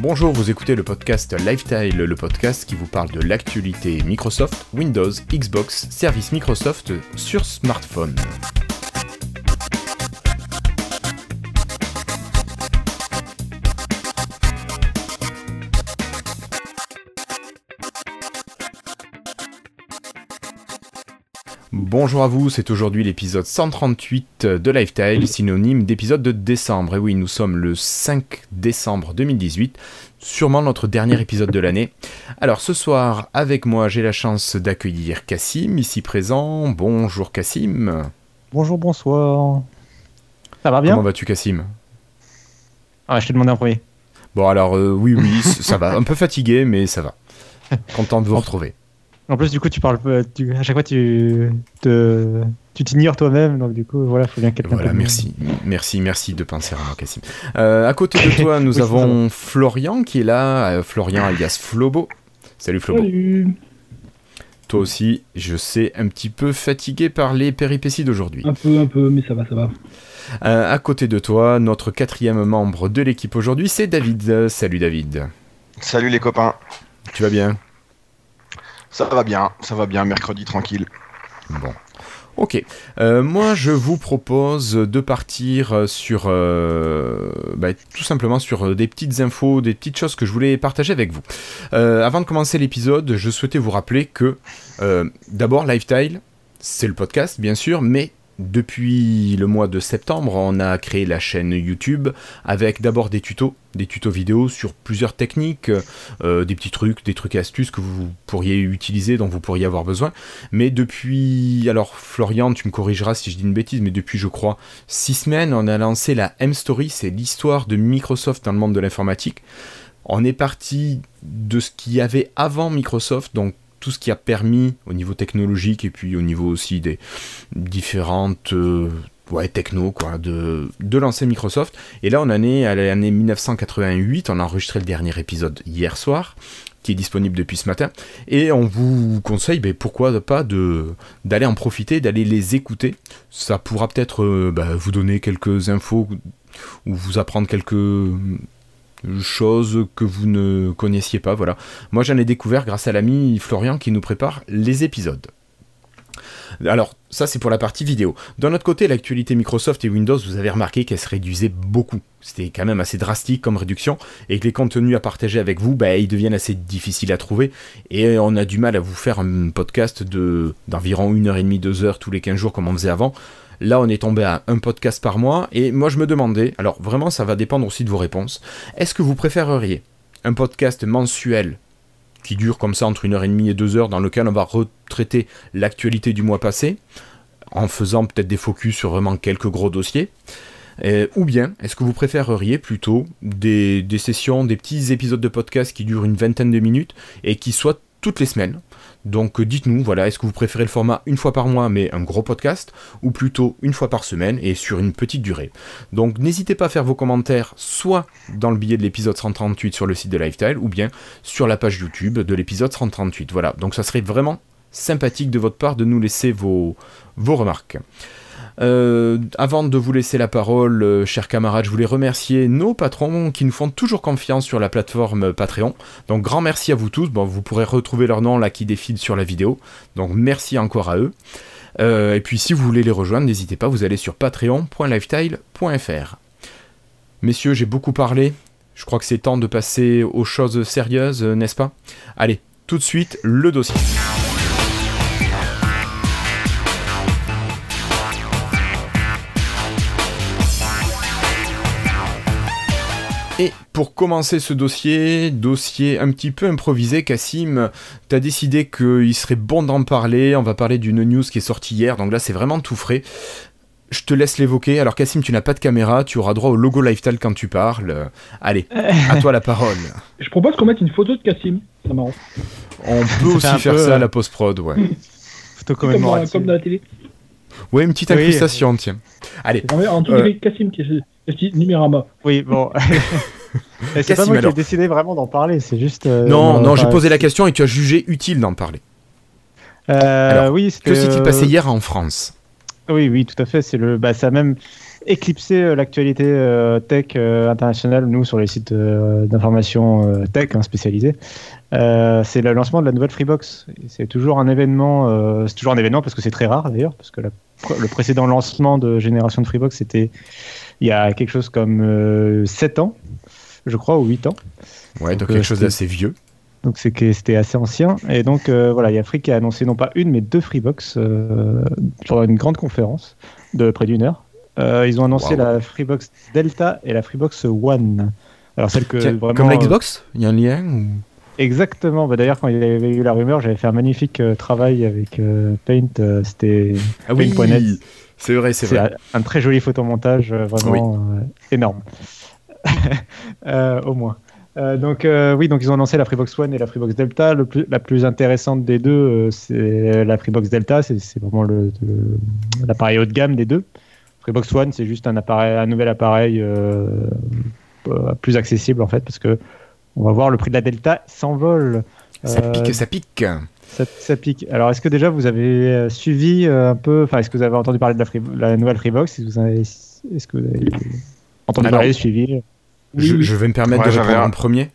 Bonjour, vous écoutez le podcast Lifestyle, le podcast qui vous parle de l'actualité Microsoft, Windows, Xbox, service Microsoft sur smartphone. Bonjour à vous, c'est aujourd'hui l'épisode 138 de Lifestyle, synonyme d'épisode de décembre. Et oui, nous sommes le 5 décembre 2018, sûrement notre dernier épisode de l'année. Alors ce soir, avec moi, j'ai la chance d'accueillir Cassim, ici présent. Bonjour Cassim. Bonjour, bonsoir. Ça va bien Comment vas-tu Cassim? Ah, je t'ai demandé en premier. Bon alors, euh, oui, oui, ça va. Un peu fatigué, mais ça va. Content de vous retrouver. En plus, du coup, tu parles, tu, à chaque fois, tu te, tu t'ignores toi-même, donc du coup, voilà, il faut bien quelqu'un. Voilà, merci, merci, merci de penser à moi, Cassim. Euh, à côté de toi, nous avons Florian qui est là, euh, Florian alias Flobo. Salut Flobo. Salut. Toi aussi, je sais, un petit peu fatigué par les péripéties d'aujourd'hui. Un peu, un peu, mais ça va, ça va. Euh, à côté de toi, notre quatrième membre de l'équipe aujourd'hui, c'est David. Salut David. Salut les copains. Tu vas bien? Ça va bien, ça va bien, mercredi tranquille. Bon. Ok. Euh, moi, je vous propose de partir sur, euh, bah, tout simplement sur des petites infos, des petites choses que je voulais partager avec vous. Euh, avant de commencer l'épisode, je souhaitais vous rappeler que, euh, d'abord, Lifestyle, c'est le podcast, bien sûr, mais depuis le mois de septembre, on a créé la chaîne YouTube avec d'abord des tutos, des tutos vidéo sur plusieurs techniques, euh, des petits trucs, des trucs astuces que vous pourriez utiliser, dont vous pourriez avoir besoin. Mais depuis, alors Florian, tu me corrigeras si je dis une bêtise, mais depuis je crois six semaines, on a lancé la M-Story, c'est l'histoire de Microsoft dans le monde de l'informatique. On est parti de ce qu'il y avait avant Microsoft, donc tout ce qui a permis au niveau technologique et puis au niveau aussi des différentes euh, ouais, techno quoi, de, lancer Microsoft. Et là, on en est à l'année 1988. On a enregistré le dernier épisode hier soir qui est disponible depuis ce matin. Et on vous conseille, ben, pourquoi pas, d'aller en profiter, d'aller les écouter. Ça pourra peut-être euh, bah, vous donner quelques infos ou vous apprendre quelques choses que vous ne connaissiez pas. Voilà. Moi, j'en ai découvert grâce à l'ami Florian qui nous prépare les épisodes. Alors, ça c'est pour la partie vidéo. D'un autre côté, l'actualité Microsoft et Windows, vous avez remarqué qu'elle se réduisait beaucoup. C'était quand même assez drastique comme réduction, et que les contenus à partager avec vous, bah, ils deviennent assez difficiles à trouver, et on a du mal à vous faire un podcast de, d'environ 1h30, 2 heures tous les 15 jours comme on faisait avant. Là, on est tombé à un podcast par mois, et moi je me demandais, alors vraiment ça va dépendre aussi de vos réponses, est-ce que vous préféreriez un podcast mensuel qui dure comme ça entre une heure et demie et deux heures, dans lequel on va retraiter l'actualité du mois passé, en faisant peut-être des focus sur vraiment quelques gros dossiers? Euh, ou bien, est-ce que vous préféreriez plutôt des, des sessions, des petits épisodes de podcast qui durent une vingtaine de minutes et qui soient toutes les semaines donc euh, dites-nous, voilà, est-ce que vous préférez le format une fois par mois mais un gros podcast, ou plutôt une fois par semaine et sur une petite durée. Donc n'hésitez pas à faire vos commentaires soit dans le billet de l'épisode 138 sur le site de Lifestyle, ou bien sur la page YouTube de l'épisode 138. Voilà, donc ça serait vraiment sympathique de votre part de nous laisser vos, vos remarques. Euh, avant de vous laisser la parole, euh, chers camarades, je voulais remercier nos patrons qui nous font toujours confiance sur la plateforme Patreon. Donc grand merci à vous tous. Bon, vous pourrez retrouver leur nom là qui défile sur la vidéo. Donc merci encore à eux. Euh, et puis si vous voulez les rejoindre, n'hésitez pas, vous allez sur patreon.lifestyle.fr. Messieurs, j'ai beaucoup parlé. Je crois que c'est temps de passer aux choses sérieuses, n'est-ce pas? Allez, tout de suite, le dossier. Et pour commencer ce dossier, dossier un petit peu improvisé, Cassim, t'as décidé qu'il serait bon d'en parler. On va parler d'une news qui est sortie hier, donc là c'est vraiment tout frais. Je te laisse l'évoquer. Alors Cassim, tu n'as pas de caméra, tu auras droit au logo Lifestyle quand tu parles. Allez, à toi la parole. Je propose qu'on mette une photo de Cassim. C'est marrant. On peut aussi faire peu, ça à euh, la post-prod, ouais. Photo Comme, dans- comme dans la télé. Ouais, une petite Oui. incrustation, tiens. Allez, En, en tout Euh. cas, Cassim qui est ce petit numérama. Oui, bon. C'est pas moi qui ai décidé vraiment d'en parler, c'est juste. euh, non, non, j'ai posé la question et tu as jugé utile d'en parler. euh, Alors, oui, Que s'est-il euh, passé hier en France? Oui, oui, tout à fait. C'est le, bah, ça a même éclipsé euh, l'actualité euh, tech euh, internationale, nous, sur les sites euh, d'information euh, tech hein, spécialisés. Euh, c'est le lancement de la nouvelle Freebox. C'est toujours un événement, euh, c'est toujours un événement parce que c'est très rare d'ailleurs, parce que la- le précédent lancement de génération de Freebox, c'était il y a quelque chose comme 7 ans, je crois, ou 8 ans. Ouais, donc donc, quelque euh, chose c'était- d'assez vieux. Donc c'est que c'était assez ancien. Et donc euh, voilà, il y a Free qui a annoncé non pas une mais deux Freebox euh, une grande conférence de près d'une heure. Euh, ils ont annoncé Wow. la Freebox Delta et la Freebox One. Alors celle que vraiment Comme la euh, Xbox Il y a un lien ou... exactement. Bah, D'ailleurs quand il y avait eu la rumeur, j'avais fait un magnifique euh, travail avec euh, Paint. euh, C'était Ah oui, Paint.net. c'est vrai, c'est vrai. un, un très joli photomontage, euh, vraiment euh, énorme. Euh, au moins. Euh, donc euh, oui, donc ils ont annoncé la Freebox One et la Freebox Delta. Le plus- la plus intéressante des deux, euh, c'est la Freebox Delta. C'est vraiment le- le- l'appareil haut de gamme des deux. Freebox One, c'est juste un appareil, un nouvel appareil plus accessible en fait, parce que on va voir le prix de la Delta s'envole. Ça pique, ça pique. Ça, ça pique. Alors, est-ce que déjà vous avez euh, suivi euh, un peu, enfin, est-ce que vous avez entendu parler de la, Free- la nouvelle Freebox? Est-ce que vous avez, est-ce que vous avez entendu Alors, parler, suivi? Je, je vais me permettre Ouais, de répondre un- en premier.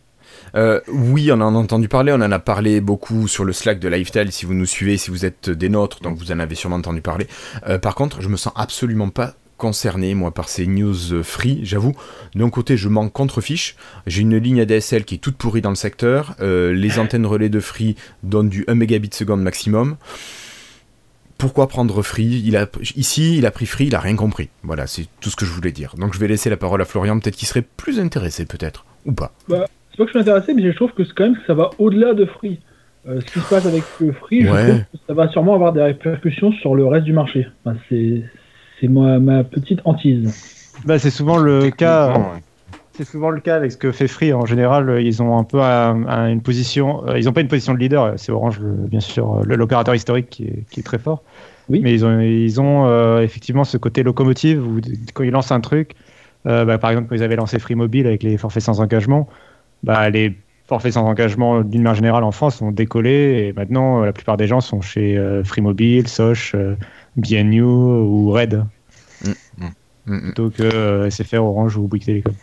Euh, oui, on en a entendu parler, on en a parlé beaucoup sur le Slack de Lifestyle, si vous nous suivez, si vous êtes des nôtres, donc vous en avez sûrement entendu parler. Euh, par contre, je me sens absolument pas concerné, moi, par ces news euh, free, j'avoue. D'un côté, je m'en contrefiche. J'ai une ligne ADSL qui est toute pourrie dans le secteur. Euh, les antennes relais de free donnent du 1 mégabit seconde maximum. Pourquoi prendre free? Il a, Ici, il a pris free, il a rien compris. Voilà, c'est tout ce que je voulais dire. Donc je vais laisser la parole à Florian, peut-être qu'il serait plus intéressé, peut-être. Ou pas. C'est pas que je suis intéressé, mais je trouve que c'est quand même que ça va au-delà de Free. Euh, ce qui se passe avec le Free, Ouais. je trouve que ça va sûrement avoir des répercussions sur le reste du marché. Enfin, c'est c'est ma, ma petite hantise. bah, C'est souvent le cas. Ouais. C'est souvent le cas avec ce que fait Free. En général, ils ont un peu un- un- une position. euh, Ils n'ont pas une position de leader. C'est Orange, le- bien sûr, euh, l'opérateur historique qui est, qui est très fort. Oui. Mais ils ont, ils ont euh, effectivement ce côté locomotive où quand ils lancent un truc, euh, bah, par exemple quand ils avaient lancé Free Mobile avec les forfaits sans engagement, bah, les forfaits sans engagement d'une manière générale en France ont décollé et maintenant la plupart des gens sont chez euh, Free Mobile, Soch, euh, BNU ou Red Mm, mm. plutôt que euh, SFR, Orange ou Bouygues Télécom.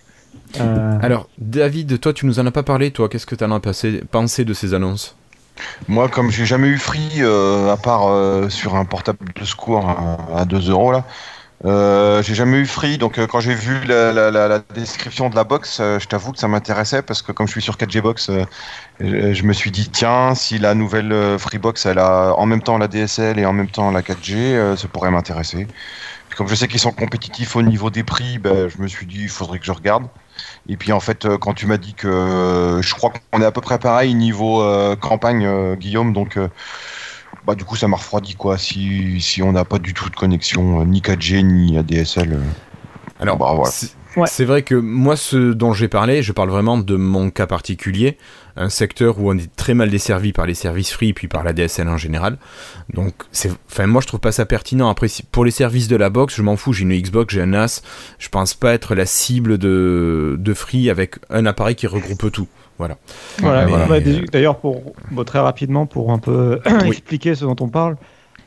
Euh, Alors, David, toi, tu nous en as pas parlé, toi. Qu'est-ce que tu en as passé- pensé de ces annonces? Moi, comme j'ai jamais eu free, euh, à part euh, sur un portable de secours à, à 2 euros, là, euh, j'ai jamais eu free. Donc, euh, quand j'ai vu la, la- la- la description de la box, euh, je t'avoue que ça m'intéressait parce que, comme je suis sur 4G Box, euh, je, je me suis dit, tiens, si la nouvelle euh, Freebox, elle a en même temps la DSL et en même temps la 4G, euh, ça pourrait m'intéresser. Puis, comme je sais qu'ils sont compétitifs au niveau des prix, ben, je me suis dit, il faudrait que je regarde. Et puis en fait, euh, quand tu m'as dit que euh, je crois qu'on est à peu près pareil niveau euh, campagne, euh, Guillaume, donc euh, bah, du coup ça m'a refroidi quoi. Si, si on n'a pas du tout de connexion, euh, ni 4G ni ADSL. euh, Alors, Bah, voilà. c'est Ouais. c'est vrai que moi, ce dont j'ai parlé, je parle vraiment de mon cas particulier, un secteur où on est très mal desservi par les services free puis par la DSL en général. Donc, c'est, enfin, moi, je trouve pas ça pertinent. Après, si- pour les services de la box, je m'en fous. J'ai une Xbox, j'ai un NAS. Je pense pas être la cible de, de free avec un appareil qui regroupe tout. Voilà. Voilà, Mais- dé- d'ailleurs, pour bon, très rapidement, pour un peu Oui. expliquer ce dont on parle,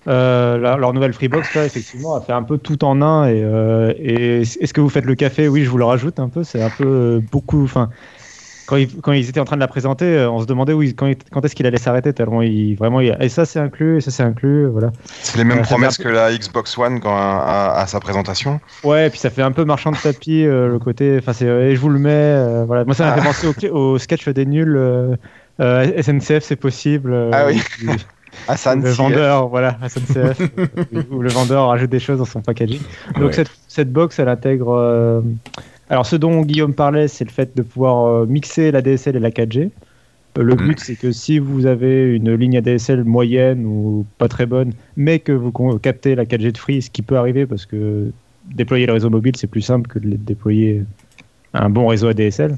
euh, la- leur nouvelle Freebox, là, effectivement, a fait un peu tout en un. Et, euh, et est-ce que vous faites le café? Oui, je vous le rajoute un peu. C'est un peu euh, beaucoup. Enfin, quand ils, quand ils étaient en train de la présenter, euh, on se demandait oui, quand, il- quand est-ce qu'il allait s'arrêter tellement il vraiment. il- et ça, c'est inclus, et ça, c'est inclus. Voilà. C'est les mêmes ça promesses que la Xbox One quand, à, à sa présentation. Ouais, et puis ça fait un peu marchand de tapis euh, le côté. Enfin, c'est et je vous le mets. euh, voilà. Moi, ça m'a fait penser au, au sketch des nuls. euh, euh, SNCF, c'est possible. euh, Ah oui. Hassan, le vendeur, voilà, SNCF, euh, où le vendeur rajoute des choses dans son packaging. Donc Ouais. cette, cette box, elle intègre. Alors ce dont Guillaume parlait, c'est le fait de pouvoir euh, mixer la DSL et la 4G. Euh, Le Mm. but, c'est que si vous avez une ligne ADSL moyenne ou pas très bonne, mais que vous captez la 4G de free, ce qui peut arriver parce que déployer le réseau mobile, c'est plus simple que de déployer un bon réseau ADSL.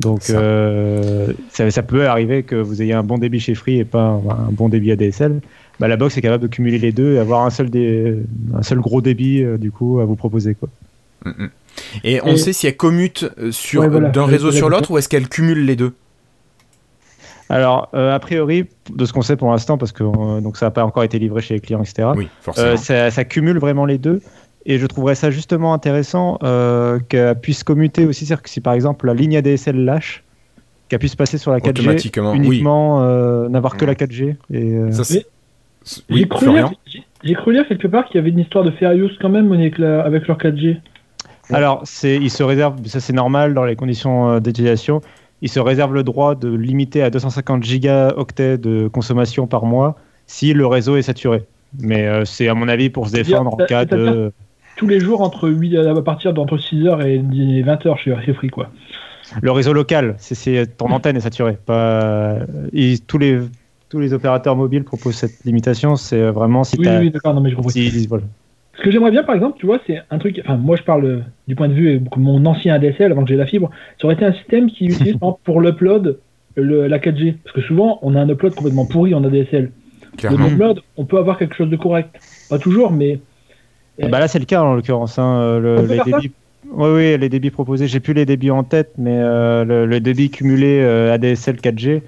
Donc Ça. euh, ça, ça peut arriver que vous ayez un bon débit chez Free et pas un, un bon débit ADSL. Bah, la box est capable de cumuler les deux et avoir un seul, des, un seul gros débit euh, du coup à vous proposer. Quoi. Mm, mm. Et on Et- sait si elle commute euh, sur Ouais, voilà, d'un réseau sur l'autre ou est-ce qu'elle cumule les deux? Alors, euh, a priori, de ce qu'on sait pour l'instant, parce que euh, donc ça n'a pas encore été livré chez les clients, etc. Oui, forcément. Euh, ça, ça cumule vraiment les deux. Et je trouverais ça justement intéressant euh, qu'elle puisse commuter aussi. C'est-à-dire que si par exemple la ligne ADSL lâche, qu'elle puisse passer sur la 4G Automatiquement, oui. uniquement, euh, n'avoir que Mm. la 4G. Et, euh, Ça, c'est- J'ai cru, lire- j'ai- j'ai cru lire quelque part qu'il y avait une histoire de fair use quand même avec, la- avec leur 4G. Alors, c'est, ils se réservent, ça c'est normal dans les conditions euh, d'utilisation, ils se réservent le droit de limiter à 250 gigaoctets de consommation par mois si le réseau est saturé. Mais euh, c'est à mon avis pour se défendre en cas de. Tous les jours entre 8, à partir d'entre 6h et 20h chez Free quoi. Le réseau local, c'est, c'est ton antenne est saturée. Pas, ils- tous, les, tous les opérateurs mobiles proposent cette limitation. C'est euh, vraiment si Oui, t'as- oui, d'accord, non mais je comprends. si- voilà. Ce que j'aimerais bien, par exemple, tu vois, c'est un truc. Enfin, moi, je parle euh, du point de vue de mon ancien ADSL avant que j'ai la fibre. Ça aurait été un système qui utilise exemple, pour l'upload le- la 4G. Parce que souvent, on a un upload complètement pourri en ADSL. Le upload, on peut avoir quelque chose de correct. Pas toujours, mais. Ah bah là, c'est le cas en l'occurrence. hein, euh, le- les débits. Oui, oui, les débits proposés. J'ai plus les débits en tête, mais euh, le, le débit cumulé euh, ADSL 4G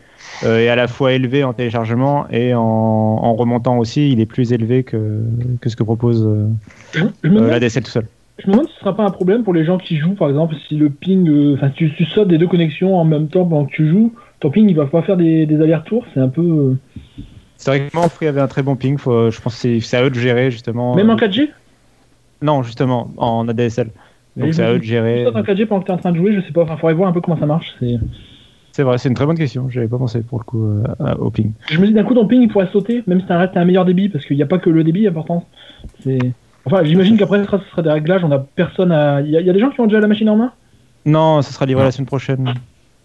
euh, est à la fois élevé en téléchargement et en, en remontant aussi. Il est plus élevé que, que ce que propose euh, euh, demande, l'ADSL tout seul. je me demande si ce sera pas un problème pour les gens qui jouent, par exemple, si le ping. euh, Enfin, si tu, tu sautes des deux connexions en même temps pendant que tu joues, ton ping, il va pas faire des, des allers-retours. C'est un peu. euh, Historiquement, Free avait un très bon ping. Faut, je pense que c'est- c'est à eux de gérer justement. Même en Euh, 4G Non, justement, en ADSL. Donc c'est à eux de gérer. Tu sautes en 4G pendant que tu es en train de jouer, je sais pas. Enfin, faudrait voir un peu comment ça marche. C'est. Vrai, c'est une très bonne question. J'avais pas pensé pour le coup euh, au ping. Je me dis d'un coup ton ping il pourrait sauter, même si t'as un, t'as un meilleur débit, parce qu'il n'y a pas que le débit important. C'est. Enfin, j'imagine qu'après ce sera, ce sera des réglages, on a personne à. Il y, a- il y a des gens qui ont déjà la machine en main? Non, ça sera livré la semaine prochaine.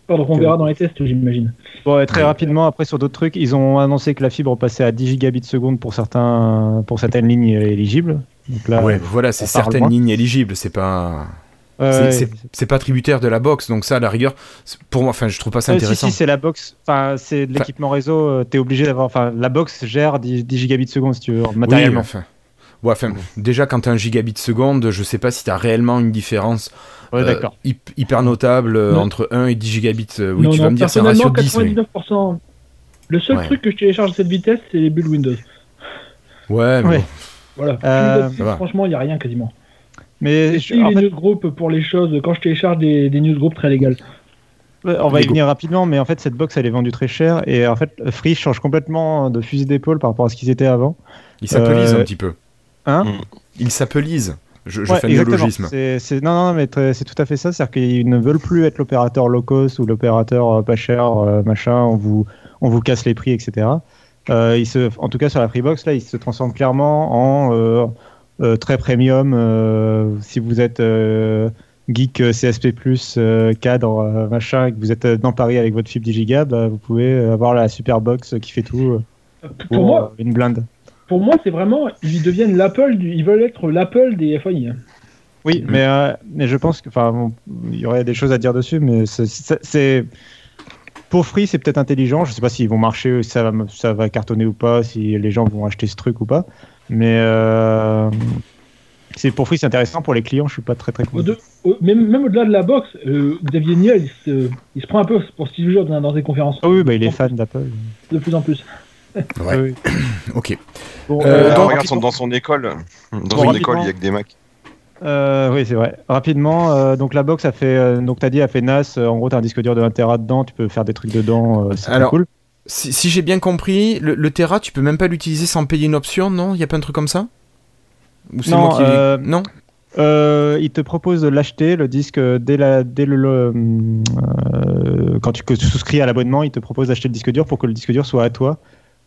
Donc on verra dans les tests, j'imagine. Bon, et très rapidement, après sur d'autres trucs, ils ont annoncé que la fibre passait à 10 gigabits seconde pour, certains, pour certaines lignes éligibles. Donc là, ouais, voilà, c'est certaines lignes éligibles, c'est pas. Ouais, c'est- ouais, pas tributaire de la box, donc ça, à la rigueur, pour moi, enfin, je trouve pas ça Euh, si, intéressant. si, c'est la box, enfin, c'est de l'équipement réseau, euh, t'es obligé d'avoir, enfin, la box gère 10, 10 gigabits seconde si tu veux, Oui, matériellement. enfin. Ouais, enfin, déjà, quand t'as un gigabit seconde, je sais pas si t'as réellement une différence ouais, euh, hyper notable euh, entre 1 et 10 gigabits. Euh, oui, Non, tu non, vas me dire c'est un ratio personnellement, de 10. mais- 99%. Le seul Ouais. truc que je télécharge à cette vitesse, c'est les bulles Windows. Ouais, mais bon. Voilà. Euh, Windows 10, ça va. franchement, il n'y a rien quasiment. Mais je- si en les fait, newsgroups pour les choses, quand je télécharge des, des newsgroups très légales. On va y venir rapidement, mais en fait, cette box, elle est vendue très cher. Et en fait, Free change complètement de fusil d'épaule par rapport à ce qu'ils étaient avant. Il s'appelise Euh, un petit peu. Hein Il s'appelise. Je, je Ouais, fais un exactement. néologisme. Non, non, mais c'est tout à fait ça. C'est-à-dire qu'ils ne veulent plus être l'opérateur low cost ou l'opérateur euh, pas cher, euh, machin, on vous, on vous casse les prix, etc. Euh, ils se, en tout cas, sur la Freebox, là, ils se transforment clairement en euh, très premium. euh, si vous êtes euh, geek euh, CSP, euh, cadre, euh, machin, et que vous êtes euh, dans Paris avec votre fibre 10 Go, bah, vous pouvez avoir la super box qui fait tout euh, pour, Pour moi, euh, une blinde. pour moi c'est vraiment. Ils deviennent l'Apple, ils veulent être l'Apple des FAI. Oui, mais, euh, mais je pense que, enfin, bon, il y aurait des choses à dire dessus, mais c'est- pour Free, c'est peut-être intelligent. Je sais pas s'ils vont marcher, si ça va, ça va cartonner ou pas, si les gens vont acheter ce truc ou pas. Mais euh, c'est pour Free, c'est intéressant. Pour les clients, je suis pas très très de- au- même même au-delà de la box, euh, Xavier Niel, il se, il se prend un peu pour Steve Jobs dans, dans ses conférences. Ah oui, bah, il est fan d'Apple. De plus en plus. Ouais. Oui, oui. Ok. Bon, Euh, euh, Ah, donc, regarde, son- dans son école, dans Bon, rapidement. école, il y a que des Macs. Euh, oui, c'est vrai. Rapidement, euh, donc la box a fait, euh, donc t'as dit, a fait NAS. euh, en gros, t'as un disque dur de 1 Tera dedans, tu peux faire des trucs dedans. euh, c'est cool. Si, si j'ai bien compris, le, le Terra, tu peux même pas l'utiliser sans payer une option, non? Il y a pas un truc comme ça? Ou c'est Non, moi qui. euh, Non? Euh, il te propose de l'acheter, le disque, dès, la, dès le. le, euh, quand tu, que tu souscris à l'abonnement, il te propose d'acheter le disque dur pour que le disque dur soit à toi.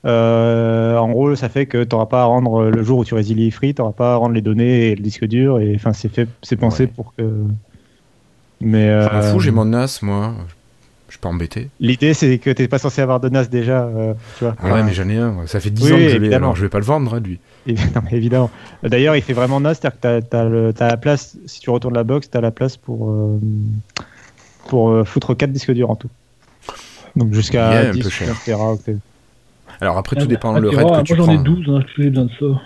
Euh, en gros, ça fait que tu n'auras pas à rendre le jour où tu résilies Free, tu n'auras pas à rendre les données et le disque dur. Et enfin, c'est fait, c'est pensé Ouais. pour que. Mais Je m'en fous, j'ai mon NAS, moi. Je suis pas embêté. l'idée, c'est que t'es pas censé avoir de NAS déjà, euh, tu vois. Ah ouais, mais j'en ai un. Ça fait 10 Oui, ans que je l'ai, alors je vais pas le vendre, hein, lui. Non, mais évidemment. D'ailleurs, il fait vraiment NAS, c'est-à-dire que tu as, la place, si tu retournes la box, tu as la place pour, euh, pour euh, foutre 4 disques durs en tout. Donc jusqu'à est un 10 peu cher. 15 téraoctets. Alors après, Ah, tout dépend ah, le raid que tu moi j'en ai prends. 12, hein, j'ai besoin de ça.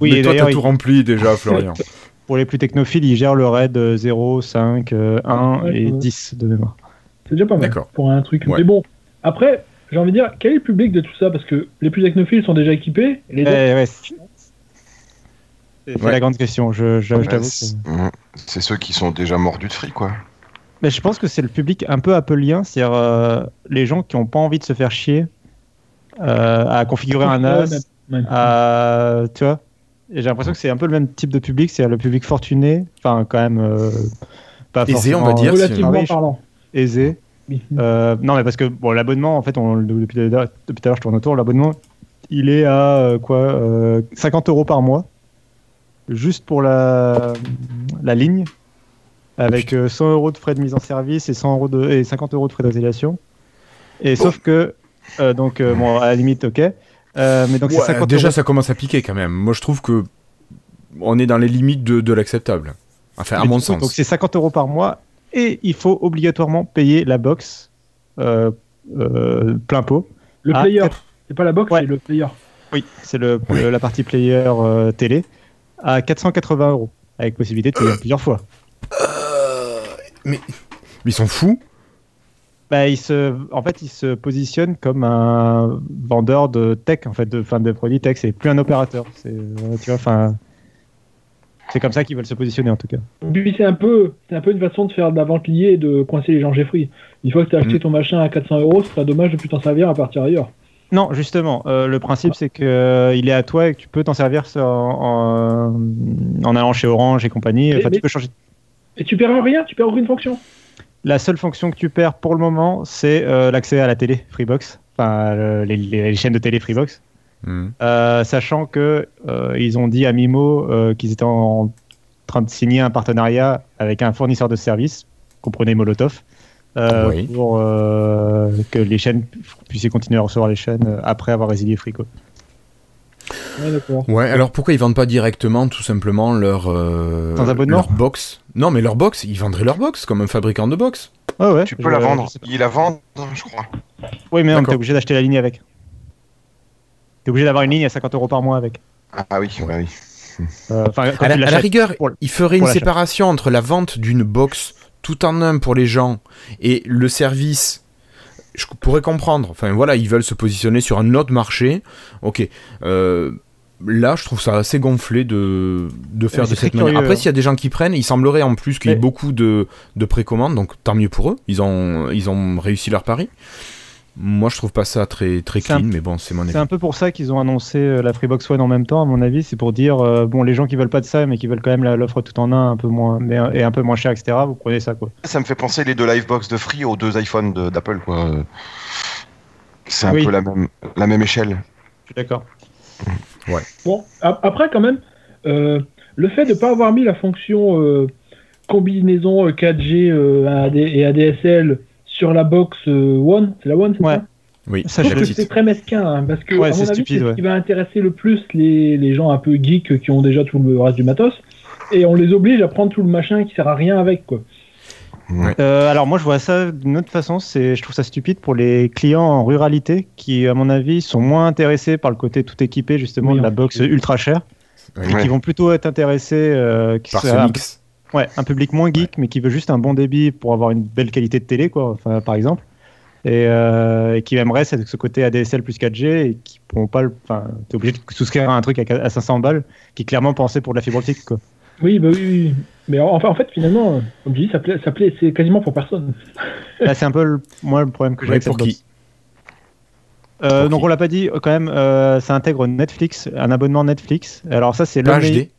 Oui, mais et toi, t'as tout rempli déjà, Florian. Pour les plus technophiles, ils gèrent le RAID 0, 5, 1 Ouais, et ouais. 10 de mémoire. C'est déjà pas mal D'accord. pour un truc. Ouais. Mais bon, après, j'ai envie de dire, quel est le public de tout ça? Parce que les plus technophiles sont déjà équipés. et Les autres- Eh, ouais, c'est Ouais. la grande question. Je, je, je Ouais, t'avoue c'est ceux qui sont déjà mordus de fric, quoi. Mais je pense que c'est le public un peu appelien, c'est-à-dire euh, les gens qui n'ont pas envie de se faire chier euh, à configurer un NAS, à, tu vois. Et j'ai l'impression que c'est un peu le même type de public, c'est le public fortuné, enfin quand même euh, pas Aisé, on va dire, Relativement riche, parlant. aisé. Euh, non, mais parce que bon, l'abonnement, en fait, on, depuis, depuis tout à l'heure, je tourne autour, l'abonnement, il est à euh, quoi euh, 50 euros par mois, juste pour la, la ligne, avec euh, 100 euros de frais de mise en service et, 100 euros de, et 50 euros de frais d'affiliation. Et sauf que, euh, donc, euh, bon, à la limite, ok. Euh, mais donc, c'est Ouais, 50 déjà, euros. ça commence à piquer quand même. Moi, je trouve que on est dans les limites de, de l'acceptable. Enfin, à Mais mon coup, sens. Donc, c'est 50 euros par mois et il faut obligatoirement payer la box euh, euh, plein pot. Le Ah, player. C'est pas la box, Ouais. c'est le player. Oui, c'est le, Oui. le- la partie player euh, télé à 480 euros avec possibilité de payer plusieurs fois. Mais ils sont fous. Bah, il se, en fait, il se positionne comme un vendeur de tech, en fait, de, fin, de produits tech. C'est plus un opérateur. C'est, euh, tu vois, c'est comme ça qu'ils veulent se positionner en tout cas. Puis c'est un peu, c'est un peu une façon de faire de la vente liée et de coincer les gens Jeffrey. Une fois que tu as acheté Mm. ton machin à 400 euros, ce serait dommage de plus t'en servir à partir ailleurs. Non, justement, euh, le principe c'est que euh, il est à toi et que tu peux t'en servir en, en, en allant chez Orange et compagnie. Mais- Enfin, mais- tu peux changer. Et tu perds rien, tu perds aucune fonction. La seule fonction que tu perds pour le moment, c'est euh, l'accès à la télé Freebox, enfin le- les, les chaînes de télé Freebox. Hmm. Euh, sachant que euh, ils ont dit à Mimo qu'ils étaient en train de signer un partenariat avec un fournisseur de services, comprenez Molotov, Oui. pour que les chaînes puissent continuer à recevoir les chaînes après avoir résilié Frico. Ouais, d'accord. Ouais, alors pourquoi ils vendent pas directement tout simplement leur, euh, leur box? Non, mais leur box, ils vendraient leur box comme un fabricant de box. Ouais, ouais, Tu je- peux la vendre. Ils la vendent, je crois. Oui, mais t'es obligé d'acheter la ligne avec. T'es obligé d'avoir une ligne à 50 euros par mois avec. Ah oui, ouais, oui. Euh, À la, à rigueur, pour- ils feraient une séparation entre la vente d'une box tout en un pour les gens et le service. Je pourrais comprendre. Enfin voilà, ils veulent se positionner sur un autre marché. Ok. Euh, là, je trouve ça assez gonflé de, de faire de cette manière. curieux, Après, hein. s'il y a des gens qui prennent, il semblerait en plus qu'il y ait beaucoup de, de précommandes, donc tant mieux pour eux. Ils ont, ils ont réussi leur pari. Moi, je trouve pas ça très, très un- clean, mais bon, c'est mon avis. C'est un peu pour ça qu'ils ont annoncé euh, la Freebox One en même temps, à mon avis. C'est pour dire, euh, bon, les gens qui veulent pas de ça, mais qui veulent quand même l'offre tout en un, un peu moins, mais, et un peu moins cher, etc. Vous prenez ça, quoi. Ça me fait penser les deux Livebox de Free aux deux iPhones de- d'Apple, quoi. Euh, C'est un Oui. peu la même, la même échelle. Je suis d'accord. Bon, a- après quand même, euh, le fait de ne pas avoir mis la fonction euh, combinaison euh, 4G euh, AD et ADSL sur la box euh, One, c'est la One, c'est Ouais. ça Oui, Ça, Je trouve que c'est très mesquin, hein, parce que Ouais, à c'est mon avis, stupide, c'est ce qui va intéresser le plus les, les gens un peu geeks qui ont déjà tout le reste du matos, et on les oblige à prendre tout le machin qui sert à rien avec, quoi. Euh, alors moi je vois ça d'une autre façon, c'est je trouve ça stupide pour les clients en ruralité qui à mon avis sont moins intéressés par le côté tout équipé justement Oui, de la box ultra chère. Et qui vont plutôt être intéressés euh, qui Par ce mix. Ouais, un public moins geek mais qui veut juste un bon débit pour avoir une belle qualité de télé quoi enfin, par exemple et, euh, et qui aimerait ce ce côté ADSL plus 4G et qui pourront pas le enfin t'es obligé de souscrire à un truc à, à 500 balles qui est clairement pensé pour de la fibre optique quoi Oui, bah oui, oui. Mais en- enfin, en fait, finalement, comme je dis, ça plaît, ça plaît, c'est quasiment pour personne. Là, c'est un peu le, moi le problème que j'ai Ouais, avec cette pour qui. Euh, donc on l'a pas dit euh, quand même, euh, ça intègre Netflix, un abonnement Netflix. Alors ça c'est le HD.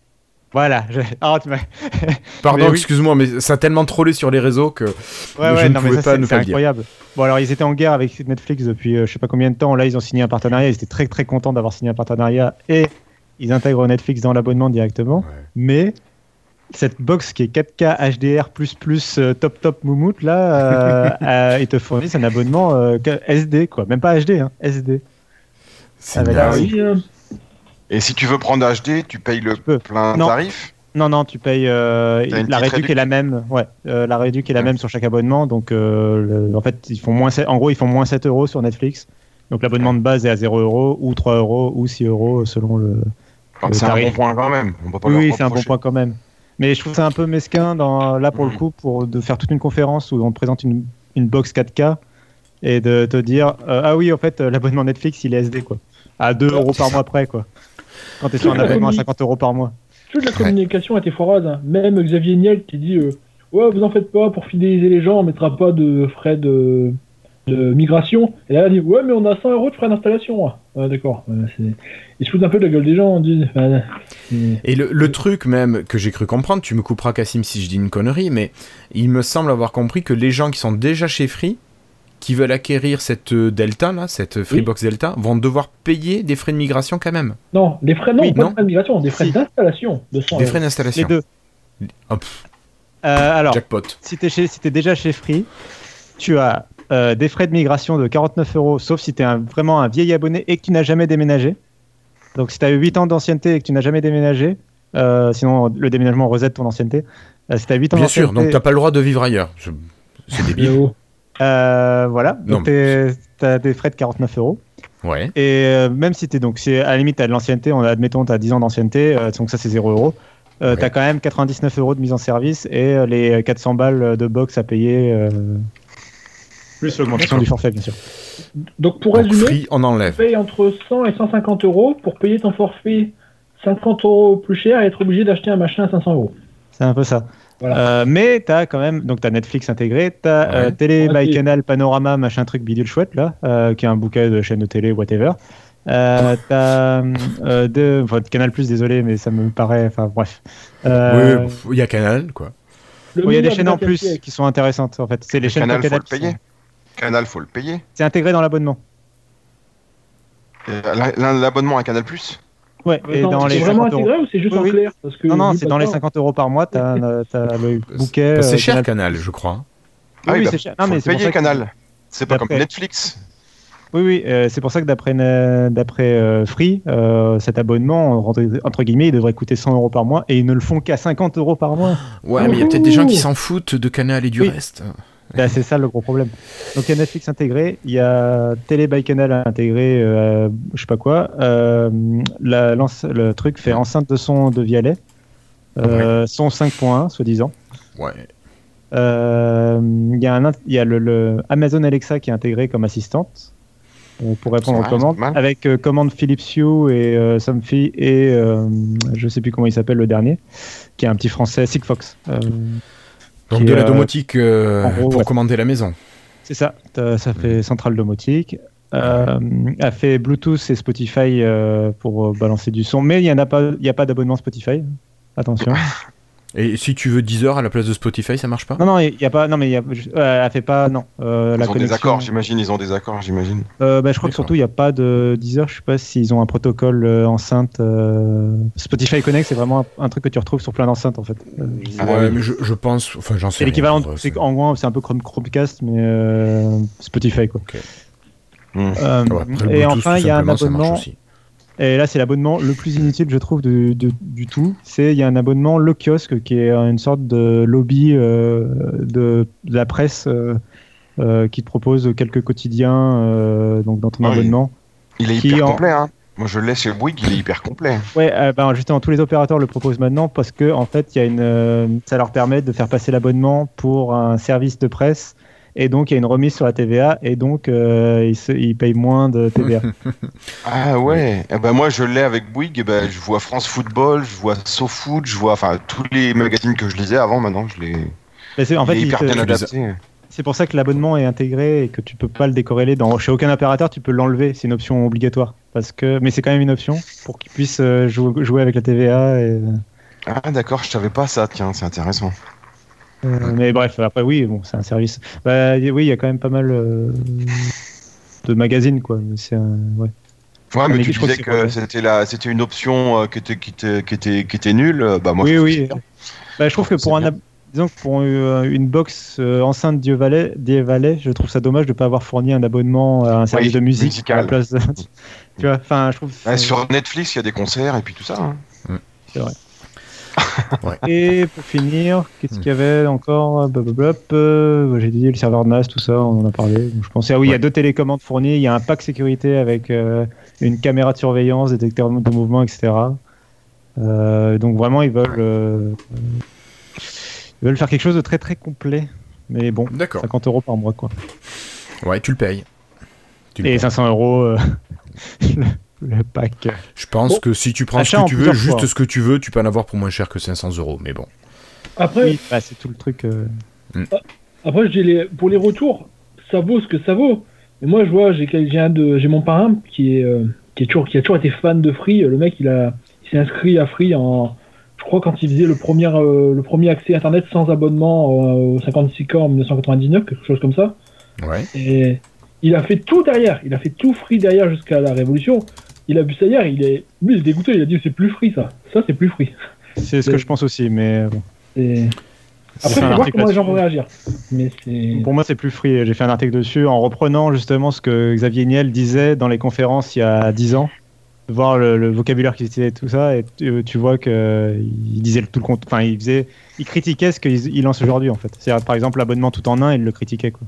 Voilà. je- tu m'as- Pardon, Mais oui. excuse-moi, mais ça a tellement trollé sur les réseaux que Ouais, je ouais, ne non, mais pouvais ça, pas le dire. incroyable. Bon alors ils étaient en guerre avec Netflix depuis euh, je sais pas combien de temps. Là ils ont signé un partenariat. Ils étaient très très contents d'avoir signé un partenariat et ils intègrent Netflix dans l'abonnement directement. Ouais. Mais cette box qui est 4K HDR euh, top top moumoute là, euh, euh, ils te fournissent un abonnement euh, SD quoi, même pas HD hein, SD. c'est. Ah. Oui, euh, Et si tu veux prendre HD, tu payes le Tu plein Non. tarif. Non, non, tu payes. euh, la petite réduc est la même. Ouais, euh, la réduc est la Ouais. même sur chaque abonnement. Donc, euh, le- en fait, ils font moins. sept- En gros, ils font moins 7 euros sur Netflix. Donc, l'abonnement de base est à 0 euros ou 3 euros ou 6 euros selon le. C'est un bon point quand même. On peut pas Oui, c'est un bon point quand même. Mais je trouve ça un peu mesquin dans, là pour le Mhm. coup pour de faire toute une conférence où on te présente une, une box 4K et de te dire euh, ah oui en fait euh, l'abonnement Netflix il est SD quoi à 2 euros par mois près quoi quand t'es sur un abonnement à oui. 50 euros par mois Toute la communication était foireuse. hein. Même Xavier Niel qui dit euh, Ouais, vous en faites pas, pour fidéliser les gens, on mettra pas de frais de, de migration. Et là, elle dit Ouais, mais on a 100 euros de frais d'installation. Ouais, d'accord. Ouais, Ils se foutent un peu de la gueule des gens. On dit, enfin, Et le, le truc même que j'ai cru comprendre, tu me couperas Cassim si je dis une connerie, mais il me semble avoir compris que les gens qui sont déjà chez Free, qui veulent acquérir cette euh, Delta là, cette Freebox Delta, vont devoir payer des frais de migration quand même, Non, les frais, non, Oui, pas non. de frais de migration, des frais Si. d'installation de 100 des frais les d'installation. deux Oh, pff, Euh, alors jackpot. si si t'es déjà chez Free tu as euh, des frais de migration de 49 euros sauf si t'es un, vraiment un vieil abonné et que tu n'as jamais déménagé donc si t'as eu 8 ans d'ancienneté et que tu n'as jamais déménagé euh, sinon le déménagement reset ton ancienneté euh, si t'as 8 ans Bien sûr, donc t'as pas le droit de vivre ailleurs. C'est débile. Euh, voilà, donc t'as des frais de 49 euros. Ouais. Et euh, même si t'es donc, si à la limite t'as de l'ancienneté, on admettons t'as 10 ans d'ancienneté, euh, donc ça c'est 0 euros. Euh, Ouais. T'as quand même 99 euros de mise en service et euh, les 400 balles de box à payer. euh, plus l'augmentation du forfait, bien sûr. Donc, pour Donc résumer, Free, on tu enlève. payes entre 100 et 150 euros pour payer ton forfait 50 euros plus cher et être obligé d'acheter un machin à 500 euros. C'est un peu ça. Voilà. Euh, mais t'as quand même, donc t'as Netflix intégré, t'as Ouais. euh, Télé, Ouais, Canal, Panorama, machin truc bidule chouette là, euh, qui est un bouquet de chaînes de télé, whatever. Euh, t'as euh, de, enfin, Canal Plus, désolé, mais ça me paraît, enfin bref. Euh, Oui, il y a Canal, quoi. Il y a des chaînes en plus qui sont intéressantes en fait. C'est les chaînes Canal, faut le qui sont- payer. Canal, faut le payer. C'est intégré dans l'abonnement. La- L'abonnement à Canal Plus? Ouais, et dans c'est les vraiment 50 euros. intégré ou c'est juste Oui, en clair Parce que Non, non, c'est dans les ça, 50 euros par mois, t'as euh, le bouquet. Bah, euh, c'est cher Canal+. Canal, je crois. Ah oui, oui, bah, c'est cher. faut Non, mais c'est payer Canal. C'est pas comme Netflix. Oui, oui, euh, c'est pour ça que d'après d'après euh, Free, euh, cet abonnement, entre, guillemets, il devrait coûter 100 euros par mois et ils ne le font qu'à 50 euros par mois. Ouais, mais il y a peut-être des gens qui s'en foutent de Canal et du Oui. reste. Bah, c'est ça le gros problème. Donc il y a Netflix intégré, il y a Télé by Canal intégré, euh, je sais pas quoi. Euh, la, le truc fait enceinte de son de Vialet, euh, son 5.1 soi-disant. Ouais. Euh, Il y a, un, int- il y a le, le Amazon Alexa qui est intégré comme assistante pour répondre aux commandes, avec commande Philips Hue et Somfy et je sais plus comment il s'appelle le dernier, qui est un petit français, Sigfox. Donc de est, la euh, domotique euh, gros, pour ouais. commander la maison. c'est ça, ça fait centrale domotique. Euh, a fait Bluetooth et Spotify euh, pour euh, balancer du son, mais il n'y a pas, il y a pas d'abonnement Spotify. Attention. Et si tu veux 10 heures à la place de Spotify, ça marche pas? Non, non, il y a pas. Non, mais il y a, euh, elle fait pas. Non. Euh, Ils la ont connexion. des accords, j'imagine. Ils ont des accords, j'imagine. Euh, bah, je crois que surtout il n'y a pas de Deezer. Je sais pas s'ils ont un protocole euh, enceinte. euh, Spotify Connect, c'est vraiment un, un truc que tu retrouves sur plein d'enceintes en fait. Euh, Ah Ouais, mais je, je pense. Enfin, j'en sais c'est rien, l'équivalent. en gros, c'est un peu Chrome- Chromecast, mais euh, Spotify quoi. Ah ouais, après, le et enfin, il y a un abonnement. Et là, c'est l'abonnement le plus inutile, je trouve, du tout. C'est il y a un abonnement le kiosque qui est une sorte de lobby euh, de, de la presse euh, euh, qui te propose quelques quotidiens donc dans ton Ah oui. abonnement. Il est hyper en- complet, hein. Moi, je l'ai chez Bouygues, il est hyper complet. Ouais, ben, justement, tous les opérateurs le proposent maintenant parce que en fait, il y a une, ça leur permet de faire passer l'abonnement pour un service de presse. Et donc, il y a une remise sur la TVA, et donc, euh, ils, se- ils payent moins de TVA. Ah ouais. Eh ben moi, je l'ai avec Bouygues. eh ben, je vois France Football, je vois SoFoot, je vois enfin tous les magazines que je lisais avant. Maintenant, je les. Mais c'est- en fait, hyper te- bien adapté. c'est pour ça que l'abonnement est intégré et que tu peux pas le décorréler. Dans, chez aucun opérateur, tu peux l'enlever. C'est une option obligatoire. Parce que, mais c'est quand même une option pour qu'ils puissent euh, jou- jouer avec la TVA. Et, Ah d'accord, je savais pas ça. Tiens, c'est intéressant. Euh, mais bref, après, oui, bon, c'est un service. Bah, oui, il y a quand même pas mal euh, de magazines, quoi. C'est un- ouais. Ouais, mais mais tu disais que c'est vrai. c'était la, c'était une option euh, qui était, qui était, qui était, qui était nulle. euh, Bah moi, oui, je oui. que c'est. Bah, je trouve que C'est pour un, disons que pour euh, une box euh, enceinte Dieu Valais, Dieu Valais, je trouve ça dommage de ne pas avoir fourni un abonnement à un service de musique musical. à la place. de- tu vois, enfin, je trouve. Ouais, sur Netflix, il y a des concerts et puis tout ça. hein. Et pour finir, qu'est-ce qu'il y avait encore Blablabla, euh, J'ai dit le serveur NAS, tout ça, on en a parlé. Donc, je pensais, ah oui, il y a deux télécommandes fournies, il y a un pack sécurité avec euh, une caméra de surveillance, détecteur de mouvement, etc. Euh, donc vraiment, ils veulent, euh, ils veulent faire quelque chose de très très complet. Mais bon, D'accord. 50 euros par mois quoi. Ouais, tu le payes. Tu Et payes. 500 euros euh, le, le pack. Je pense Bon. que si tu prends ce que tu veux, juste fois. ce que tu veux, tu peux en avoir pour moins cher que 500 euros. Mais bon. Après, Oui, bah, c'est tout le truc. euh. Après, je dis les, pour les retours, ça vaut ce que ça vaut. Mais moi, je vois, j'ai de, mon parrain qui est, euh, qui est toujours, qui a toujours été fan de Free. Le mec, il a, il s'est inscrit à Free en, je crois quand il faisait le premier, euh, le premier accès internet sans abonnement euh, au 56 k en 1999, quelque chose comme ça. Ouais. Et il a fait tout derrière. Il a fait tout Free derrière jusqu'à la Révolution. Il a vu ça hier. Il est, lui, il est dégoûté. Il a dit c'est plus Free ça. Ça, c'est plus Free. C'est ce que je pense aussi, mais bon. Après, faut voir article comment les gens vont réagir. Mais. Pour moi, c'est plus free. J'ai fait un article dessus en reprenant justement ce que Xavier Niel disait dans les conférences il y a 10 ans. Voir le, le vocabulaire qu'il utilisait et tout ça, et tu, tu vois qu'il disait le tout le compte. Enfin, il faisait, il critiquait ce qu'il il lance aujourd'hui en fait. C'est par exemple l'abonnement tout en un, il le critiquait quoi.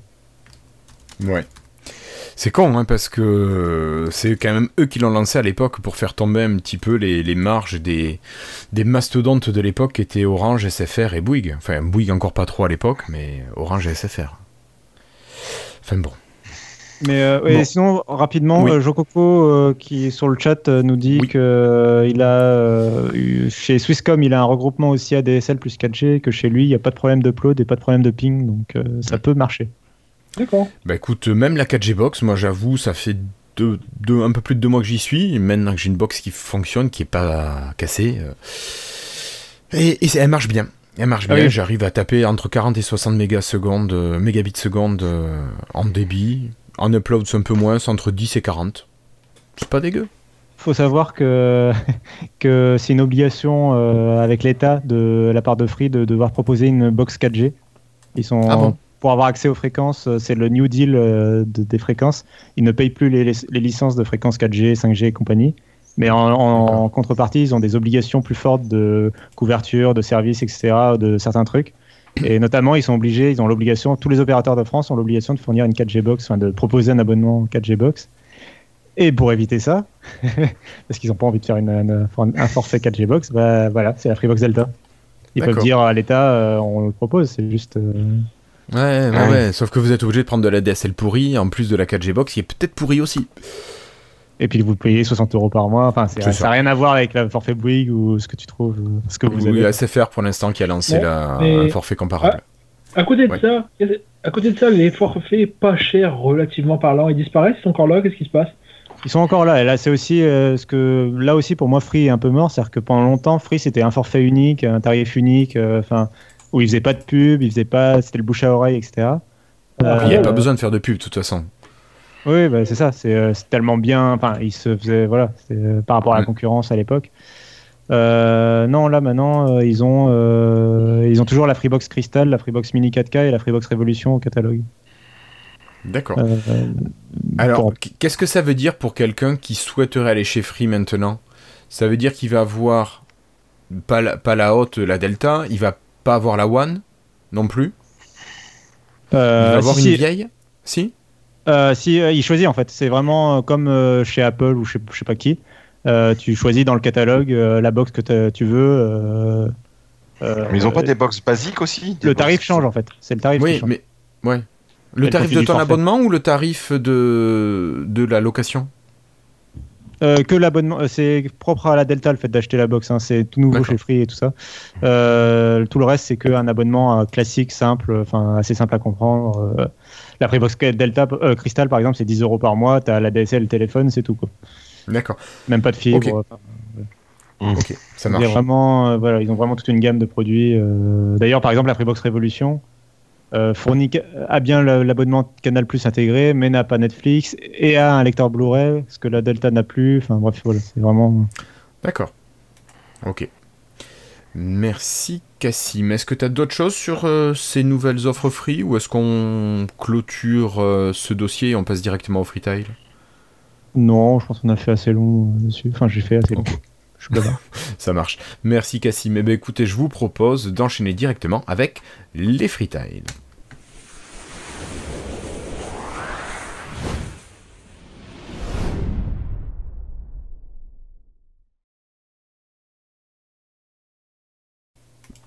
Ouais. C'est con, hein, parce que euh, c'est quand même eux qui l'ont lancé à l'époque pour faire tomber un petit peu les, les marges des, des mastodontes de l'époque qui étaient Orange, SFR et Bouygues. Enfin, Bouygues encore pas trop à l'époque, mais Orange et SFR. Enfin bon. Mais euh, Bon. sinon, rapidement, Oui. euh, Jococo qui qui est sur le chat euh, nous dit Oui. que euh, il a euh, eu- chez Swisscom, il a un regroupement aussi ADSL plus 4G, que chez lui, il n'y a pas de problème d'upload et pas de problème de ping, donc euh, ça peut marcher. D'accord. Bah écoute, même la 4G Box, moi j'avoue, ça fait deux, deux- un peu plus de deux mois que j'y suis. Maintenant que j'ai une box qui fonctionne, qui est pas cassée. euh, Et, elle marche bien. Elle marche Ah bien. oui. J'arrive à taper entre 40 et 60 mégasecondes, euh, mégabits secondes euh, en débit. En upload, c'est un peu moins, c'est entre 10 et 40. C'est pas dégueu. faut savoir que, que c'est une obligation euh, avec l'État de la part de Free de devoir proposer une box 4G. Ils sont Ah bon? Pour avoir accès aux fréquences, euh, c'est le New Deal euh, de- des fréquences. Ils ne payent plus les, licences de fréquences 4G, 5G et compagnie. Mais en, en- D'accord. en contrepartie, ils ont des obligations plus fortes de couverture, de services, etc., de certains trucs. Et notamment, ils sont obligés, ils ont l'obligation, tous les opérateurs de France ont l'obligation de fournir une 4G box, enfin de proposer un abonnement 4G box. Et pour éviter ça, parce qu'ils n'ont pas envie de faire une, une- un forfait 4G box, bah voilà, c'est la Freebox Delta. Ils peuvent dire à l'État, euh, on le propose, c'est juste. euh, Ouais, ouais, Ah ouais. Sauf que vous êtes obligé de prendre de la DSL pourrie, en plus de la 4G Box, qui est peut-être pourrie aussi. Et puis vous payez 60 euros par mois. Enfin, c'est- C'est ça n'a rien à voir avec la forfait Bouygues ou ce que tu trouves, euh, ce que vous Oui, avez. SFR pour l'instant qui a lancé la, mais- un forfait comparable. À côté de Ouais. ça, à côté de ça, les forfaits pas chers relativement parlant, ils disparaissent, ils sont encore là, qu'est-ce qui se passe? Ils sont encore là. Et là, c'est aussi euh, ce que là aussi pour moi, Free est un peu mort, c'est-à-dire que pendant longtemps, Free c'était un forfait unique, un tarif unique, euh, enfin où ils faisaient pas de pub, ils faisaient pas, c'était le bouche à oreille, etc. Il n'y a ouais, pas euh, besoin de faire de pub, de toute façon. Oui, bah, c'est ça. C'est euh, c'est tellement bien. Enfin, ils se faisaient voilà, euh, par rapport à la concurrence à l'époque. Euh, non, là maintenant, euh, ils ont euh, ils ont toujours la Freebox Crystal, la Freebox Mini 4K et la Freebox Révolution au catalogue. D'accord. Euh, euh, Alors, qu'est-ce que ça veut dire pour quelqu'un qui souhaiterait aller chez Free maintenant? Ça veut dire qu'il va avoir pas la, pas la haute, la Delta, il va pas avoir la One non plus Il euh, va avoir si, une si, vieille Si? Euh, si, euh, il choisit en fait. C'est vraiment comme euh, chez Apple ou je sais, je sais pas qui. Euh, tu choisis dans le catalogue euh, la box que t'as- tu veux. euh, euh, Mais ils ont pas des box basiques aussi Le tarif change en fait. C'est le tarif qui Oui, change. mais. Ouais. Le tarif de ton forfait. abonnement ou le tarif de, de la location? Euh, que l'abonnement, euh, c'est propre à la Delta le fait d'acheter la box, hein, c'est tout nouveau chez Free et tout ça. Euh, tout le reste c'est qu'un abonnement classique, simple, enfin assez simple à comprendre. Euh, la Freebox Delta Crystal par exemple c'est 10 euros par mois, t'as la DSL, le téléphone, c'est tout quoi. D'accord. Même pas de fibre. Ok. enfin, Ok, ça marche. vraiment, voilà, ils ont vraiment toute une gamme de produits. D'ailleurs par exemple la Freebox Révolution euh, fournit a bien l'abonnement Canal Plus intégré, mais n'a pas Netflix et a un lecteur Blu-ray, ce que la Delta n'a plus. Enfin bref voilà, c'est vraiment. D'accord. Ok. Merci Cassim. Est-ce que tu as d'autres choses sur euh, ces nouvelles offres free ou est-ce qu'on clôture euh, ce dossier et on passe directement au freetail Non, je pense qu'on a fait assez long dessus. Enfin, j'ai fait assez long. Je. Ça marche. Merci Cassim. Eh ben, écoutez, je vous propose d'enchaîner directement avec les freetiles.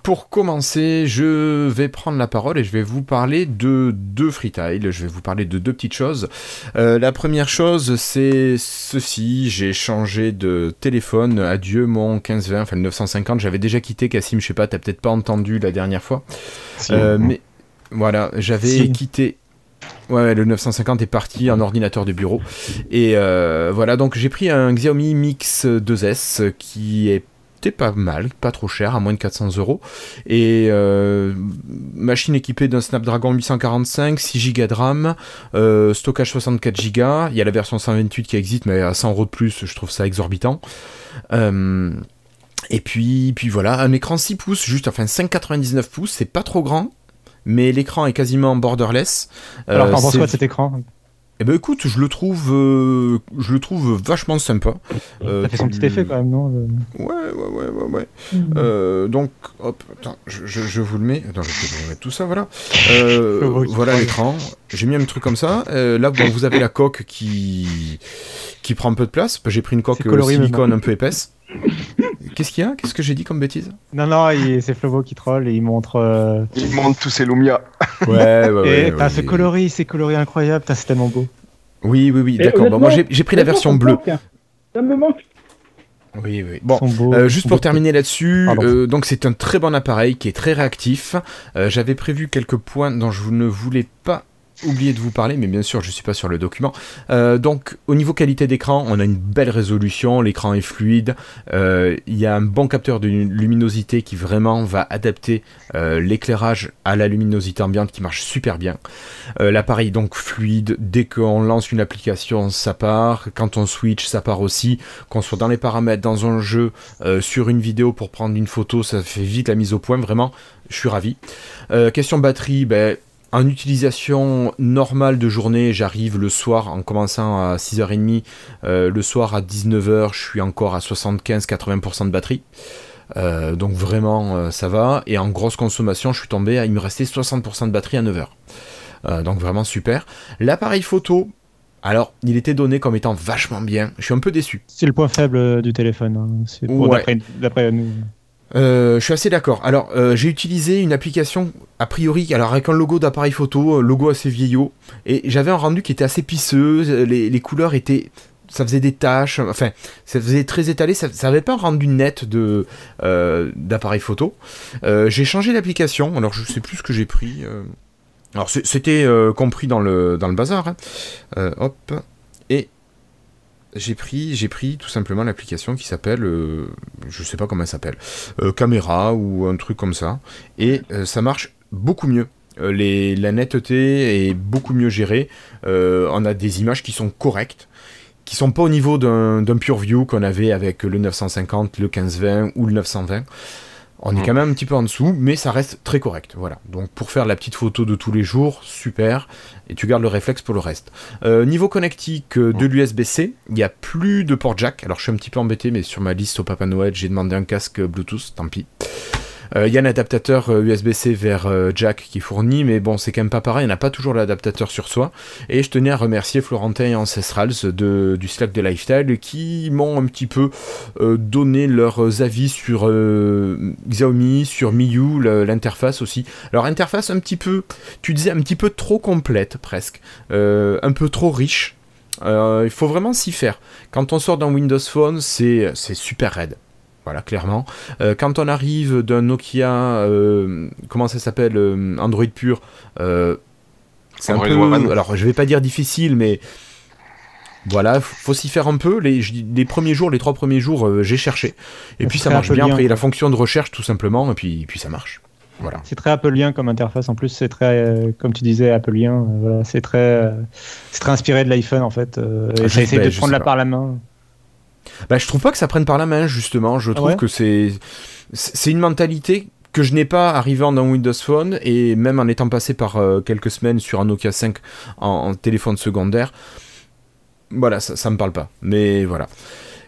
Pour commencer, je vais prendre la parole et je vais vous parler de deux freetiles. Je vais vous parler de deux petites choses. Euh, la première chose, c'est ceci. J'ai changé de téléphone. Adieu mon 1520, enfin le 950. J'avais déjà quitté Cassim, je sais pas, t'as peut-être pas entendu la dernière fois. Euh, mais voilà, j'avais quitté. Ouais, le 950 est parti en ordinateur de bureau. Et euh, voilà, donc j'ai pris un Xiaomi Mix 2S qui est pas mal, pas trop cher, à moins de 400 euros. Et euh, machine équipée d'un Snapdragon 845, 6 Go de RAM, euh, stockage 64 Go. Il y a la version 128 qui existe, mais à 100 euros de plus, je trouve ça exorbitant. Euh, et puis, puis voilà, un écran 6 pouces, juste, enfin 5,99 pouces, c'est pas trop grand, mais l'écran est quasiment borderless. Alors, t'en penses quoi de cet écran? Eh ben écoute, je le trouve, euh, je le trouve vachement sympa. Euh, ça fait son petit effet quand même, non Ouais, ouais, ouais, ouais, ouais. Hmm. Euh, donc, hop, attends, je, je, vous le mets. Attends, je vais vous mettre tout ça, voilà. voilà l'écran. J'ai mis un truc comme ça. là, bon, vous avez la coque qui qui prend un peu de place. J'ai pris une coque silicone un peu épaisse. Qu'est-ce qu'il y a? Qu'est-ce que j'ai dit comme bêtise? Non, non, c'est Flovo qui troll et il montre. Euh, il montre tous ses Lumia. Ouais, ouais, ouais. Et ouais, ce coloris, c'est coloris incroyable, c'est tellement beau. Oui, oui, oui, d'accord. Bon, moi j'ai pris la version bleue. Ça me manque. Oui, oui. Bon, euh, juste pour terminer là-dessus, euh, donc c'est un très bon appareil qui est très réactif. J'avais prévu quelques points dont je ne voulais pas oublié de vous parler, mais bien sûr, je suis pas sur le document. Euh, donc, au niveau qualité d'écran, on a une belle résolution, l'écran est fluide, euh, il y a un bon capteur de luminosité qui vraiment va adapter euh, l'éclairage à la luminosité ambiante qui marche super bien. L'appareil donc fluide, dès qu'on lance une application, ça part, quand on switch, ça part aussi, qu'on soit dans les paramètres, dans un jeu, sur une vidéo pour prendre une photo, ça fait vite la mise au point, vraiment, je suis ravi. question batterie, ben en utilisation normale de journée, j'arrive le soir en commençant à 6h30, euh, le soir à 19h, je suis encore à 75-80% de batterie. Euh, donc vraiment euh, ça va. Et en grosse consommation, je suis tombé à il me restait 60% de batterie à 9h. donc vraiment super. L'appareil photo, alors, il était donné comme étant vachement bien. Je suis un peu déçu. C'est le point faible du téléphone. Hein. C'est d'après nous. Euh, je suis assez d'accord. Alors, euh, j'ai utilisé une application, a priori, alors avec un logo d'appareil photo, logo assez vieillot, et j'avais un rendu qui était assez pisseux, les, couleurs étaient... Ça faisait des taches, enfin, ça faisait très étalé, ça n'avait pas un rendu net euh, d'appareil photo. j'ai changé d'application, alors je sais plus ce que j'ai pris. Alors, c'était compris dans le, dans le bazar. Hein. hop. Et j'ai pris, j'ai pris tout simplement l'application qui s'appelle, euh, je sais pas comment elle s'appelle, euh, caméra ou un truc comme ça, et euh, ça marche beaucoup mieux. Les, la netteté est beaucoup mieux gérée. on a des images qui sont correctes, qui sont pas au niveau d'un pure view qu'on avait avec le 950, le 1520 ou le 920. On est mm. quand même un petit peu en dessous, mais ça reste très correct. Voilà. Donc pour faire la petite photo de tous les jours, super. Et tu gardes le réflexe pour le reste. Euh, niveau connectique euh, de mm. l'USB-C, il n'y a plus de port jack. Alors je suis un petit peu embêté, mais sur ma liste au Papa Noël, j'ai demandé un casque Bluetooth, tant pis. Il euh, y a un adaptateur USB-C euh, vers euh, jack qui fournit, mais bon, c'est quand même pas pareil, on n'a pas toujours l'adaptateur sur soi. Et je tenais à remercier Florentin et Ancestrals de, du Slack de Lifestyle qui m'ont un petit peu donné leurs avis sur Xiaomi, sur Miyu, l'interface aussi. Alors, interface un petit peu, tu disais, un petit peu trop complète presque, un peu trop riche. il faut vraiment s'y faire. Quand on sort d'un Windows Phone, c'est super raide. Voilà, clairement. Euh, quand on arrive d'un Nokia, euh, comment ça s'appelle, euh, Android pur, c'est un peu, alors je vais pas dire difficile, mais voilà, faut s'y faire un peu. Les, les, premiers jours, les trois premiers jours, j'ai cherché, et puis ça marche bien. Après, il y a la fonction de recherche tout simplement, et puis, puis ça marche. Voilà. C'est très Appleien comme interface. En plus, c'est très, comme tu disais, Appleien. voilà, c'est très, c'est très inspiré de l'iPhone en fait. et ça essaie de prendre la par la main. Bah, je trouve pas que ça prenne par la main, justement. Je trouve que c'est c'est une mentalité que je n'ai pas arrivant dans Windows Phone et même en étant passé par euh, quelques semaines sur un Nokia 5 en, téléphone secondaire. Voilà, ça, ça me parle pas. Mais voilà.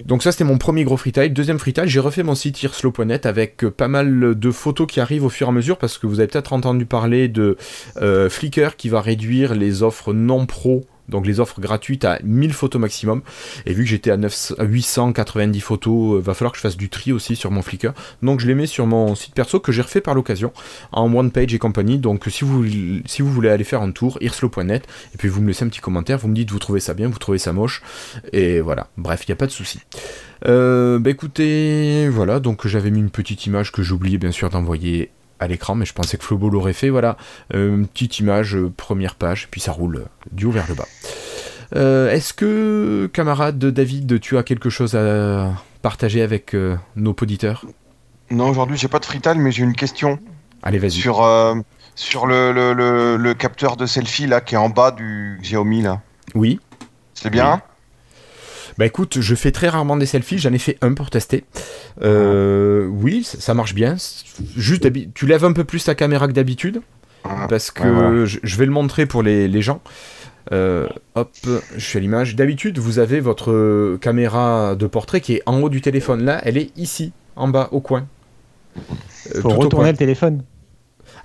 Donc ça c'était mon premier gros freetile. Deuxième freetile, j'ai refait mon site irslow.net avec euh, pas mal de photos qui arrivent au fur et à mesure parce que vous avez peut-être entendu parler de euh, Flickr qui va réduire les offres non pro donc les offres gratuites à 1000 photos maximum. Et vu que j'étais à, 890 photos, va falloir que je fasse du tri aussi sur mon Flickr. Donc je les mets sur mon site perso que j'ai refait par l'occasion en one page et compagnie. Donc si vous, voulez aller faire un tour, irslo.net, et puis vous me laissez un petit commentaire, vous me dites vous trouvez ça bien, vous trouvez ça moche, et voilà. Bref, il n'y a pas de souci. Euh, bah écoutez, voilà, donc j'avais mis une petite image que oublié bien sûr d'envoyer à l'écran, mais je pensais que Flobo l'aurait fait. Voilà, euh, une petite image, euh, première page, puis ça roule du haut vers le bas. Est-ce que, camarade David, tu as quelque chose à partager avec nos auditeurs? Non, aujourd'hui j'ai pas de freetime, mais j'ai une question. Allez, vas-y. Sur, sur le, le, le, capteur de selfie là qui est en bas du Xiaomi là. Oui. C'est bien? Bah écoute, je fais très rarement des selfies, j'en ai fait un pour tester. Euh, oui, ça marche bien. Juste, tu lèves un peu plus ta caméra que d'habitude, parce que je vais le montrer pour les, gens. Euh, hop, je suis à l'image. D'habitude, vous avez votre caméra de portrait qui est en haut du téléphone. Là, elle est ici, en bas, au coin. Euh, Faut retourner le téléphone.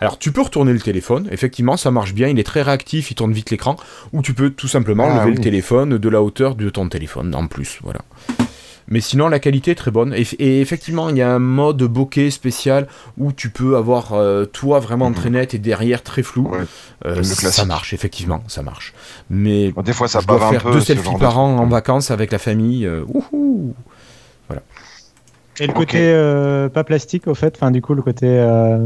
Alors tu peux retourner le téléphone, effectivement ça marche bien, il est très réactif, il tourne vite l'écran, ou tu peux tout simplement ah lever le téléphone de la hauteur de ton téléphone en plus, voilà. Mais sinon, la qualité est très bonne. Et, effectivement, il y a un mode bokeh spécial où tu peux avoir euh, toi vraiment mhm. très net et derrière très flou. Euh, ça marche, effectivement, ça marche. Mais des fois, ça je dois faire deux selfies par an en vacances avec la famille. Euh. Et le côté euh, pas plastique au fait, enfin du coup le côté, euh,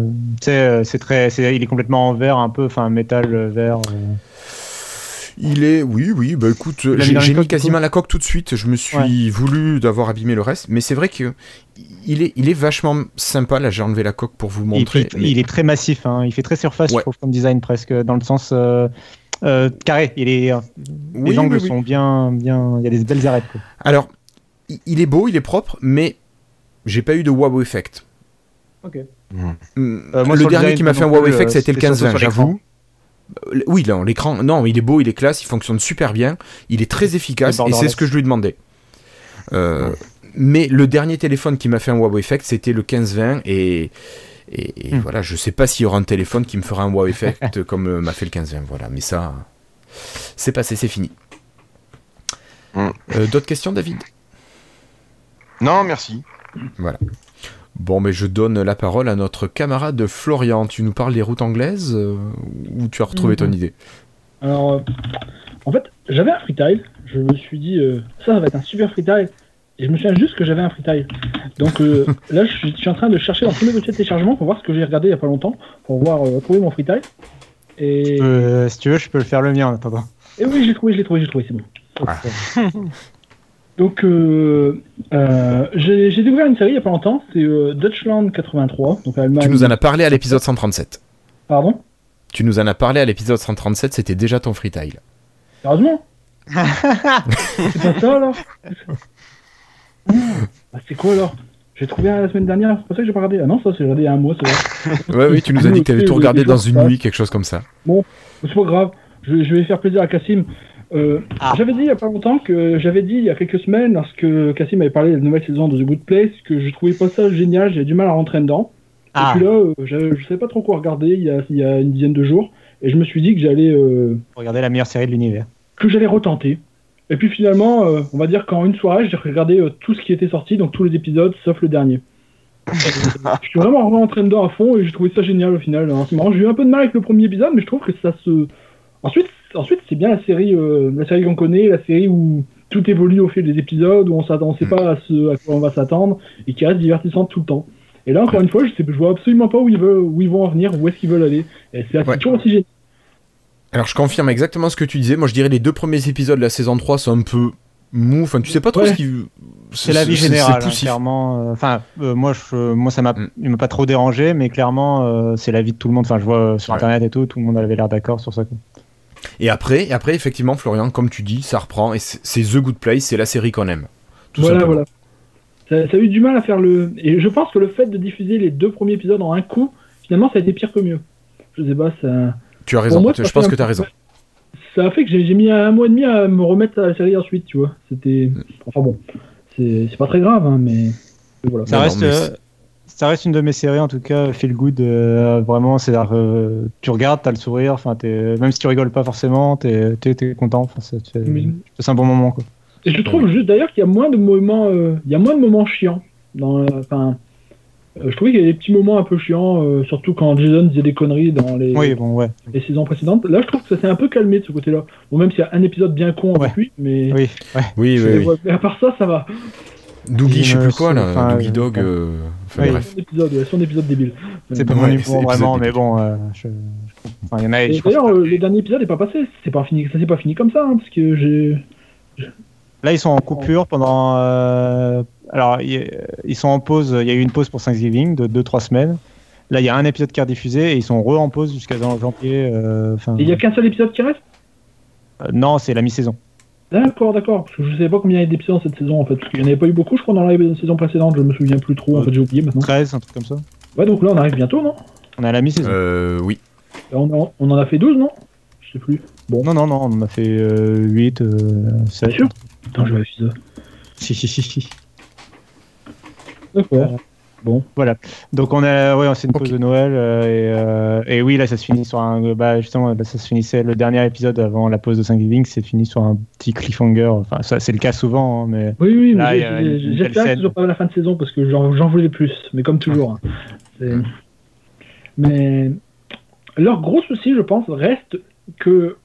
euh c'est très, il est complètement en verre un peu, enfin métal euh, vert. Il est, oui, oui, bah écoute, j'ai mis quasiment la coque tout de suite. Je me suis voulu d'avoir abîmé le reste, mais c'est vrai que il est, il est vachement sympa. Là, j'ai enlevé la coque pour vous montrer. Il, est très massif, hein. il fait très surface, je trouve, comme design presque, dans le sens carré. Il est, les angles sont bien, bien, il y a des belles arêtes. Alors, il est beau, il est propre, mais j'ai pas eu de wow effect. Ok. Hmm. Euh, le dernier qui m'a fait un wow effect, c'était le 15-20, j'avoue. Euh, oui, l'écran, non, il est beau, il est classe, il fonctionne super bien, il est très efficace et c'est ce que je lui demandais. Euh, mais le dernier téléphone qui m'a fait un wow effect, c'était le 15-20 et, et, hmm. voilà, je sais pas s'il y aura un téléphone qui me fera un wow effect comme m'a fait le 15-20, voilà, mais ça, c'est passé, c'est fini. Hmm. D'autres questions, David? Non, merci. Voilà. Bon, mais je donne la parole à notre camarade Florian. Tu nous parles des routes anglaises euh, ou tu as retrouvé ton mhm. idée? Alors, euh, en fait, j'avais un freetile. Je me suis dit, euh, ça, ça va être un super freetile. Et je me souviens juste que j'avais un freetile. Donc là, je suis, en train de chercher dans tous mes dossiers de téléchargement pour voir ce que j'ai regardé il n'y a pas longtemps, pour voir trouver mon freetile. Et... si tu veux, je peux le faire le mien en attendant. Et oui, je l'ai trouvé, je l'ai trouvé, j'ai trouvé, c'est bon. Ah. Donc, euh, euh, j'ai découvert une série il n'y a pas longtemps, c'est euh, Dutchland 83. Donc Tu nous en as parlé à l'épisode 137. Pardon? Tu nous en as parlé à l'épisode 137, c'était déjà ton freetile. Sérieusement? C'est pas ça alors? Ah, C'est quoi alors? J'ai trouvé la semaine dernière, c'est pas ça que j'ai pas regardé. Ah non, ça c'est regardé il y a un mois, c'est vrai. ouais, oui, tu nous as dit que tu avais tout regardé dans une nuit, quelque chose comme ça. Bon, c'est pas grave, je, je vais faire plaisir à Cassim. Euh, ah. J'avais dit il y a pas longtemps que j'avais dit il y a quelques semaines, lorsque Cassim avait parlé de la nouvelle saison de The Good Place, que je trouvais pas ça génial, j'ai du mal à rentrer dedans. Et ah. puis là, euh, je, je sais pas trop quoi regarder il y, a, il y, a, une dizaine de jours, et je me suis dit que j'allais. Euh, regarder la meilleure série de l'univers. Que j'allais retenter. Et puis finalement, on va dire qu'en une soirée, j'ai regardé tout ce qui était sorti, donc tous les épisodes, sauf le dernier. je suis vraiment rentré dedans à fond et j'ai trouvé ça génial au final. C'est marrant, j'ai eu un peu de mal avec le premier épisode, mais je trouve que ça se. Ensuite, ensuite, c'est bien la série, euh, la série qu'on connaît, la série où tout évolue au fil des épisodes, où on ne sait pas à, ce, à quoi on va s'attendre, et qui reste divertissante tout le temps. Et là, encore une fois, je ne vois absolument pas où ils, veulent, où ils vont en venir, où est-ce qu'ils veulent aller. Et c'est toujours aussi génial. Alors, je confirme exactement ce que tu disais. Moi, je dirais les deux premiers épisodes de la saison 3 sont un peu mou. Enfin, tu sais pas trop ce qui. C'est la vie générale, hein, clairement. Euh, enfin, euh, moi, je, moi, ça m'a, mm. m'a pas trop dérangé, mais clairement, c'est la vie de tout le monde. Enfin, je vois sur internet et tout, tout le monde avait l'air d'accord sur ça. Et après, et après, effectivement, Florian, comme tu dis, ça reprend. Et c'est The Good Place, c'est la série qu'on aime. voilà, voilà. Ça, a eu du mal à faire le. Et je pense que le fait de diffuser les deux premiers épisodes en un coup, finalement, ça a été pire que mieux. Je sais pas, ça. Tu as raison, je pense que tu as raison. Ça a fait que j'ai mis un mois et demi à me remettre à la série ensuite, tu vois. C'était. Enfin bon, c'est pas très grave, hein, mais. Voilà. Ça reste. Euh, ça reste une de mes séries en tout cas, feel good. euh, vraiment, c'est euh, tu regardes, t'as le sourire. Enfin, t'es- même si tu rigoles pas forcément, t'es es, content. C'est un bon moment quoi. Et je trouve juste d'ailleurs qu'il y a moins de moments, euh, il y a moins de moments chiants. Dans, euh, enfin, euh, je trouvais qu'il y a des petits moments un peu chiants, euh, surtout quand Jason disait des conneries dans les, Oui, bon, ouais. les saisons précédentes. Là, je trouve que ça s'est un peu calmé de ce côté-là. Bon, même s'il y a un épisode bien con avec Ouais. lui, mais, Oui, ouais. Oui, oui, oui. à part ça, ça va. Doogie, je sais plus quoi là. enfin, Doogie euh, Dog. ouais. euh, Enfin Oui. bref. Son épisode, ouais, son épisode débile. C'est pas Euh, mon Ouais, niveau vraiment, mais bon, euh, je, je- enfin, il y en a. Et d'ailleurs, que- euh, le dernier épisode n'est pas passé. C'est pas fini. Ça s'est pas fini comme ça, hein, parce que j'ai. Là, ils sont en coupure pendant. euh, Alors, il- ils sont en pause. Il y a eu une pause pour Thanksgiving de 2-3 semaines. Là, il y a un épisode qui est rediffusé et ils sont re en pause jusqu'à janvier. euh, enfin, Et il y a qu'un seul épisode qui reste? Euh, non, c'est la mi-saison. D'accord, d'accord. Parce que je savais pas combien il y a d'épisodes dans cette saison en fait. Parce qu'il n'y en avait pas eu beaucoup, je crois, dans la saison précédente. Je me souviens plus trop. En fait, j'ai oublié maintenant. 13, un truc comme ça. Ouais, donc là, on arrive bientôt, non? On est à la mi-saison. Euh, oui. on, en- on en a fait 12, non? Je sais plus. Non, non, non, on en a fait euh, 8, 7. sûr Attends, je vais ça. Si, si, si, si. D'accord. Voilà. Donc on a, ouais, c'est une pause de Noël euh, et, euh, et oui là ça se finit sur un, bah justement là, ça se finissait le dernier épisode avant la pause de Thanksgiving, c'est fini sur un petit cliffhanger. Enfin ça c'est le cas souvent, hein, mais Oui, oui, Là, j'espère soit pas la fin de saison parce que j'en voulais plus. Mais comme toujours. hein. Mais leur gros souci, je pense, reste que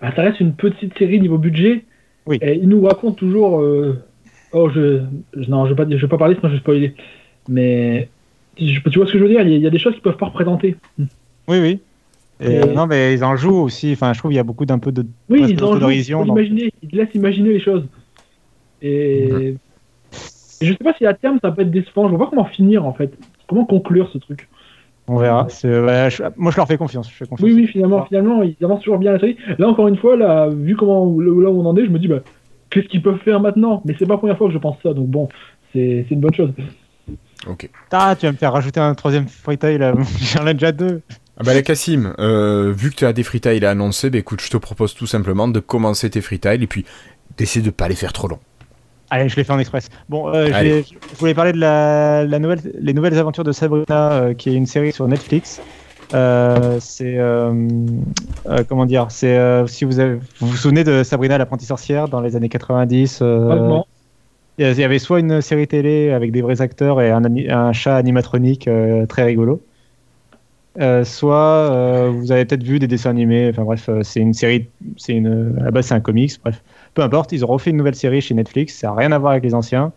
bah, ça reste une petite série niveau budget. Oui. Et ils nous racontent toujours. euh, Oh, je. Non, je vais pas, vais pas parler sinon je vais spoiler. Mais. Tu vois ce que je veux dire il y, a, il y a des choses qu'ils peuvent pas représenter. oui oui. Et, Et- euh, non mais ils en jouent aussi. Enfin je trouve il y a beaucoup d'un peu de Oui, ils en jouent ils te laissent imaginer les choses. Et... et je sais pas si à terme ça peut être décevant, je vois pas comment finir en fait. Comment conclure ce truc On verra. C'est- ouais, je- moi je leur fais confiance. Je fais confiance. Oui, oui, finalement, finalement, ils avancent toujours bien la série. Là, encore une fois, là, vu comment là où on en est, je me dis, bah, qu'est-ce qu'ils peuvent faire maintenant? Mais c'est pas la première fois que je pense ça, donc bon, c'est une bonne chose. Ok. Ah tu vas me faire rajouter un troisième freetail là. J'en ai déjà deux. Ah bah la Cassim, euh, vu que tu as des freetiles à annoncer, bah écoute, je te propose tout simplement de commencer tes freetiles et puis d'essayer de pas les faire trop longs. Allez, je l'ai fait en express. Bon, euh, je, voulais parler de la, la nouvelle, les nouvelles aventures de Sabrina, euh, qui est une série sur Netflix. Euh, c'est euh, euh, comment dire C'est euh, si vous avez, vous vous souvenez de Sabrina l'apprentie sorcière dans les années 90. euh, Vaguement. Il y avait soit une série télé avec des vrais acteurs et un, chat animatronique euh, très rigolo. Euh, soit euh, vous avez peut-être vu des dessins animés. Enfin bref, euh, c'est une série. C'est une. À la base, c'est un comics. Bref, peu importe. Ils ont refait une nouvelle série chez Netflix. Ça n'a rien à voir avec les anciens.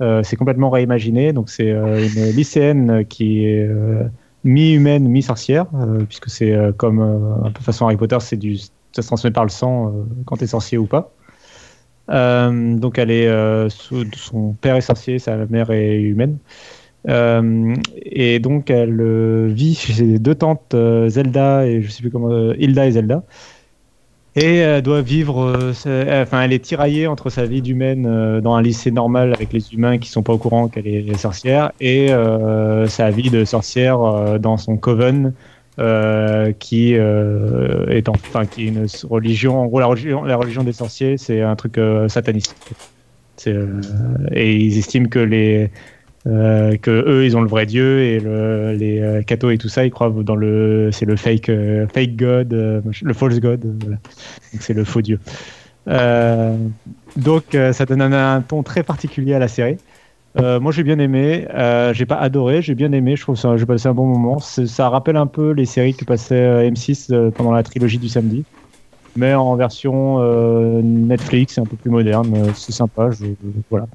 Euh, c'est complètement réimaginé. Donc c'est euh, une lycéenne qui est euh, mi-humaine, mi-sorcière, euh, puisque c'est euh, comme euh, un peu façon Harry Potter, c'est du. Ça se transmet par le sang euh, quand t'es sorcier ou pas. Euh, donc elle est euh, son père est sorcier, sa mère est humaine. Euh, et donc elle vit chez ses deux tantes Zelda et je sais plus comment Hilda et Zelda. Et elle doit vivre, enfin elle est tiraillée entre sa vie d'humaine dans un lycée normal avec les humains qui sont pas au courant qu'elle est sorcière et sa vie de sorcière dans son coven euh, qui euh, est en- enfin qui est une religion. En gros la religion, la religion des sorciers c'est un truc euh, sataniste. Et ils estiment que les que eux ils ont le vrai dieu et le, les cathos et tout ça ils croient dans le c'est le fake fake god le false god c'est le faux dieu. Donc ça donne un ton très particulier à la série euh, moi j'ai bien aimé, euh, j'ai pas adoré, j'ai bien aimé, je trouve ça j'ai passé un bon moment. C'est- Ça rappelle un peu les séries que passait euh, M6 euh, pendant la trilogie du samedi, mais en version euh, Netflix, un peu plus moderne, euh, c'est sympa, je, voilà.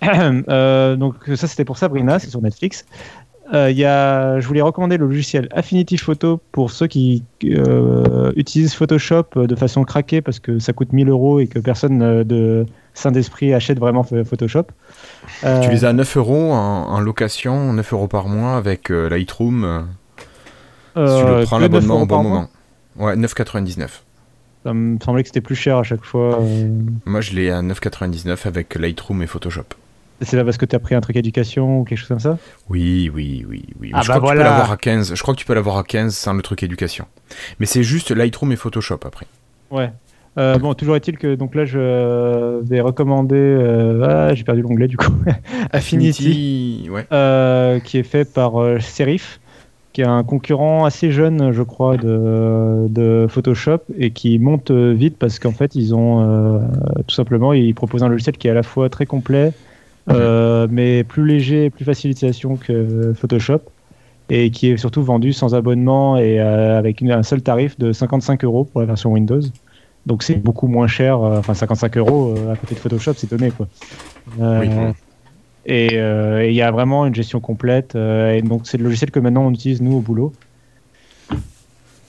Donc ça c'était pour Sabrina, c'est sur Netflix. Euh, y a, je voulais recommander le logiciel Affinity Photo pour ceux qui euh, utilisent Photoshop de façon craquée parce que ça coûte 1000 euros et que personne euh, de saint d'esprit achète vraiment Photoshop. Euh, Tu les as à 9 euros en, en location, 9 euros par mois avec Lightroom. si tu le prends que 9 l'abonnement au bon moment. Ouais, 9,99. Ça me semblait que c'était plus cher à chaque fois. Moi, je l'ai à 9,99 avec Lightroom et Photoshop. C'est là parce que tu as pris un truc éducation ou quelque chose comme ça? Oui, oui, oui, oui. Ah je bah crois que tu peux l'avoir à 15. Je crois que tu peux l'avoir à 15 sans le truc éducation. Mais c'est juste Lightroom et Photoshop après. Ouais. Euh, bon, toujours est-il que donc là, je vais recommander. euh, ah, j'ai perdu l'onglet du coup. Affinity, ouais. euh, qui est fait par euh, Serif, qui est un concurrent assez jeune, je crois, de, de Photoshop et qui monte vite parce qu'en fait, ils ont euh, tout simplement, ils proposent un logiciel qui est à la fois très complet, euh, mais plus léger plus facile d'utilisation que Photoshop et qui est surtout vendu sans abonnement et euh, avec une- un seul tarif de 55 euros pour la version Windows. Donc c'est beaucoup moins cher, euh, enfin 55 euros à côté de Photoshop, c'est donné quoi. Oui. Et il y a vraiment une gestion complète. et donc c'est le logiciel que maintenant on utilise nous au boulot.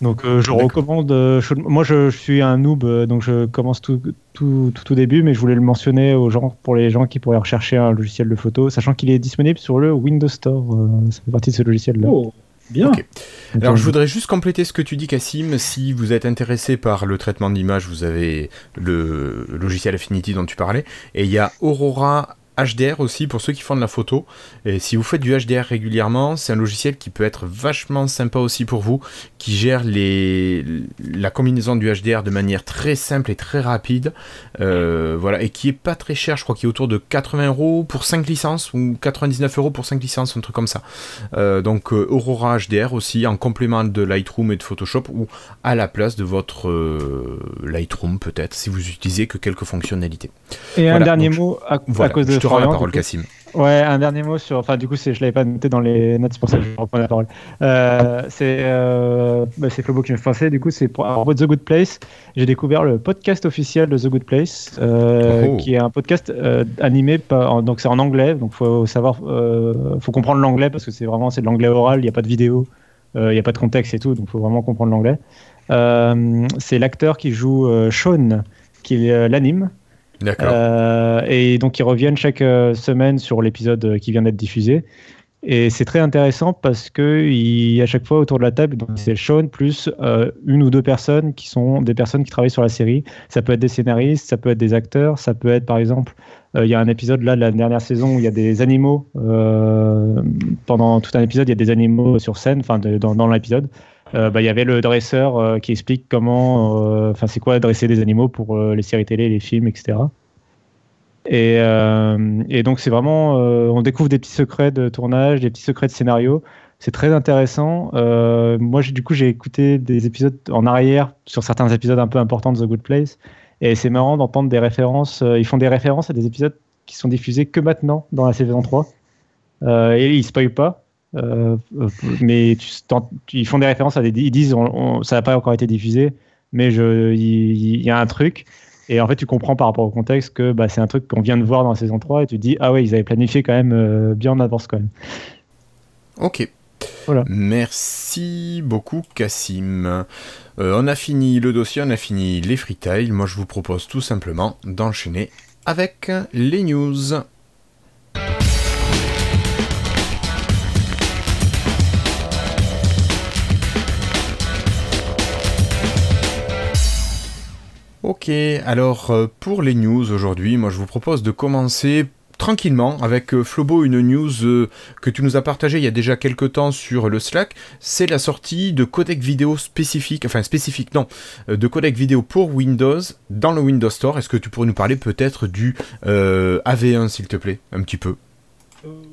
Donc euh, je recommande. euh, moi je, je suis un noob, euh, donc je commence tout, tout, tout au début, mais je voulais le mentionner aux gens pour les gens qui pourraient rechercher un logiciel de photo, sachant qu'il est disponible sur le Windows Store. euh, ça fait partie de ce logiciel-là. Oh, bien. Alors je voudrais juste compléter ce que tu dis Cassim, si vous êtes intéressé par le traitement d'image, vous avez le logiciel Affinity dont tu parlais, et il y a Aurora HDR aussi pour ceux qui font de la photo, et si vous faites du HDR régulièrement, c'est un logiciel qui peut être vachement sympa aussi pour vous, qui gère les... la combinaison du HDR de manière très simple et très rapide, euh, voilà, et qui est pas très cher, je crois qu'il est autour de 80 euros pour 5 licences, ou 99 euros pour 5 licences, un truc comme ça. Euh, donc euh, Aurora HDR aussi en complément de Lightroom et de Photoshop ou à la place de votre Lightroom peut-être si vous utilisez que quelques fonctionnalités. Et un dernier donc, mot à, à cause de je te rends la parole. Cassim. Ouais, un dernier mot sur. Enfin, du coup, c'est, je l'avais pas noté dans les notes, c'est pour ça que je reprends la parole. Euh, c'est, euh, bah, c'est Flobo qui me fait penser. Du coup, c'est pour, à propos de The Good Place. J'ai découvert le podcast officiel de The Good Place, euh, Oh. qui est un podcast euh, animé par. en- Donc, c'est en anglais. Donc, faut savoir, euh, faut comprendre l'anglais parce que c'est vraiment c'est de l'anglais oral. Il n'y a pas de vidéo, euh, il n'y a pas de contexte et tout. Donc, faut vraiment comprendre l'anglais. Euh, c'est l'acteur qui joue euh, Sean, qui euh, l'anime. D'accord. Euh, et donc ils reviennent chaque euh, semaine sur l'épisode euh, qui vient d'être diffusé. Et c'est très intéressant parce que à chaque fois autour de la table, c'est Sean plus une ou deux personnes qui sont des personnes qui travaillent sur la série. Ça peut être des scénaristes, ça peut être des acteurs, ça peut être par exemple, il y a un épisode là de la dernière saison où il y a des animaux. pendant tout un épisode, il y a des animaux sur scène, enfin dans l'épisode. Euh, bah, il y avait le dresseur euh, qui explique comment, euh, enfin c'est quoi dresser des animaux pour les séries télé, les films, etc. Et, et donc c'est vraiment, on découvre des petits secrets de tournage, des petits secrets de scénario. C'est très intéressant. Euh, moi, du coup, j'ai écouté des épisodes en arrière sur certains épisodes un peu importants de The Good Place, et c'est marrant d'entendre des références. ils font des références à des épisodes qui sont diffusés que maintenant dans la saison 3. Euh, et ils spoilent pas. Euh, mais tu, ils font des références à des. Ils disent on, on- ça n'a pas encore été diffusé, mais il y, a un truc. Et en fait, tu comprends par rapport au contexte que bah, c'est un truc qu'on vient de voir dans la saison 3 et tu te dis ah ouais, ils avaient planifié quand même euh, bien en avance quand même. Ok. Voilà. Merci beaucoup Cassim. Euh, on a fini le dossier, on a fini les freetiles. Moi je vous propose tout simplement d'enchaîner avec les news. Ok, alors euh, pour les news aujourd'hui, moi je vous propose de commencer tranquillement avec euh, Flobo, une news euh, que tu nous as partagée il y a déjà quelques temps sur le Slack. C'est la sortie de codec vidéo spécifique, enfin spécifique, non, de codec vidéo pour Windows dans le Windows Store. Est-ce que tu pourrais nous parler peut-être du euh, AV1 s'il te plaît, un petit peu?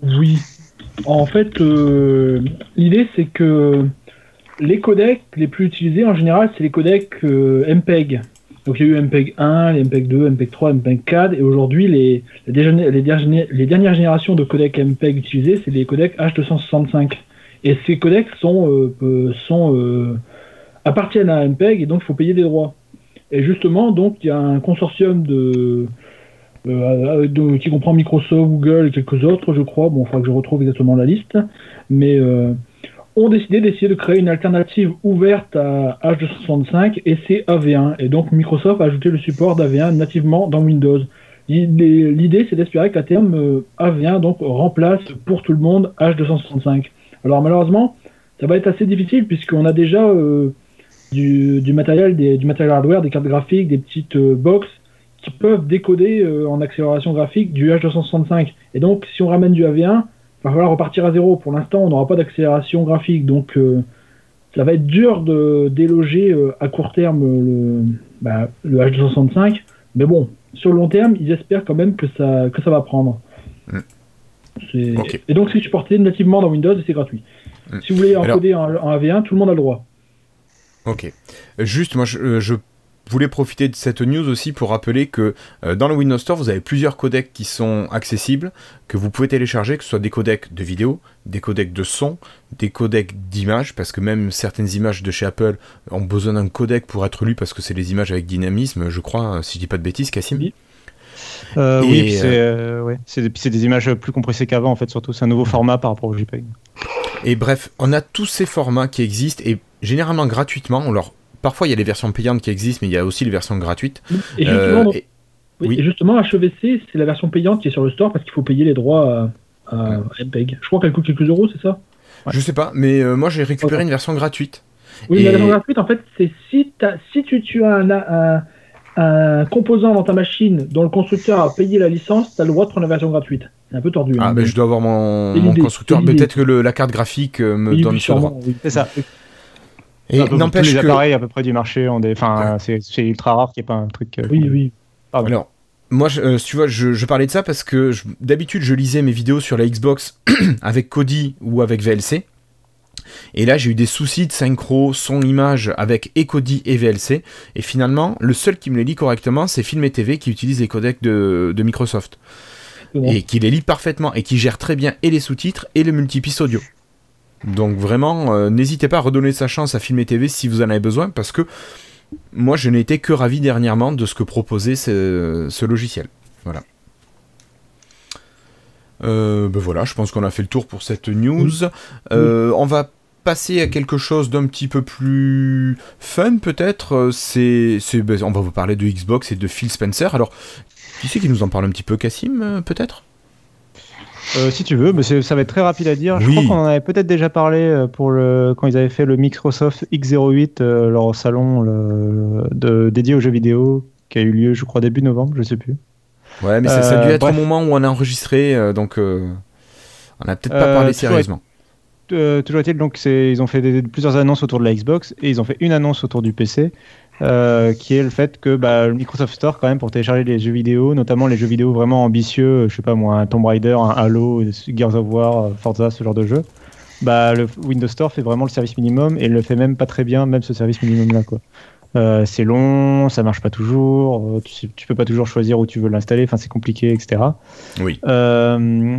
Oui. En fait, l'idée c'est que les codecs les plus utilisés en général, c'est les codecs MPEG. Donc il y a eu MPEG 1, les MPEG 2, MPEG 3, MPEG 4, et aujourd'hui les, dernières- générations de codecs MPEG utilisés, c'est les codecs H265. Et ces codecs sont, euh, euh, euh, appartiennent à MPEG et donc il faut payer des droits. Et justement, donc il y a un consortium qui comprend Microsoft, Google et quelques autres, je crois. Bon, il faudra que je retrouve exactement la liste. Mais ont décidé d'essayer de créer une alternative ouverte à H265 et c'est AV1. Et donc Microsoft a ajouté le support d'AV1 nativement dans Windows. L'idée, c'est d'espérer qu'à terme, euh, AV1 donc, remplace pour tout le monde H265. Alors malheureusement, ça va être assez difficile puisqu'on a déjà euh, du, matériel, du matériel hardware, des cartes graphiques, des petites euh, box qui peuvent décoder euh, en accélération graphique du H265. Et donc, si on ramène du AV1, il va falloir repartir à zéro. Pour l'instant, on n'aura pas d'accélération graphique. Donc, euh, ça va être dur de déloger euh, à court terme le, bah, le H265, mais bon, sur le long terme, ils espèrent quand même que ça, que ça va prendre. Mm. Et donc, c'est supporté nativement dans Windows et c'est gratuit. Mm. Si vous voulez Alors- encoder en, en AV1, tout le monde a le droit. Ok. Euh, Juste, moi, je, euh, je voulais profiter de cette news aussi pour rappeler que euh, dans le Windows Store, vous avez plusieurs codecs qui sont accessibles, que vous pouvez télécharger, que ce soit des codecs de vidéo, des codecs de son, des codecs d'images, parce que même certaines images de chez Apple ont besoin d'un codec pour être lues, parce que c'est les images avec dynamisme, je crois, euh, si je dis pas de bêtises, Cassim. Oui. Euh, Et, oui, puis c'est euh, ouais, c'est des, images plus compressées qu'avant en fait, surtout c'est un nouveau format par rapport au JPEG. Et bref, on a tous ces formats qui existent, et généralement gratuitement. Alors, parfois, il y a les versions payantes qui existent, mais il y a aussi les versions gratuites. Et Euh, justement, donc- et- oui, oui. et justement, HEVC, c'est la version payante qui est sur le store parce qu'il faut payer les droits à, à MPEG. Je crois qu'elle coûte quelques euros, c'est ça? Ouais. Je sais pas, mais euh, moi j'ai récupéré une version gratuite. Oui, Et- la version gratuite, en fait, c'est si, si tu, tu as un, un, un composant dans ta machine dont le constructeur a payé la licence, tu as le droit de prendre la version gratuite. C'est un peu tordu. Ah, hein, ben mais- je dois avoir mon, constructeur. Peut-être que le- la carte graphique euh, me donne ce droit. oui. C'est ça. Et n'empêche les que. appareils à peu près du marché ont des. Enfin, c'est c'est ultra rare qu'il n'y ait pas un truc. euh, Oui, oui. Alors, moi, je- euh, tu vois, je, je parlais de ça parce que d'habitude, je lisais mes vidéos sur la Xbox avec Kodi ou avec VLC. Et là, j'ai eu des soucis de synchro, son-image avec et Kodi et VLC. Et finalement, le seul qui me les lit correctement, c'est Film et TV qui utilise les codecs de, de Microsoft. Et qui les lit parfaitement et qui gère très bien et les sous-titres et le multipiste audio. Donc vraiment, euh, n'hésitez pas à redonner sa chance à Film et TV si vous en avez besoin parce que moi je n'ai été que ravi dernièrement de ce que proposait ce, ce logiciel. Voilà. Euh, ben voilà, je pense qu'on a fait le tour pour cette news. Euh, On va passer à quelque chose d'un petit peu plus fun peut-être. C'est, ben, on va vous parler de Xbox et de Phil Spencer. Alors, qui c'est qui nous en parle un petit peu, Cassim, peut-être? Euh, si tu veux, mais ça va être très rapide à dire. Je crois qu'on en avait peut-être déjà parlé euh, pour le, quand ils avaient fait le Microsoft X08, euh, leur salon le- de, dédié aux jeux vidéo, qui a eu lieu, je crois, début novembre, je sais plus. Ouais, mais ça, ça a dû être bref. au moment où on a enregistré, donc on a peut-être pas parlé sérieusement. Toujours est-il, donc ils ont fait des- plusieurs annonces autour de la Xbox et ils ont fait une annonce autour du PC, euh, qui est le fait que bah, le Microsoft Store, quand même, pour télécharger les jeux vidéo, notamment les jeux vidéo vraiment ambitieux, je sais pas moi, un Tomb Raider, un Halo, Gears of War, euh, Forza, ce genre de jeu, bah, le Windows Store fait vraiment le service minimum et le fait même pas très bien, même ce service minimum-là. quoi. Euh, c'est long, ça marche pas toujours, euh, tu, tu peux pas toujours choisir où tu veux l'installer, enfin c'est compliqué, etc. Oui. Euh,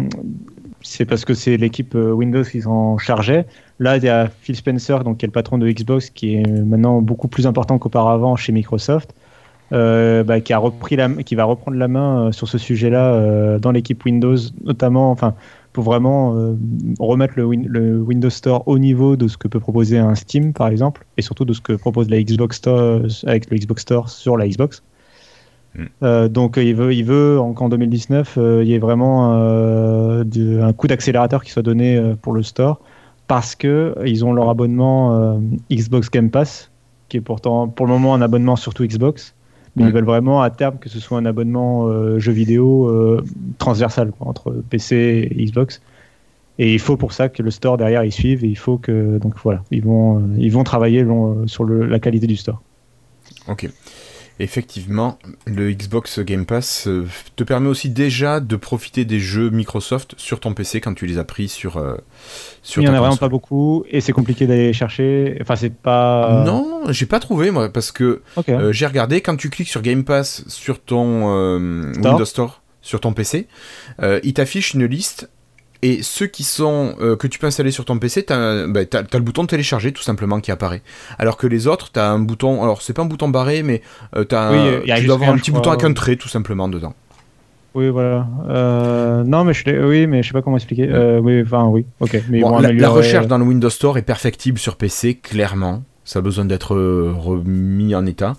c'est parce que c'est l'équipe euh, Windows qui s'en chargeait. Là, il y a Phil Spencer, donc, qui est le patron de Xbox, qui est maintenant beaucoup plus important qu'auparavant chez Microsoft, euh, bah, qui, a repris qui va reprendre la main euh, sur ce sujet-là euh, dans l'équipe Windows, notamment enfin, pour vraiment euh, remettre le, le Windows Store au niveau de ce que peut proposer un Steam, par exemple, et surtout de ce que propose la Xbox Store avec le Xbox Store sur la Xbox. Euh, donc il veut, il veut en- qu'en 2019, euh, il y ait vraiment euh, du- un coup d'accélérateur qui soit donné pour le store parce que ils ont leur abonnement Xbox Game Pass, qui est pourtant pour le moment un abonnement surtout Xbox, mais ils veulent vraiment à terme que ce soit un abonnement jeu vidéo transversal quoi, entre PC et Xbox. Et il faut pour ça que le store derrière il suive et il faut que donc voilà ils vont ils vont travailler long- sur le- la qualité du store. Ok. Effectivement, le Xbox Game Pass euh, te permet aussi déjà de profiter des jeux Microsoft sur ton PC quand tu les as pris sur, euh, sur il y en a vraiment pas beaucoup et c'est compliqué d'aller les chercher. Enfin c'est pas Non, j'ai pas trouvé moi parce que euh, j'ai regardé quand tu cliques sur Game Pass sur ton euh, Store. Windows Store sur ton PC, il t'affiche une liste et ceux qui sont euh, que tu peux installer sur ton PC, t'as bah, t'as- t'as le bouton télécharger tout simplement qui apparaît. Alors que les autres, t'as un bouton, alors c'est pas un bouton barré, mais euh, t'as Oui, un- il y a tu dois avoir un petit bouton avec un trait tout simplement dedans. Oui, voilà. Euh, non, mais je oui, mais je sais pas comment expliquer. Euh, oui, enfin, oui. Ok. Mais Bon, la, la recherche dans le Windows Store est perfectible sur PC, clairement. Ça a besoin d'être euh, remis en état.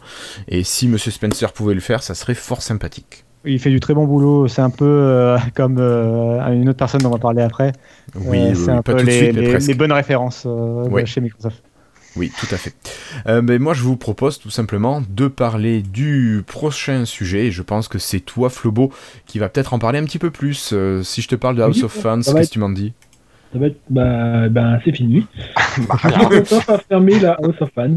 Et si Monsieur Spencer pouvait le faire, ça serait fort sympathique. Il fait du très bon boulot. C'est un peu euh, comme euh, une autre personne dont on va parler après. Oui, Euh, c'est oui, un pas peu les, suite, mais les- presque. les bonnes références euh, Oui. chez Microsoft. Oui, tout à fait. Euh, mais moi, je vous propose tout simplement de parler du prochain sujet. Et je pense que c'est toi, Flobo, qui va peut-être en parler un petit peu plus. Euh, si je te parle de House Oui, of Fans, qu'est-ce être- que tu m'en dis? Ça va être, bah, bah c'est fini. Microsoft a fermé la House of Fans.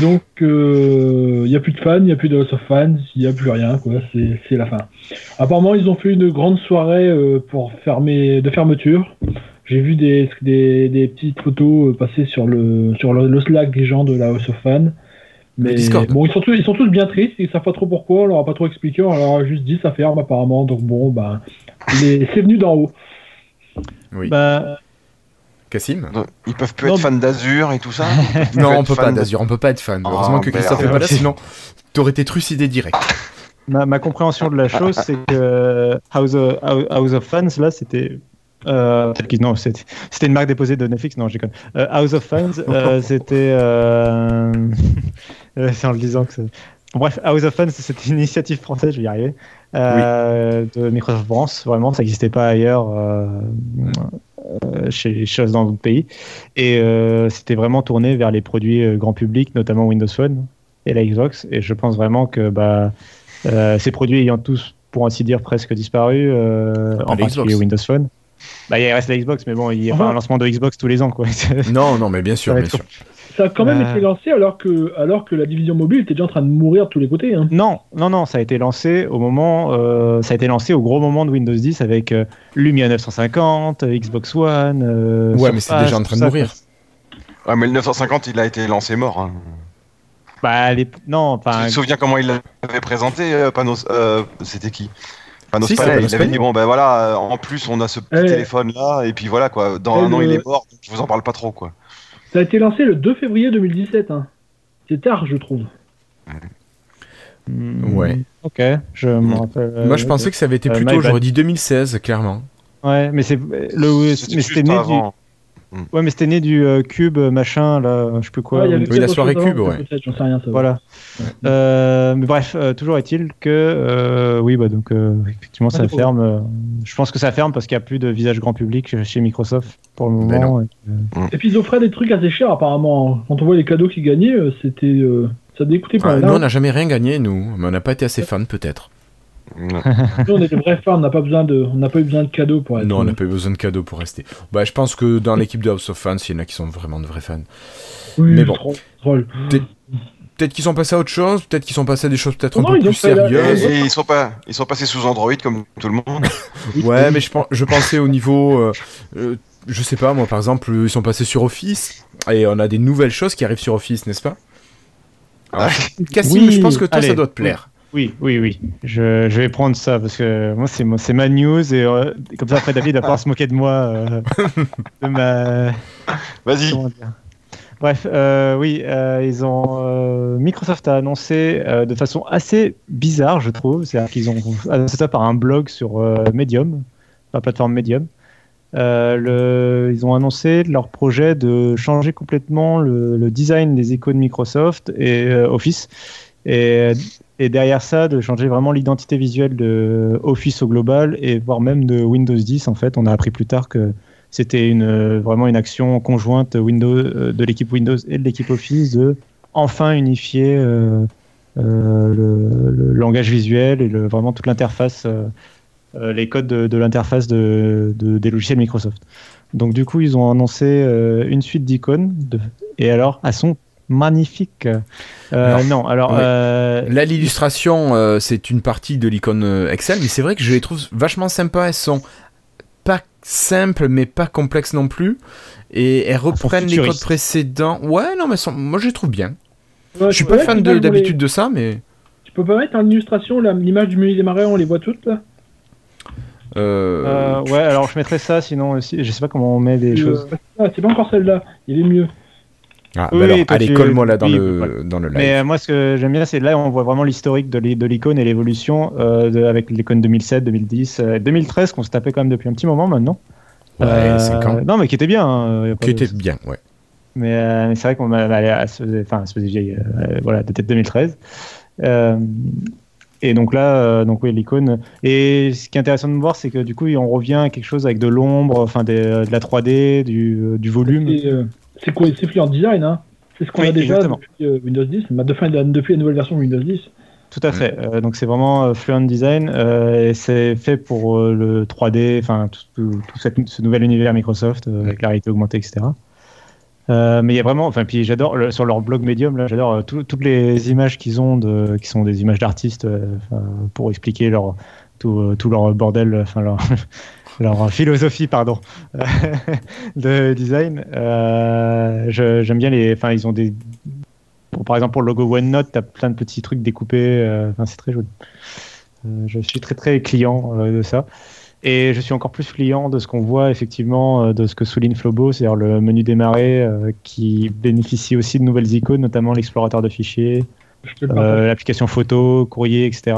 Donc, il n'y a plus de fans, il n'y a plus de House of Fans, il n'y a plus rien, quoi. C'est c'est la fin. Apparemment, ils ont fait une grande soirée euh, pour fermer, de fermeture. J'ai vu des, des, des petites photos euh, passer sur le, sur le, le Slack des gens de la House of Fans. Mais Discord. bon, ils sont, tous, ils sont tous bien tristes, ils savent pas trop pourquoi, on leur a pas trop expliqué, on leur a juste dit ça ferme apparemment, donc bon, les- c'est venu d'en haut. Oui. Bah, Cassim Ils peuvent plus Non, être fans d'Azur et tout ça Non, on peut pas de- d'Azur, on peut pas être fan. Oh, Heureusement que Christophe est pas là, sinon t'aurais été trucidé direct. ma, ma compréhension de la chose, c'est que House of, House of Fans, là, c'était. Euh, non, c'était une marque déposée de Netflix, non, déconne. Euh, House of Fans, euh, c'était. Euh... euh, c'est en le disant que c'est. Bon, bref, House of Fans, c'était une initiative française, je vais y arriver, euh, de Microsoft France. Vraiment, ça n'existait pas ailleurs euh, euh, chez, chez dans d'autres pays. Et euh, c'était vraiment tourné vers les produits euh, grand public, notamment Windows Phone et la Xbox. Et je pense vraiment que bah, euh, ces produits ayant tous, pour ainsi dire, presque disparu, euh, en particulier Xbox. Windows Phone. Bah, il reste la Xbox, mais bon, il y a pas Enfin- un lancement de Xbox tous les ans, quoi. Non, non, mais bien sûr, bien sûr. Ça a quand même Euh. été lancé alors que, alors que la division mobile était déjà en train de mourir de tous les côtés. Hein. Non, non, non, ça a été lancé au moment, euh, ça a été lancé au gros moment de Windows 10 avec euh, Lumia 950, euh, Xbox One. euh, Ouais, mais c'est déjà en train de ça, mourir. quoi. Ouais, mais le 950, il a été lancé mort. hein. Bah, les... non, Tu enfin, te souviens comment il l'avait présenté, euh, Panos euh, C'était qui? Panos Si, c'est Panay, Panos il avait dit bon ben voilà, euh, en plus on a ce petit Eh. téléphone là, et puis voilà quoi, dans Eh, un an il est mort, donc je vous en parle pas trop quoi. Ça a été lancé le 2 février 2017. Hein. C'est tard, je trouve. hmm, Ouais. Ok, je me rappelle. euh, Moi, je pensais que ça avait été euh, plus tôt, j'aurais dit 2016, clairement. Ouais, mais c'est le, mais c'était né du, avant. ouais, mais c'était né du euh, cube machin là, je sais plus quoi. Ouais, oui, la soirée cube, ouais. peut-être, J'en sais rien. Ça, Voilà. Euh, mais bref, euh, toujours est-il que euh, oui, bah donc euh, effectivement ça Ah, ferme. euh, je pense que ça ferme parce qu'il n'y a plus de visage grand public chez- Microsoft pour le Ben moment. et que- Et puis ils offraient des trucs assez chers apparemment. Quand on voit les cadeaux qu'ils gagnaient, euh, c'était. euh, ça décoûtait pas nous, on n'a jamais rien gagné, nous, mais on n'a pas été assez fans, peut-être. Nous, on est des vrais fans, on n'a pas besoin de, on n'a pas eu besoin de cadeaux pour être. Non, on n'a pas eu besoin de cadeaux pour rester. Bah, je pense que dans l'équipe de House of Fans, il y en a qui sont vraiment de vrais fans. Oui, mais bon. troll. Peut-être qu'ils sont passés à autre chose, peut-être qu'ils sont passés à des choses peut-être un Non, peu plus Et, sérieuses. et ils sont pas, ils sont passés sous Android comme tout le monde. Ouais, mais je, je pensais au niveau. euh, euh, je sais pas, moi, par exemple, ils sont passés sur Office, et on a des nouvelles choses qui arrivent sur Office, n'est-ce pas? Cassim, Oui, je pense que toi, ça doit te plaire. Oui, oui, oui. Je, je vais prendre ça parce que moi c'est moi- c'est ma news et euh, comme ça après David va pouvoir se moquer de moi euh, de ma Vas-y. Bref, euh, oui, euh, ils ont euh, Microsoft a annoncé euh, de façon assez bizarre, je trouve, c'est-à-dire qu'ils ont annoncé ça par un blog sur euh, Medium, la plateforme Medium. Euh, le- ils ont annoncé leur projet de changer complètement le, le design des icônes Microsoft et euh, Office, et, derrière ça de changer vraiment l'identité visuelle de Office au global et voire même de Windows 10. En fait, on a appris plus tard que c'était vraiment une action conjointe Windows, euh, de l'équipe Windows et de l'équipe Office de enfin unifier euh, euh, le, langage visuel et vraiment toute l'interface, les codes de, l'interface de, de- des logiciels Microsoft. Donc du coup, ils ont annoncé une suite d'icônes et alors elles sont magnifiques. Euh, non, alors Oui. euh, Là, l'illustration, euh, c'est une partie de l'icône Excel, mais c'est vrai que je les trouve vachement sympas. Elles sont pas simples, mais pas complexes non plus. Et elles reprennent les codes précédents. Ouais, non, mais sont- moi, je les trouve bien. Ouais, je suis pas fan les- d'habitude de ça, mais. Tu peux pas mettre en illustration l'image du musée des marais, on les voit toutes là euh, euh, ouais, alors je mettrai ça, sinon aussi, je sais pas comment on met des Euh, choses. ah, C'est pas encore celle-là, il est mieux. Ah, Oui, bah alors, allez, tu- colle-moi là dans, oui, le, voilà. dans le live. Mais euh, moi, ce que j'aime bien, c'est là, on voit vraiment l'historique de l'i- de l'icône et l'évolution euh, avec l'icône 2007, 2010, euh, 2013 qu'on se tapait quand même depuis un petit moment maintenant. Ouais, Euh, cinq ans. Non, mais qui était bien. hein, Qui de- était bien, ouais. Mais, euh, mais c'est vrai qu'on elle se faisait, enfin, elle se faisait vieille, euh, voilà, de peut-être 2013. Euh, et donc là, euh, donc oui, l'icône. Et ce qui est intéressant de voir, c'est que du coup, on revient à quelque chose avec de l'ombre, enfin des- de la 3D, du, euh, du volume. Et, euh, C'est quoi C'est Fluent Design, hein C'est ce qu'on Oui, a déjà exactement. depuis euh, Windows 10, bah, de- enfin, depuis la nouvelle version de Windows 10. tout à fait. Euh, donc c'est vraiment euh, Fluent Design euh, et c'est fait pour euh, le 3D, enfin tout, tout- tout cette- ce nouvel univers Microsoft euh, avec la réalité augmentée, etc. Euh, mais il y a vraiment, enfin puis j'adore le- sur leur blog Medium là, j'adore euh, tout- toutes les images qu'ils ont de, qui sont des images d'artistes euh, pour expliquer leur tout, euh, tout leur bordel, enfin leur leur philosophie pardon de design. Euh, je- J'aime bien les, enfin ils ont des pour- par exemple, pour le logo OneNote, tu as plein de petits trucs découpés. euh, enfin, c'est très joli. Euh, je suis très très client euh, de ça. Et je suis encore plus client de ce qu'on voit effectivement euh, de ce que souligne Flobo, c'est-à-dire le menu démarrer euh, qui bénéficie aussi de nouvelles icônes, notamment l'explorateur de fichiers, euh, l'application photo, courrier, etc.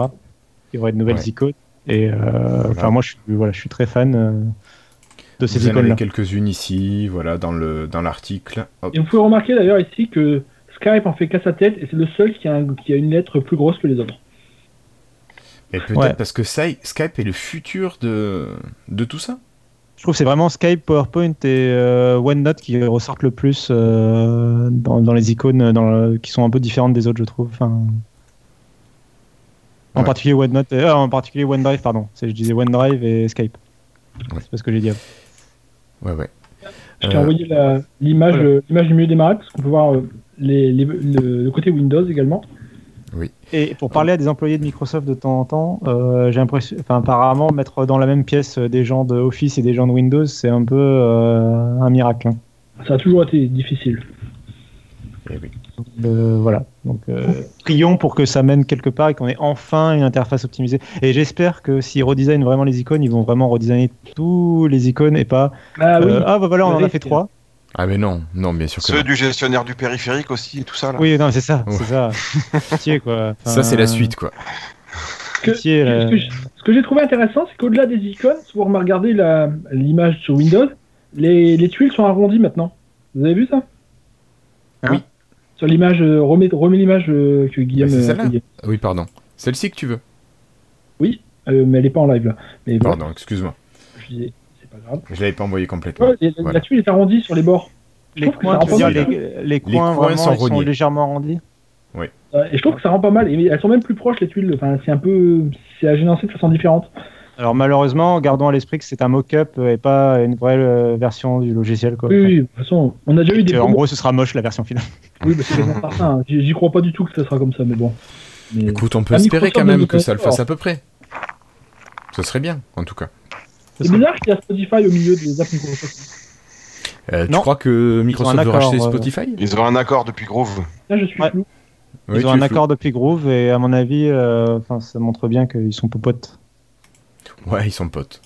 Il y aurait de nouvelles Ouais. icônes. Et euh, enfin, moi, je suis, voilà, je suis très fan euh, de ces Vous en avez icônes-là. quelques-unes ici, voilà, dans le dans l'article. Et vous pouvez remarquer d'ailleurs ici que Skype en fait qu'à sa tête et c'est le seul qui a, un- qui a une lettre plus grosse que les autres. Et peut-être Ouais. parce que Sky- Skype est le futur de, de tout ça. Je trouve que c'est vraiment Skype, PowerPoint et euh, OneNote qui ressortent le plus euh, dans, dans les icônes dans le- qui sont un peu différentes des autres, je trouve. Enfin, en Ouais. particulier OneNote, euh, en particulier OneDrive, pardon. C'est- Je disais OneDrive et Skype. Ouais. C'est pas ce que j'ai dit. avant. Ouais, ouais. Je t'ai Euh, envoyé la- l'image voilà. euh, l'image du milieu démarrage parce qu'on peut voir euh, les, les- le, le côté Windows également. Et pour parler à des employés de Microsoft de temps en temps, euh, j'ai l'impression, enfin, apparemment, mettre dans la même pièce des gens de Office et des gens de Windows, c'est un peu euh, un miracle. hein. Ça a toujours été difficile. eh oui. Euh, voilà. Donc, euh, prions pour que ça mène quelque part et qu'on ait enfin une interface optimisée. Et j'espère que s'ils redesignent vraiment les icônes, ils vont vraiment redesigner tous les icônes et pas. Ah oui, euh, ah bah voilà, on en a fait trois. Ah mais non, non, bien sûr que Ceux non. du gestionnaire du périphérique aussi et tout ça là. Oui, non, c'est ça, Ouais. c'est ça. Pitié quoi. Ça c'est la suite quoi. Que- Pitié, là. ce que j'ai trouvé intéressant, c'est qu'au-delà des icônes, si vous regardez la- l'image sur Windows, les, les tuiles sont arrondies maintenant. Vous avez vu ça? Hein Oui. Sur l'image, euh, remets, remets l'image euh, que Guillaume Mais c'est euh, celle-là. Oui, pardon. Celle-ci que tu veux. Euh, mais elle est pas en live là. Mais voilà, Pardon, excuse-moi. je disais, c'est pas grave. Je l'avais pas envoyé complètement. Ouais, et la- Voilà. La tuile est arrondie sur les bords. Les coins, tu dire, les, les coins, coins vraiment, sont ils sont rognés. légèrement arrondis. Euh, et je trouve que ça rend pas mal. Et elles sont même plus proches les tuiles. Enfin, c'est un peu, c'est agencé de façon différente. Alors malheureusement, gardons à l'esprit que c'est un mock-up et pas une vraie euh, version du logiciel. Quoi. Oui, oui, de toute façon, on a déjà eu des. que, en gros, ce sera moche la version finale. Oui, bah, c'est certain. hein. J'y crois pas du tout que ça sera comme ça, mais bon. Mais- Écoute, on peut espérer Microsoft quand même que ça le fasse à peu près. Ce serait bien, en tout cas. C'est bizarre qu'il y a Spotify au milieu des apps Microsoft. Euh, tu Non. crois que Microsoft veut accord, racheter euh, Spotify? Ils ont un accord depuis Groove. Là, je suis Ouais. flou. Oui, Ils ont tu un accord depuis Groove et à mon avis, euh, enfin, ça montre bien qu'ils sont popotes. Ouais, ils sont potes.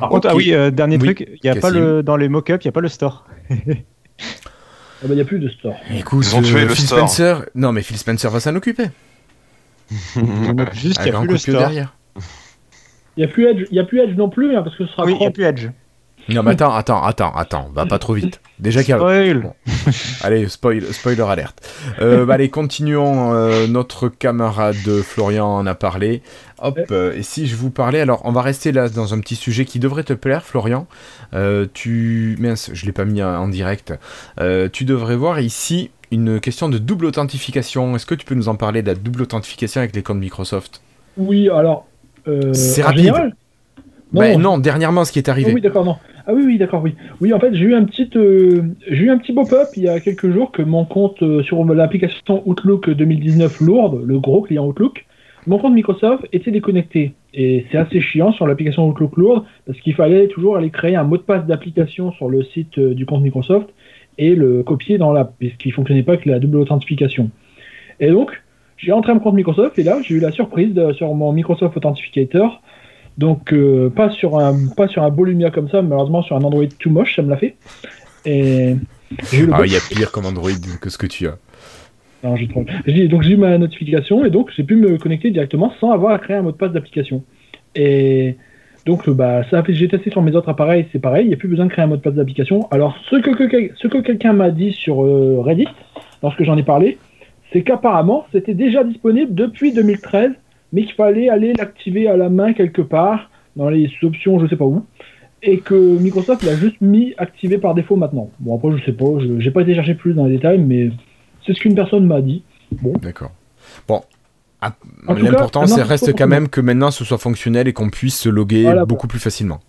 Par contre, ah oui, euh, dernier Oui, truc, il y a pas le dans les mock-ups, il y a pas le store. Ah bah, il n'y a plus de store. Écoute, Ils ont tué euh, le Phil store. Spencer. Non, mais Phil Spencer va s'en occuper. Juste Un qu'il n'y a plus le store. derrière. Il n'y a, plus Edge- y a plus Edge non plus, hein, parce que ce sera Oui, il n'y a plus Edge. Non, mais attends, attends, attends, attends, va pas trop vite. Déjà qu'il y a... Spoil. Allez, spoil, spoiler alerte. Euh, bah, allez, continuons. euh, notre camarade Florian en a parlé. Hop, euh, et si je vous parlais, alors on va rester là dans un petit sujet qui devrait te plaire, Florian. Tu, mince, je l'ai pas mis en direct. Tu devrais voir ici une question de double authentification. Est-ce que tu peux nous en parler de la double authentification avec les comptes Microsoft? Oui, alors. C'est rapide. général Non, Bah, non, dernièrement, ce qui est Ah arrivé. oui, d'accord, non. Ah oui, oui, d'accord, oui. Oui, en fait, j'ai eu un petit, euh, j'ai eu un petit pop-up il y a quelques jours que mon compte euh, sur l'application Outlook 2019 lourde, le gros client Outlook, mon compte Microsoft était déconnecté. Et c'est assez chiant sur l'application Outlook lourde parce qu'il fallait toujours aller créer un mot de passe d'application sur le site euh, du compte Microsoft et le copier dans l'app, puisqu'il ne fonctionnait pas avec la double authentification. Et donc, j'ai entré mon compte Microsoft et là, j'ai eu la surprise de- sur mon Microsoft Authentificator donc euh, pas sur un pas sur un beau Lumia comme ça, mais malheureusement sur un Android tout moche, ça me l'a fait. Et Ah, il y a pire comme Android que ce que tu as. Non, j'ai trop- j'ai- donc j'ai eu ma notification et donc j'ai pu me connecter directement sans avoir à créer un mot de passe d'application. Et donc euh, bah ça j'ai testé sur mes autres appareils, c'est pareil, il n'y a plus besoin de créer un mot de passe d'application. Alors ce que, que- ce que quelqu'un m'a dit sur euh, Reddit lorsque j'en ai parlé, c'est qu'apparemment c'était déjà disponible depuis 2013, mais qu'il fallait aller l'activer à la main quelque part dans les options, je sais pas où. Et que Microsoft l'a juste mis activé par défaut maintenant. Bon, après, je sais pas, je j'ai pas été chercher plus dans les détails, mais c'est ce qu'une personne m'a dit. D'accord. Bon, Ah, L'important, c'est reste quand même que maintenant ce soit fonctionnel et qu'on puisse se loguer Voilà, beaucoup plus facilement.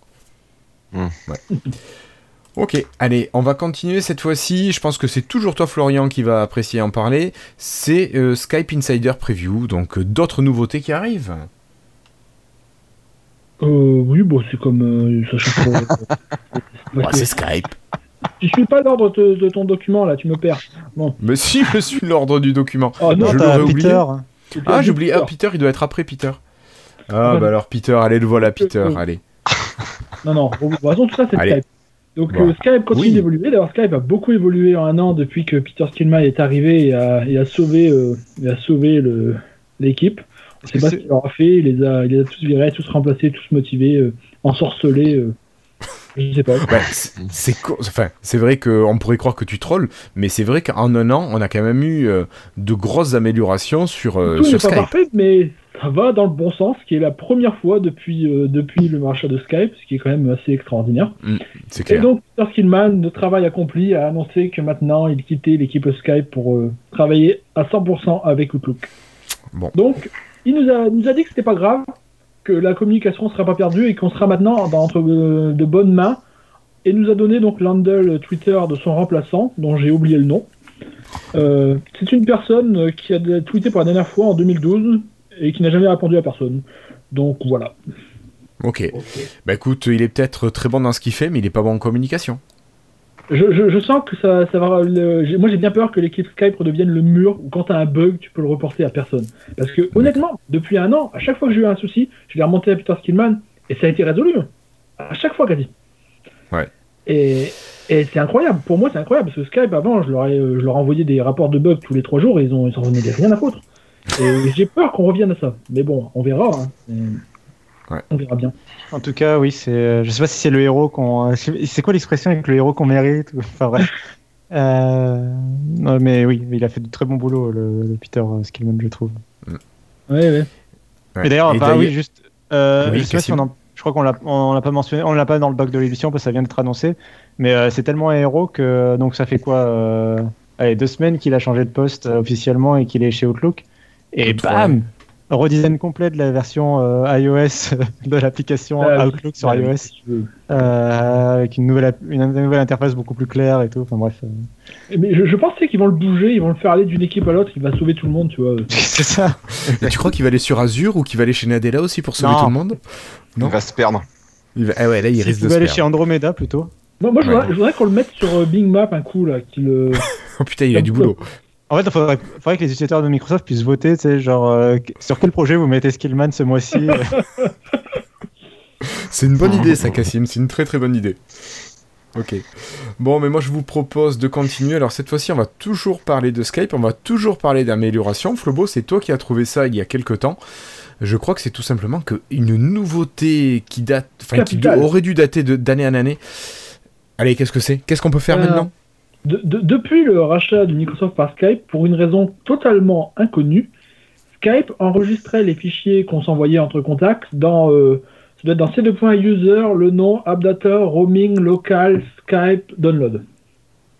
Ouais. ok, allez, on va continuer cette fois-ci. Je pense que c'est toujours toi, Florian, qui va apprécier en parler. C'est euh, Skype Insider Preview, donc euh, d'autres nouveautés qui arrivent. Euh, oui, bon, c'est comme. euh, ça change pas. Ouais, c'est Skype. Tu suis pas l'ordre de, de ton document là, tu me perds. Mais si, je suis l'ordre du document. Oh non, Je l'aurais oublié. Peter. Ah, j'ai oublié. Peter. Ah, Peter, il doit être après Peter. Ah, Ah, bah alors Peter, allez, le voilà, Peter, Euh, allez. Non, non, bon, de toute façon, tout ça c'est. Skype. Donc euh, Skype continue Oui. d'évoluer. D'ailleurs, Skype a beaucoup évolué en un an depuis que Peter Skillman est arrivé et a, et a sauvé, euh, et a sauvé le- l'équipe. On sait que pas ce qu'il leur a fait. Il les a, il les a tous virés, tous remplacés, tous motivés, euh, ensorcelés. euh, je sais pas. Ouais, c'est- enfin, vrai qu'on pourrait croire que tu trolls, mais c'est vrai qu'en un an, on a quand même eu euh, de grosses améliorations sur, euh, Tout sur pas Skype. parfait, mais ça va dans le bon sens, qui est la première fois depuis, euh, depuis le marché de Skype, ce qui est quand même assez extraordinaire. Et clair. donc, Peter Skillman, de travail accompli, a annoncé que maintenant il quittait l'équipe Skype pour euh, travailler à 100% avec Outlook. Bon. Donc, il nous a, nous a dit que c'était pas grave, que la communication sera pas perdue et qu'on sera maintenant dans entre euh, de bonnes mains. Et nous a donné donc l'handle Twitter de son remplaçant, dont j'ai oublié le nom. Euh, c'est une personne qui a tweeté pour la dernière fois en 2012 et qui n'a jamais répondu à personne. Donc voilà. Ok. Bah écoute, il est peut-être très bon dans ce qu'il fait, mais il est pas bon en communication. Je, je, je sens que ça, ça va. le- moi, j'ai bien peur que l'équipe Skype redevienne le mur où quand t'as un bug, tu peux le reporter à personne. Parce que, honnêtement, depuis un an, à chaque fois que j'ai eu un souci, je l'ai remonté à Peter Skillman et ça a été résolu. À chaque fois, quasi. Ouais. Et, et c'est incroyable. Pour moi, c'est incroyable parce que Skype, avant, je leur ai, je leur envoyais des rapports de bugs tous les trois jours et ils ont, ils en revenaient rien à foutre. Et j'ai peur qu'on revienne à ça. Mais bon, on verra. hein. Et Ouais. On verra bien. En tout cas, oui, c'est. euh, Je sais pas si c'est le héros qu'on. euh, C'est quoi l'expression avec le héros qu'on mérite Enfin bref. Euh... Non, mais oui, il a fait de très bon boulot, le, le Peter Skillman, je trouve. Ouais, ouais. Ouais. Et d'ailleurs, bah oui, d'ailleurs- juste. Euh, Oui, je sais pas si on en- Je crois qu'on l'a, on l'a pas mentionné, on l'a pas dans le bug de l'édition parce que ça vient d'être annoncé. Mais euh, c'est tellement un héros que donc ça fait quoi euh, Allez, deux semaines qu'il a changé de poste euh, officiellement et qu'il est chez Outlook. Et bam, redesign complet de la version euh, iOS de l'application Ah, Outlook sur Ouais, iOS euh, avec une nouvelle, app- une, nouvelle interface beaucoup plus claire et tout. Enfin bref, euh, Mais je, je pensais qu'ils vont le bouger, ils vont le faire aller d'une équipe à l'autre, il va sauver tout le monde, tu vois. c'est ça. Et tu crois qu'il va aller sur Azure ou qu'il va aller chez Nadella aussi pour sauver Non. tout le monde? Non. Il va se perdre. il va... Ah ouais, là, il Il risque de pouvait se aller chez Andromeda plutôt. Moi, moi je, Ouais. voudrais, qu'on le mette sur euh, Bing Map un coup, là, qu'il euh, Oh putain, il a du boulot. En fait, il faudrait, faudrait que les utilisateurs de Microsoft puissent voter, tu sais, genre, euh, sur quel projet vous mettez Skillman ce mois-ci euh, C'est une bonne idée, ça, Cassim. C'est une très très bonne idée. Ok. Bon, mais moi je vous propose de continuer. Alors cette fois-ci, on va toujours parler de Skype, on va toujours parler d'amélioration. Flobo, c'est toi qui as trouvé ça il y a quelques temps. Je crois que c'est tout simplement que une nouveauté qui date, enfin qui aurait dû dater de- d'année en année. Allez, qu'est-ce que c'est? Qu'est-ce qu'on peut faire Euh, maintenant? De- de- depuis le rachat de Microsoft par Skype, pour une raison totalement inconnue, Skype enregistrait les fichiers qu'on s'envoyait entre contacts dans, euh, ça doit être dans C2.user, le nom, appdata, roaming, local, Skype, download.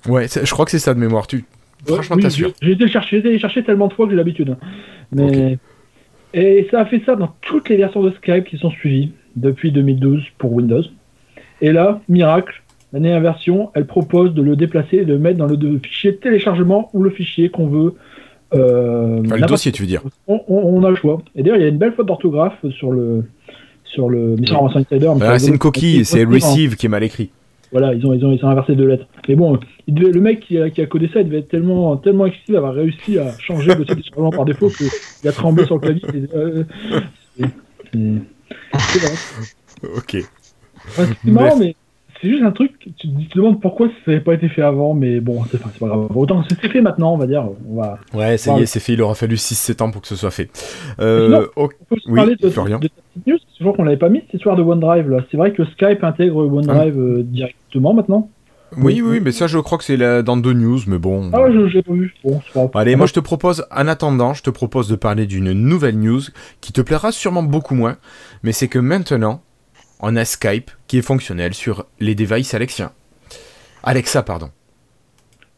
Ouais, je crois que c'est ça de mémoire. Tu, franchement, Oui, t'assures. J'ai été le chercher, j'ai été le chercher tellement de fois que j'ai l'habitude. hein. Et ça a fait ça dans toutes les versions de Skype qui sont suivies depuis 2012 pour Windows. Et là, miracle, la dernière version, elle propose de le déplacer et de le mettre dans le de- fichier de téléchargement ou le fichier qu'on veut. euh, Enfin, le dossier, tu veux dire. on, a le choix. Et d'ailleurs, il y a une belle faute d'orthographe sur le sur le Mission Insider. Ah, c'est une le- coquille, c'est receive qui est mal écrit. voilà, ils ont, ils ont, ils ont inversé deux lettres. Mais bon, il devait- le mec qui a, qui a codé ça, il devait être tellement, tellement excité d'avoir réussi à changer le dossier de téléchargement par défaut qu'il a tremblé sur le clavier. Et, euh, c'est- c'est- c'est vrai. Ok. Ouais, c'est marrant, mais c'est juste un truc, tu te tu te demandes pourquoi ça n'avait pas été fait avant, mais bon, c'est enfin, pas grave. Autant que c'est fait maintenant, on va dire. On va Ouais, ça y est, c'est fait. Il aura fallu 6-7 ans pour que ce soit fait. Euh, Sinon, ok. on peut Oui, parler de, Florian. de ta petite news, c'est toujours qu'on l'avait pas mis, cette histoire de OneDrive. là. C'est vrai que Skype intègre OneDrive euh, directement maintenant? Oui, oui, mais ça, je crois que c'est dans deux news, mais bon. Ah ouais, j'ai pas vu. Bon, pas. Allez, moi je te propose, en attendant, je te propose de parler d'une nouvelle news qui te plaira sûrement beaucoup moins, mais c'est que maintenant, on a Skype qui est fonctionnel sur les devices Alexiens. Alexa, pardon.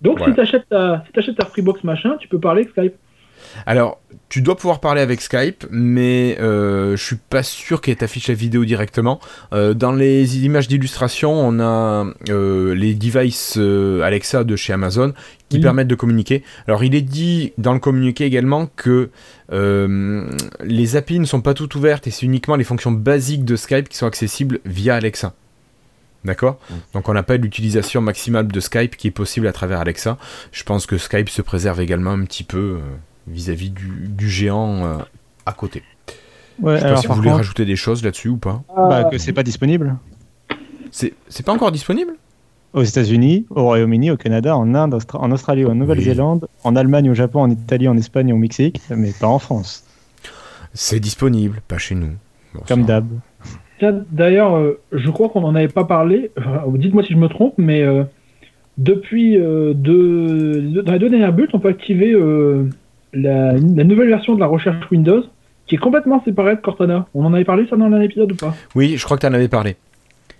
Donc Voilà. si t'achètes ta, si t'achètes ta Freebox machin, tu peux parler avec Skype. Alors, tu dois pouvoir parler avec Skype, mais euh, je suis pas sûr qu'elle t'affiche la vidéo directement. Euh, dans les images d'illustration, on a euh, les devices euh, Alexa de chez Amazon qui Oui. permettent de communiquer. Alors, il est dit dans le communiqué également que les API ne sont pas toutes ouvertes et c'est uniquement les fonctions basiques de Skype qui sont accessibles via Alexa. D'accord? Donc on n'a pas l'utilisation maximale de Skype qui est possible à travers Alexa. Je pense que Skype se préserve également un petit peu vis-à-vis du, du géant euh, à côté. Ouais, Je sais pas alors si vous voulez contre, rajouter des choses là-dessus ou pas. bah, que c'est pas disponible C'est c'est pas encore disponible? Aux États-Unis, au Royaume-Uni, au Canada, en Inde, Austra- en Australie, en Nouvelle-Zélande, en Allemagne, au Japon, en Italie, en Espagne au Mexique, mais pas en France, C'est disponible, pas chez nous. Bon, comme ça- d'hab. D'ailleurs, euh, je crois qu'on n'en avait pas parlé. Enfin, Dites-moi si je me trompe, mais euh, depuis euh, deux, deux- dans les deux dernières bulles, on peut activer euh, la, la nouvelle version de la recherche Windows qui est complètement séparée de Cortana. On en avait parlé ça dans un épisode ou pas? Oui, je crois que tu en avais parlé.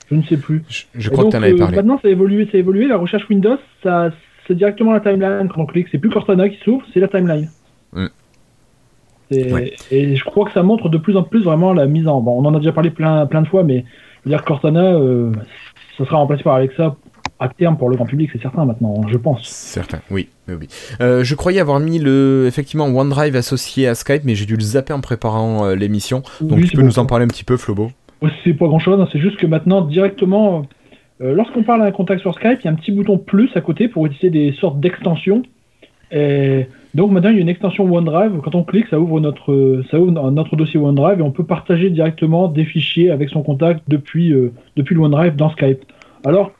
Je ne sais plus. Je, crois donc, que tu en avais euh, parlé. Maintenant, ça a évolué, ça a évolué. La recherche Windows, ça, c'est directement la timeline quand on clique. C'est plus Cortana qui s'ouvre, c'est la timeline. Mm. Et, Ouais. et je crois que ça montre de plus en plus vraiment la mise en. Bon, on en a déjà parlé plein, plein de fois, mais je veux dire Cortana, euh, ça sera remplacé par Alexa à terme pour le grand public, c'est certain maintenant, je pense. Certain, oui, oui, oui. Euh, je croyais avoir mis le effectivement OneDrive associé à Skype, mais j'ai dû le zapper en préparant euh, l'émission. Donc Oui, tu peux bon. nous en parler un petit peu, Flobo C'est pas grand chose, c'est juste que maintenant, directement, euh, lorsqu'on parle à un contact sur Skype, il y a un petit bouton plus à côté pour utiliser des sortes d'extensions. Et donc maintenant, il y a une extension OneDrive. Quand on clique, ça ouvre notre, ça ouvre notre dossier OneDrive et on peut partager directement des fichiers avec son contact depuis, depuis le OneDrive dans Skype. Alors,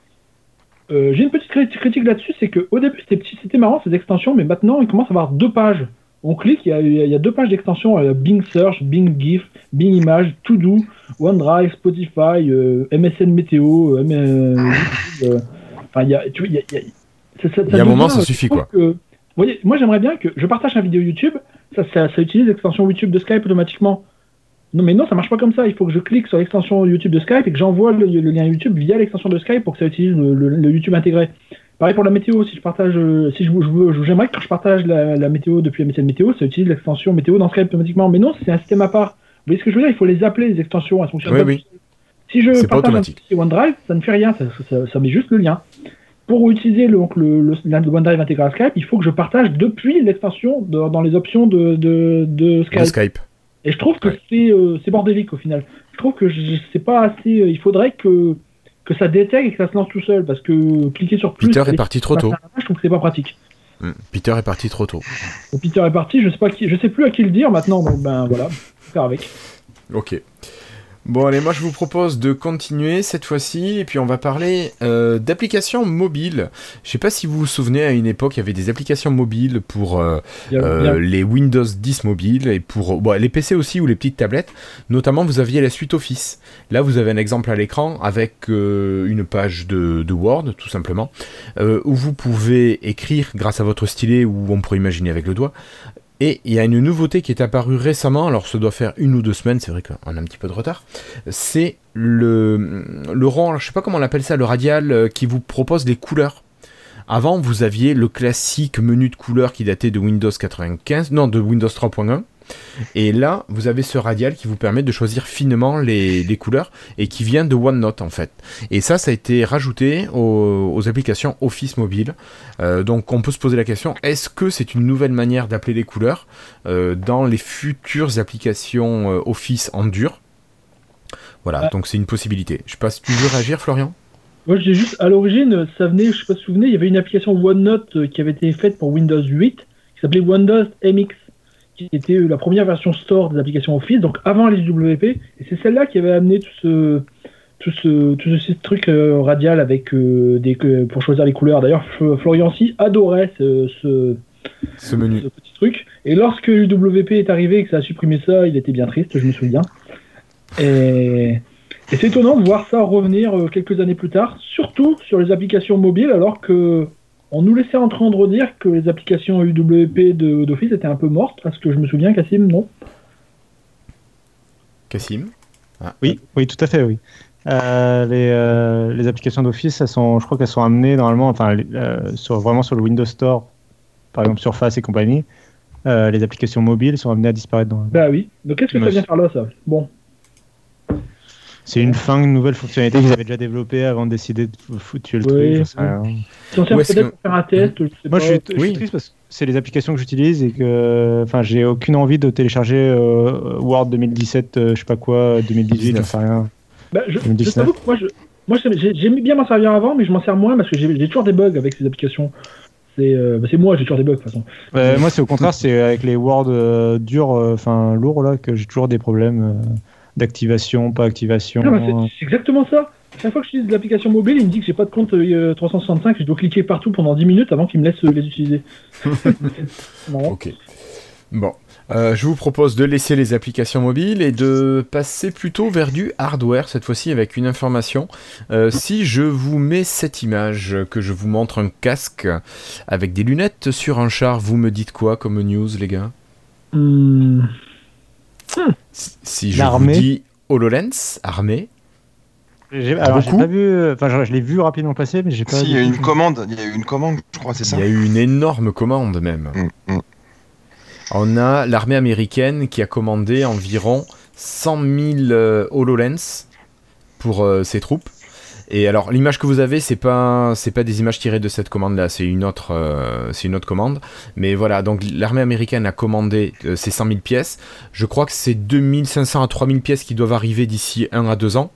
euh, j'ai une petite cri- critique là-dessus, c'est qu'au début, c'était petit- c'était marrant ces extensions, mais maintenant, il commence à avoir deux pages. On clique, il y a, il y a deux pages d'extensions, euh, Bing Search, Bing GIF, Bing Image, To Do, OneDrive, Spotify, euh, MSN Météo, M- enfin, il y a, tu vois, il y a, il y a- ça- ça- Il y a un moment, ça suffit, quoi. que- vous voyez, moi, j'aimerais bien que je partage une vidéo YouTube, ça, ça, ça utilise l'extension YouTube de Skype automatiquement. Non, mais non, ça marche pas comme ça. Il faut que je clique sur l'extension YouTube de Skype et que j'envoie le, le lien YouTube via l'extension de Skype pour que ça utilise le, le- le YouTube intégré. Pareil pour la météo, si je partage, euh, si je, je j'aimerais que quand je partage la, la météo depuis MSN Météo, ça utilise l'extension météo dans Skype automatiquement. Mais non, c'est un système à part. Vous voyez ce que je veux dire? Il faut les appeler, les extensions. Elles fonctionnent Oui, oui. Si je partage un OneDrive, ça ne fait rien, ça, ça- ça met juste le lien. Pour utiliser le, donc le, le, le OneDrive intégré à Skype, il faut que je partage depuis l'extension de- dans les options de, de, de Skype. De Skype. Et je trouve que Ouais. c'est bordélique au final. Je trouve que c'est pas assez. euh, Il faudrait que, que ça détecte et que ça se lance tout seul parce que cliquer sur plus. Peter est parti trop tôt. Je trouve que c'est pas pratique. Hmm, Peter est parti trop tôt. Et Peter est parti, je sais pas qui, je sais plus à qui le dire maintenant, donc ben voilà, faut faire avec. Ok. Bon allez, moi je vous propose de continuer cette fois-ci et puis on va parler euh, d'applications mobiles. Je sais pas si vous vous souvenez, à une époque il y avait des applications mobiles pour euh, euh, les Windows 10 mobiles et pour bon, les PC aussi ou les petites tablettes. Notamment vous aviez la suite Office. Là vous avez un exemple à l'écran avec une page de, de Word tout simplement où vous pouvez écrire grâce à votre stylet ou on pourrait imaginer avec le doigt. Et il y a une nouveauté qui est apparue récemment, alors ça doit faire une ou deux semaines, c'est vrai qu'on a un petit peu de retard, c'est le, le rang, je sais pas comment on appelle ça, le radial euh, qui vous propose des couleurs. Avant, vous aviez le classique menu de couleurs qui datait de Windows 95, non, de Windows 3.1. Et là, vous avez ce radial qui vous permet de choisir finement les, les couleurs et qui vient de OneNote en fait. Et ça, ça a été rajouté aux, aux applications Office mobile. Euh, donc, on peut se poser la question est-ce que c'est une nouvelle manière d'appeler les couleurs euh, dans les futures applications euh, Office en dur? Voilà, Ouais. donc c'est une possibilité. Je sais pas si tu veux réagir, Florian Moi, j'ai juste, à l'origine, ça venait, je sais pas si vous vous souvenez, il y avait une application OneNote qui avait été faite pour Windows 8, qui s'appelait Windows MX, qui était euh, la première version store des applications Office, donc avant les WP, et c'est celle-là qui avait amené tout ce, tout ce, tout ce truc euh, radial avec euh, des, pour choisir les couleurs. D'ailleurs, Florian Si adorait ce, ce, Ce menu. ce petit truc. Et lorsque l'UWP est arrivé et que ça a supprimé ça, il était bien triste, je me souviens. Et, et c'est étonnant de voir ça revenir quelques années plus tard, surtout sur les applications mobiles, alors que on nous laissait entendre dire que les applications UWP de- d'Office étaient un peu mortes, parce que je me souviens, Cassim, non Cassim Ah, Oui, oui, tout à fait, oui. Euh, les, euh, les applications d'Office, je crois qu'elles sont amenées normalement, enfin, euh, sur, vraiment sur le Windows Store, par exemple Surface et compagnie. euh, les applications mobiles sont amenées à disparaître. Dans... Bah oui. Donc qu'est-ce que ça vient faire là, ça? Bon. C'est une fin, une nouvelle fonctionnalité qu'ils avaient déjà développée avant de décider de tuer le Oui, truc. j'en sais oui. rien. Si on sert peut-être que- faire un test, je sais Moi, pas. je suis, je suis Oui. triste parce que c'est les applications que j'utilise et que, enfin, j'ai aucune envie de télécharger euh, Word 2017, euh, je sais pas quoi, 2018, j'en sais rien. Bah, je, je 2019. t'avoue que moi, je, moi j'ai- j'ai- j'aimais bien m'en servir avant, mais je m'en sers moins parce que j'ai j'ai toujours des bugs avec ces applications. C'est euh, bah, c'est moi, j'ai toujours des bugs de toute façon. Euh, moi, c'est au contraire, c'est avec les Word euh, durs, euh, enfin lourds là, que j'ai toujours des problèmes euh, d'activation, pas activation. C'est- c'est exactement ça. Chaque fois que j'utilise l'application mobile, il me dit que j'ai pas de compte euh, 365, je dois cliquer partout pendant 10 minutes avant qu'il me laisse euh, les utiliser. Ok. Bon. Euh, je vous propose de laisser les applications mobiles et de passer plutôt vers du hardware, cette fois-ci avec une information. Euh, si je vous mets cette image, que je vous montre un casque avec des lunettes sur un char, vous me dites quoi comme news, les gars? Hmm. Si- je vous dis HoloLens, armée, J'ai- Alors, j'ai Beaucoup pas vu, enfin, je, je l'ai vu rapidement passer, mais j'ai pas. Si, il y a une commande, il y a eu une commande, je crois, c'est ça il y a eu une énorme commande même. Mm, mm. On a l'armée américaine qui a commandé environ 100 000 euh, HoloLens pour euh, ses troupes. Et alors l'image que vous avez, c'est pas c'est pas des images tirées de cette commande là, c'est une autre euh, c'est une autre commande. Mais voilà, donc l'armée américaine a commandé euh, ces 100 000 pièces. Je crois que c'est 2500 à 3000 pièces qui doivent arriver d'ici 1 à 2 ans.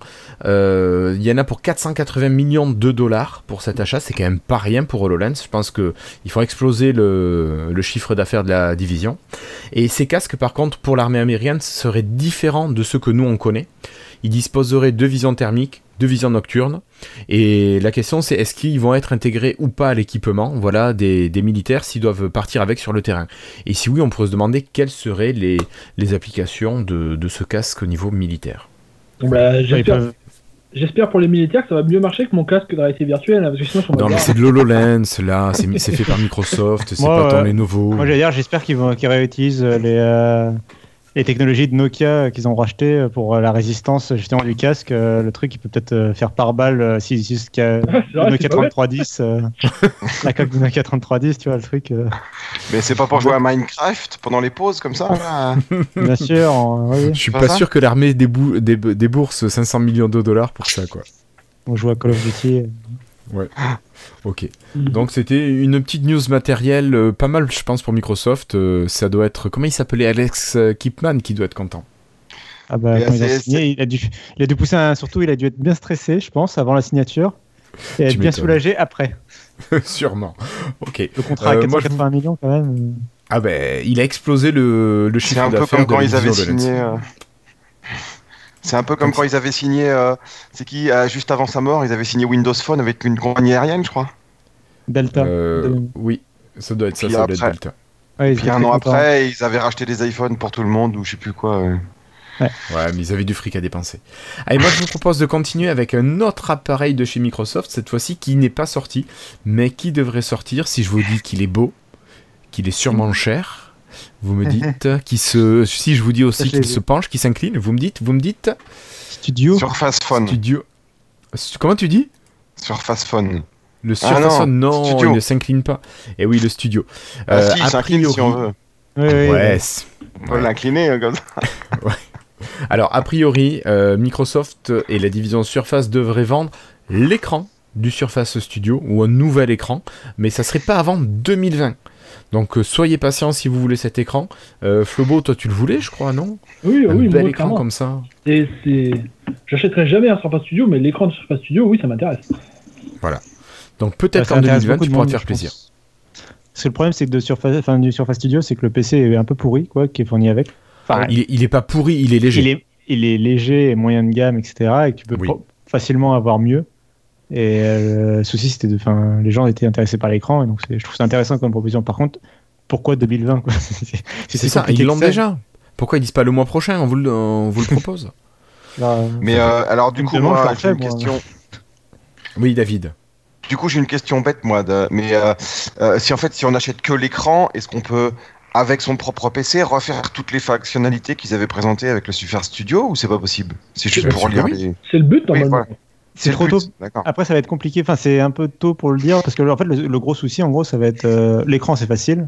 Euh, Il y en a pour 480 millions de dollars pour cet achat, c'est quand même pas rien pour HoloLens. Je pense que il faut exploser le, chiffre d'affaires de la division. Et ces casques, par contre, pour l'armée américaine, seraient différents de ceux que nous on connaît. Ils disposeraient de vision thermique, de vision nocturne. Et la question, c'est est-ce qu'ils vont être intégrés ou pas à l'équipement? Voilà, des, des militaires s'ils doivent partir avec sur le terrain. Et si oui, on pourrait se demander quelles seraient les, les applications de, de ce casque au niveau militaire. Bah, J'espère pour les militaires que ça va mieux marcher que mon casque de réalité virtuelle, hein, parce que sinon, Non, mais c'est de l'HoloLens, là, c'est c'est fait par Microsoft, c'est Moi, pas tant les nouveaux. Moi, j'allais dire, j'espère qu'ils vont qu'ils réutilisent les, euh, les technologies de Nokia euh, qu'ils ont rachetées euh, pour euh, la résistance justement du casque. Euh, Le truc, il peut peut-être euh, faire par balle euh, si le Nokia c'est pas bête. 3310, euh, la coque du Nokia 3310, tu vois le truc. euh, Mais c'est pas pour jouer à Minecraft pendant les pauses comme ça là bien sûr, oui, Je suis Pas sûr que l'armée débou- dé- débourse 500 millions de dollars pour ça, quoi. on joue à Call of Duty. Ok. Mm. Donc c'était une petite news matérielle, euh, pas mal, je pense, pour Microsoft. Euh, ça doit être. Comment il s'appelait Alex euh, Kipman qui doit être content. Ah bah, quand ont c'est- signé, il a, dû, il a dû pousser un, surtout, il a dû être bien stressé, je pense, avant la signature. Et être bien soulagé après. Sûrement. Ok. Le contrat Euh, à moi, je 480 millions quand même. Ah ben, il a explosé le, le C'est chiffre un peu d'affaires comme quand ils avaient signé. C'est un peu comme quand ils avaient signé. euh, C'est qui euh, Juste avant sa mort, ils avaient signé Windows Phone avec une compagnie aérienne, je crois. Delta. Euh, oui, ça doit être ça, ça doit être Delta. Ouais, ils Puis un an après, ils avaient racheté des iPhones pour tout le monde ou je sais plus quoi. ouais. Ouais, mais ils avaient du fric à dépenser. Allez, moi je vous propose de continuer avec un autre appareil de chez Microsoft, cette fois-ci qui n'est pas sorti, mais qui devrait sortir si je vous dis qu'il est beau, qu'il est sûrement cher. Vous me dites qui se, si je vous dis aussi qu'il se penche, qu'il s'incline, vous me dites, vous me dites Studio. Surface Phone. studio. Comment tu dis Surface Phone. Le Ah Surface non, Phone, non, studio. il ne s'incline pas. Et oui, le studio. Ah Euh, si, il a s'incline si on priori- veut. Oui, oui, Ouais, On peut l'incliner hein, comme ça. Alors, a priori, euh, Microsoft et la division Surface devraient vendre l'écran du Surface Studio ou un nouvel écran, mais ça serait pas avant 2020. Donc euh, soyez patient si vous voulez cet écran. Euh, Flobo, toi tu le voulais, je crois, non? Oui, Un oui, bel moi, écran clairement. comme ça. Et c'est. J'achèterai jamais un Surface Studio, mais l'écran de Surface Studio, oui, ça m'intéresse. Donc Ouais, peut-être intéresse 2020 beaucoup tu de pourras te faire plaisir. Parce que le problème, c'est que de Surface, enfin, du Surface Studio, c'est que le PC est un peu pourri, quoi, qui est fourni avec. Enfin, Il, est, il est pas pourri, il est léger. il est, il est léger et moyen de gamme, etc. Et que tu peux Oui. facilement avoir mieux. Et euh, le souci, c'était de. Enfin, les gens étaient intéressés par l'écran, et donc je trouve ça intéressant comme proposition. Par contre, pourquoi 2020 quoi? C'est- ça, ils l'ont déjà. Pourquoi ils disent pas le mois prochain? On vous le, on vous le propose. Là, euh, Mais euh, alors du coup, moi, j'ai une moi. question. Oui, David. Du coup, j'ai une question bête, moi. de- Mais euh, euh, si en fait, si on achète que l'écran, est-ce qu'on peut, avec son propre PC, refaire toutes les fonctionnalités qu'ils avaient présentées avec le Surface Studio ou c'est pas possible? C'est juste pour lire oui. les. C'est le but, Oui, normalement. voilà. C'est trop tôt. Après, ça va être compliqué. Enfin, c'est un peu tôt pour le dire parce que en fait, le, le gros souci, en gros, ça va être euh, l'écran, c'est facile.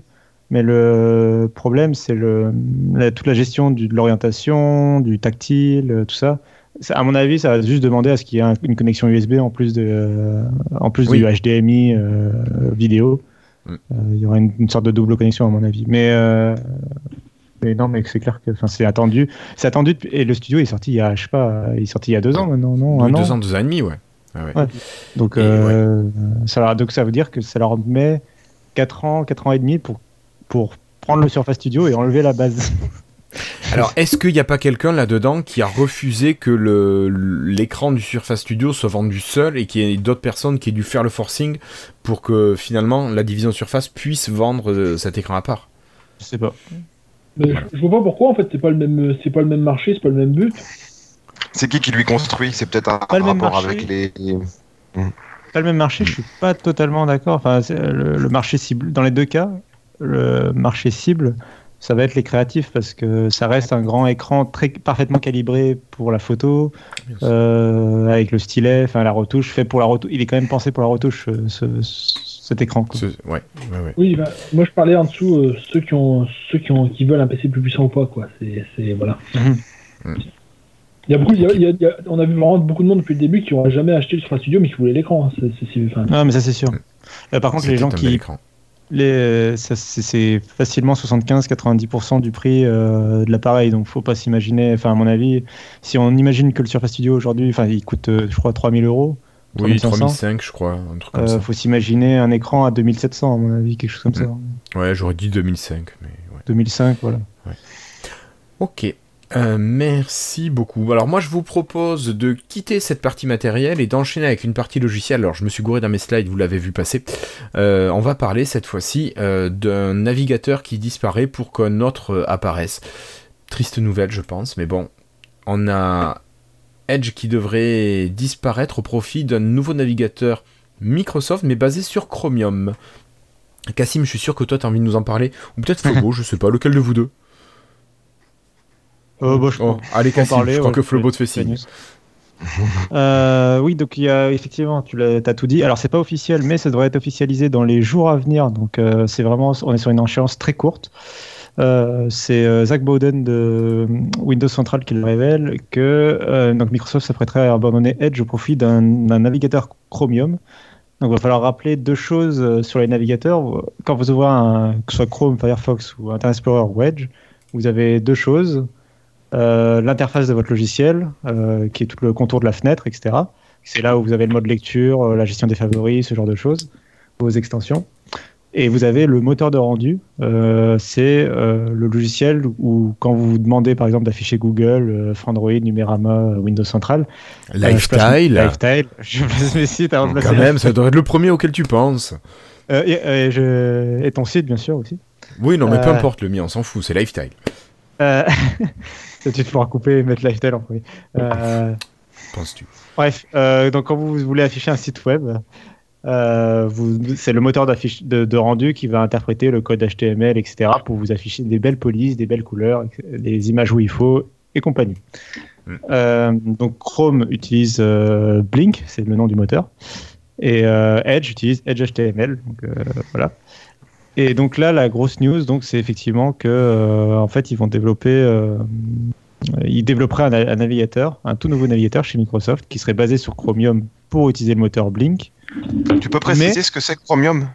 Mais le problème, c'est le, la- toute la gestion du- de l'orientation, du tactile, euh, tout ça. Ça, À mon avis, ça va juste demander à ce qu'il y ait un- une connexion USB en plus, de, euh, en plus Oui. du HDMI euh, vidéo. Mm. Il y aura une, une sorte de double connexion, à mon avis. Mais, mais non, mais c'est clair que c'est attendu. C'est attendu et le studio est sorti il y a, je sais pas, il est sorti il y a deux ans maintenant, non? Oui, un deux an? ans, deux ans et demi, ouais. Ah ouais. Ouais. Donc, euh, ça, leur- donc ça veut dire que ça leur met 4 ans, 4 ans et demi pour, pour prendre le Surface Studio et enlever la base. Alors, est-ce qu'il n'y a pas quelqu'un là-dedans qui a refusé que l'écran du Surface Studio soit vendu seul et qu'il y ait d'autres personnes qui aient dû faire le forcing pour que finalement la division Surface puisse vendre euh, cet écran à part? Je sais pas. Mais je, je vois pas pourquoi en fait c'est pas le même c'est pas le même marché, c'est pas le même but. C'est qui qui lui construit? C'est peut-être un Pas le même rapport marché. avec les. Pas le même marché, je suis pas totalement d'accord. Enfin, c'est le, le marché cible, dans les deux cas, le marché cible, ça va être les créatifs parce que ça reste un grand écran très parfaitement calibré pour la photo, euh, avec le stylet, enfin la retouche, fait pour la retouche. Il est quand même pensé pour la retouche, euh, ce- ce- cet écran. quoi. Ce- ouais, ouais, ouais. Oui, bah, moi je parlais en dessous euh, ceux qui ont ceux qui ont qui veulent un PC plus puissant ou pas quoi. C'est c'est voilà. Il y a beaucoup, il y a- il y a- il y a- on a vu vraiment beaucoup de monde depuis le début qui n'ont jamais acheté le Surface Studio mais qui voulaient l'écran. hein. Enfin, Non, mais ça c'est sûr. Euh, par contre, les gens qui, les, euh, ça, c'est- c'est facilement 75-90% du prix euh, de l'appareil, donc faut pas s'imaginer. Enfin, à mon avis, si on imagine que le Surface Studio aujourd'hui, enfin, il coûte, euh, je crois, 3000 euros. Oui, 3500. 3005, je crois, un truc comme Euh, ça. faut s'imaginer un écran à 2700, à mon avis, quelque chose comme ça. Ouais, j'aurais dit 2005, mais ouais. 2005, voilà. Ok. Euh, merci beaucoup. Alors moi je vous propose de quitter cette partie matérielle et d'enchaîner avec une partie logicielle. Alors je me suis gouré dans mes slides, vous l'avez vu passer. Euh, on va parler cette fois-ci euh, d'un navigateur qui disparaît pour qu'un autre apparaisse. Triste nouvelle je pense, mais bon. On a Edge qui devrait disparaître au profit d'un nouveau navigateur Microsoft mais basé sur Chromium. Cassim, je suis sûr que toi tu as envie de nous en parler. Ou peut-être Flobo, je sais pas, lequel de vous deux? Euh, bah, je Oh, allez Cassim, parler, je crois ouais, que Flobo te fait signe. news. Euh, oui, donc il y a effectivement, tu l'as as tout dit. Alors c'est pas officiel, mais ça devrait être officialisé dans les jours à venir. Donc euh, c'est vraiment, on est sur une échéance très courte. Euh, c'est euh, Zach Bowden de Windows Central qui le révèle que euh, donc Microsoft s'apprêterait à abandonner Edge au profit d'un navigateur Chromium. Donc il va falloir rappeler deux choses euh, sur les navigateurs. Quand vous ouvrez un, que ce soit Chrome, Firefox ou Internet Explorer ou Edge, vous avez deux choses. Euh, l'interface de votre logiciel, euh, qui est tout le contour de la fenêtre, etc. C'est là où vous avez le mode lecture, euh, la gestion des favoris, ce genre de choses, vos extensions. Et vous avez le moteur de rendu, euh, c'est euh, le logiciel où quand vous vous demandez par exemple d'afficher Google, euh, Frandroid, Numérama, Windows Central, euh, je Lifestyle Lifestyle, je place mes sites avant de placer Quand même, ça doit être le premier auquel tu penses. Et, et je- et ton site bien sûr aussi. Oui, non, mais peu importe le mien, on s'en fout, c'est Lifestyle. Tu te pourras couper et mettre Lifestyle en premier. Penses-tu? Bref, donc quand vous voulez afficher un site web, euh, c'est le moteur de, de rendu qui va interpréter le code HTML, etc., pour vous afficher des belles polices, des belles couleurs, des images où il faut et compagnie. Mm. Euh, donc Chrome utilise euh, Blink, c'est le nom du moteur, et Edge utilise Edge HTML. Donc, voilà. Et donc là, la grosse news, donc, c'est effectivement que, en fait, ils vont développer, ils développeraient un, un navigateur, un tout nouveau navigateur chez Microsoft qui serait basé sur Chromium pour utiliser le moteur Blink. Tu peux préciser Mais- ce que c'est que Chromium?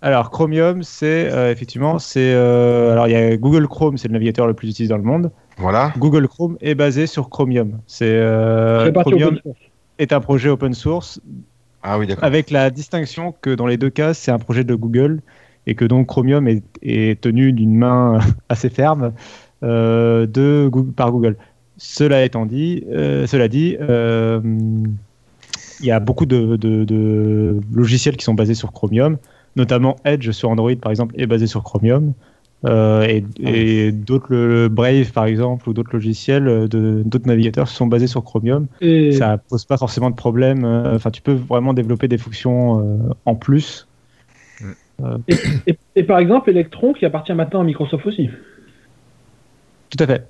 Alors Chromium, c'est euh, effectivement, c'est euh, alors il y a Google Chrome, c'est le navigateur le plus utilisé dans le monde. Voilà. Google Chrome est basé sur Chromium. C'est euh, Chromium est un projet open source Ah oui, d'accord. avec la distinction que dans les deux cas, c'est un projet de Google et que donc Chromium est, est tenu d'une main assez ferme euh, de, par Google. Cela étant dit, euh, cela dit, euh, il y a beaucoup de, de- de logiciels qui sont basés sur Chromium, notamment Edge sur Android par exemple est basé sur Chromium. Euh, et et d'autres, le Brave par exemple, ou d'autres logiciels, d'autres navigateurs sont basés sur Chromium Et, ça pose pas forcément de problème. euh, Enfin, tu peux vraiment développer des fonctions euh, en plus. et, et par exemple, Electron qui appartient maintenant à Microsoft aussi. Tout à fait.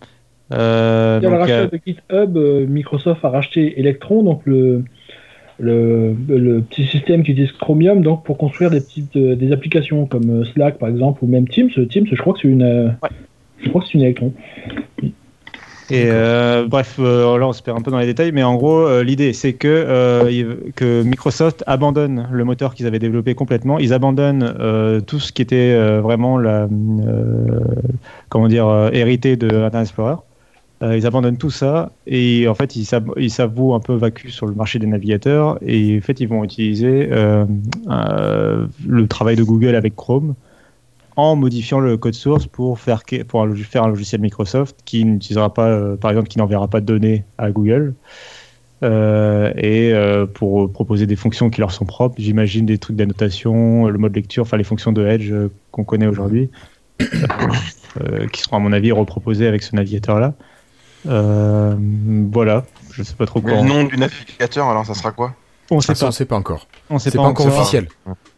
Euh, le rachat de GitHub, Microsoft a racheté Electron, donc le, le, le petit système qui utilise Chromium donc pour construire des petites euh, des applications comme euh, Slack par exemple ou même Teams. Teams, je crois que c'est une, euh, je crois que c'est une Electron. Et euh, bref, euh, là on se perd un peu dans les détails, mais en gros, euh, l'idée c'est que, euh, que Microsoft abandonne le moteur qu'ils avaient développé complètement. Ils abandonnent euh, tout ce qui était euh, vraiment la, euh, comment dire, euh, hérité de Internet Explorer. Euh, ils abandonnent tout ça et en fait ils s'avouent un peu vacus sur le marché des navigateurs et en fait ils vont utiliser euh, euh, le travail de Google avec Chrome en modifiant le code source pour faire, pour un, faire un logiciel Microsoft qui n'utilisera pas, par exemple, qui n'enverra pas de données à Google. et pour proposer des fonctions qui leur sont propres, j'imagine des trucs d'annotation, le mode lecture, enfin les fonctions de Edge qu'on connaît aujourd'hui, qui seront à mon avis reproposées avec ce navigateur-là. Euh, voilà, je sais pas trop Mais quoi. le nom du navigateur, alors ça sera quoi On sait pas. on sait pas encore. On sait C'est pas, encore officiel.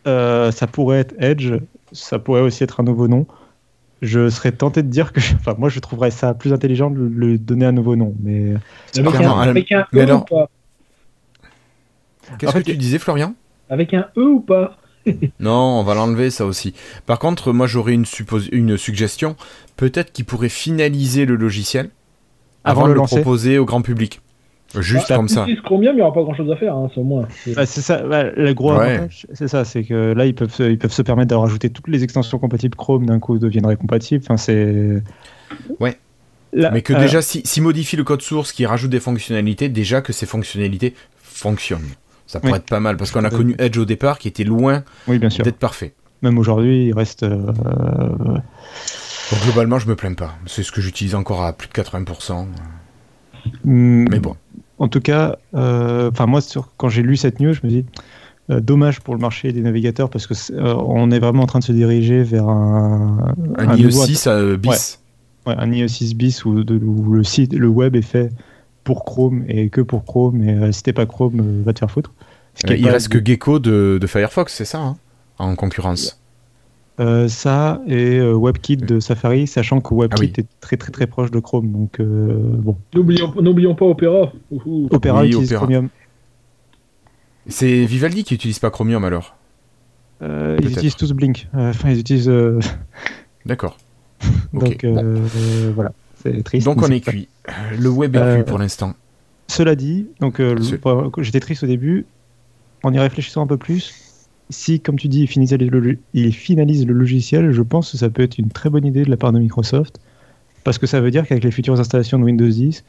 Euh, ça pourrait être Edge, ça pourrait aussi être un nouveau nom. Je serais tenté de dire que, enfin, moi, je trouverais ça plus intelligent de le donner un nouveau nom, mais Avec un, avec un mais E alors- ou pas Qu'est-ce que tu disais, Florian? Avec un E ou pas Non, on va l'enlever ça aussi. Par contre, moi j'aurais une suggestion. Peut-être qu'il pourrait finaliser le logiciel avant, Avant de le le lancer. proposer au grand public. Juste Ah, comme ça. Si Chromium, il n'y aura pas grand chose à faire, hein, c'est au moins. C'est- Bah, c'est ça. bah, le gros Ouais. avantage, c'est ça, c'est que là, ils peuvent, se, ils peuvent se permettre de rajouter toutes les extensions compatibles Chrome d'un coup deviendraient compatibles. Enfin, c'est. Ouais. Là, Mais que euh, déjà, si, si modifie le code source qui rajoute des fonctionnalités, déjà que ces fonctionnalités fonctionnent. Ça pourrait Oui. être pas mal parce qu'on a connu Edge au départ qui était loin Oui, bien sûr. d'être parfait. Même aujourd'hui, il reste. euh, Donc globalement, je me plains pas. C'est ce que j'utilise encore à plus de 80%. hmm, Mais bon. En tout cas, euh, enfin moi, sur- quand j'ai lu cette news, je me dis euh, dommage pour le marché des navigateurs parce que c'est- euh, on est vraiment en train de se diriger vers un, Un, un IE nouveau 6 euh, bis. ouais, un IE6 bis où, de- où le site, le web est fait pour Chrome et que pour Chrome. Et si t'es pas Chrome, va te faire foutre. Ce est il reste que Gecko de, de Firefox, c'est ça hein En concurrence. Euh, ça et euh, WebKit de Safari, sachant que WebKit Ah oui. est très très très proche de Chrome. Donc euh, bon, N'oublions n'oublions pas Opera. Ouhou. Opera Oui, utilise Opera. Chromium. C'est Vivaldi qui utilise pas Chromium alors? Euh, ils utilisent tous Blink. Euh, Enfin, ils utilisent. euh, D'accord. Donc euh, euh, voilà, c'est triste. Donc on est cuit. Le web est Euh, cuit pour l'instant. Cela dit, donc euh, j'étais triste au début. En y réfléchissant un peu plus, si, comme tu dis, ils finalisent le, logiciel, je pense que ça peut être une très bonne idée de la part de Microsoft, parce que ça veut dire qu'avec les futures installations de Windows 10,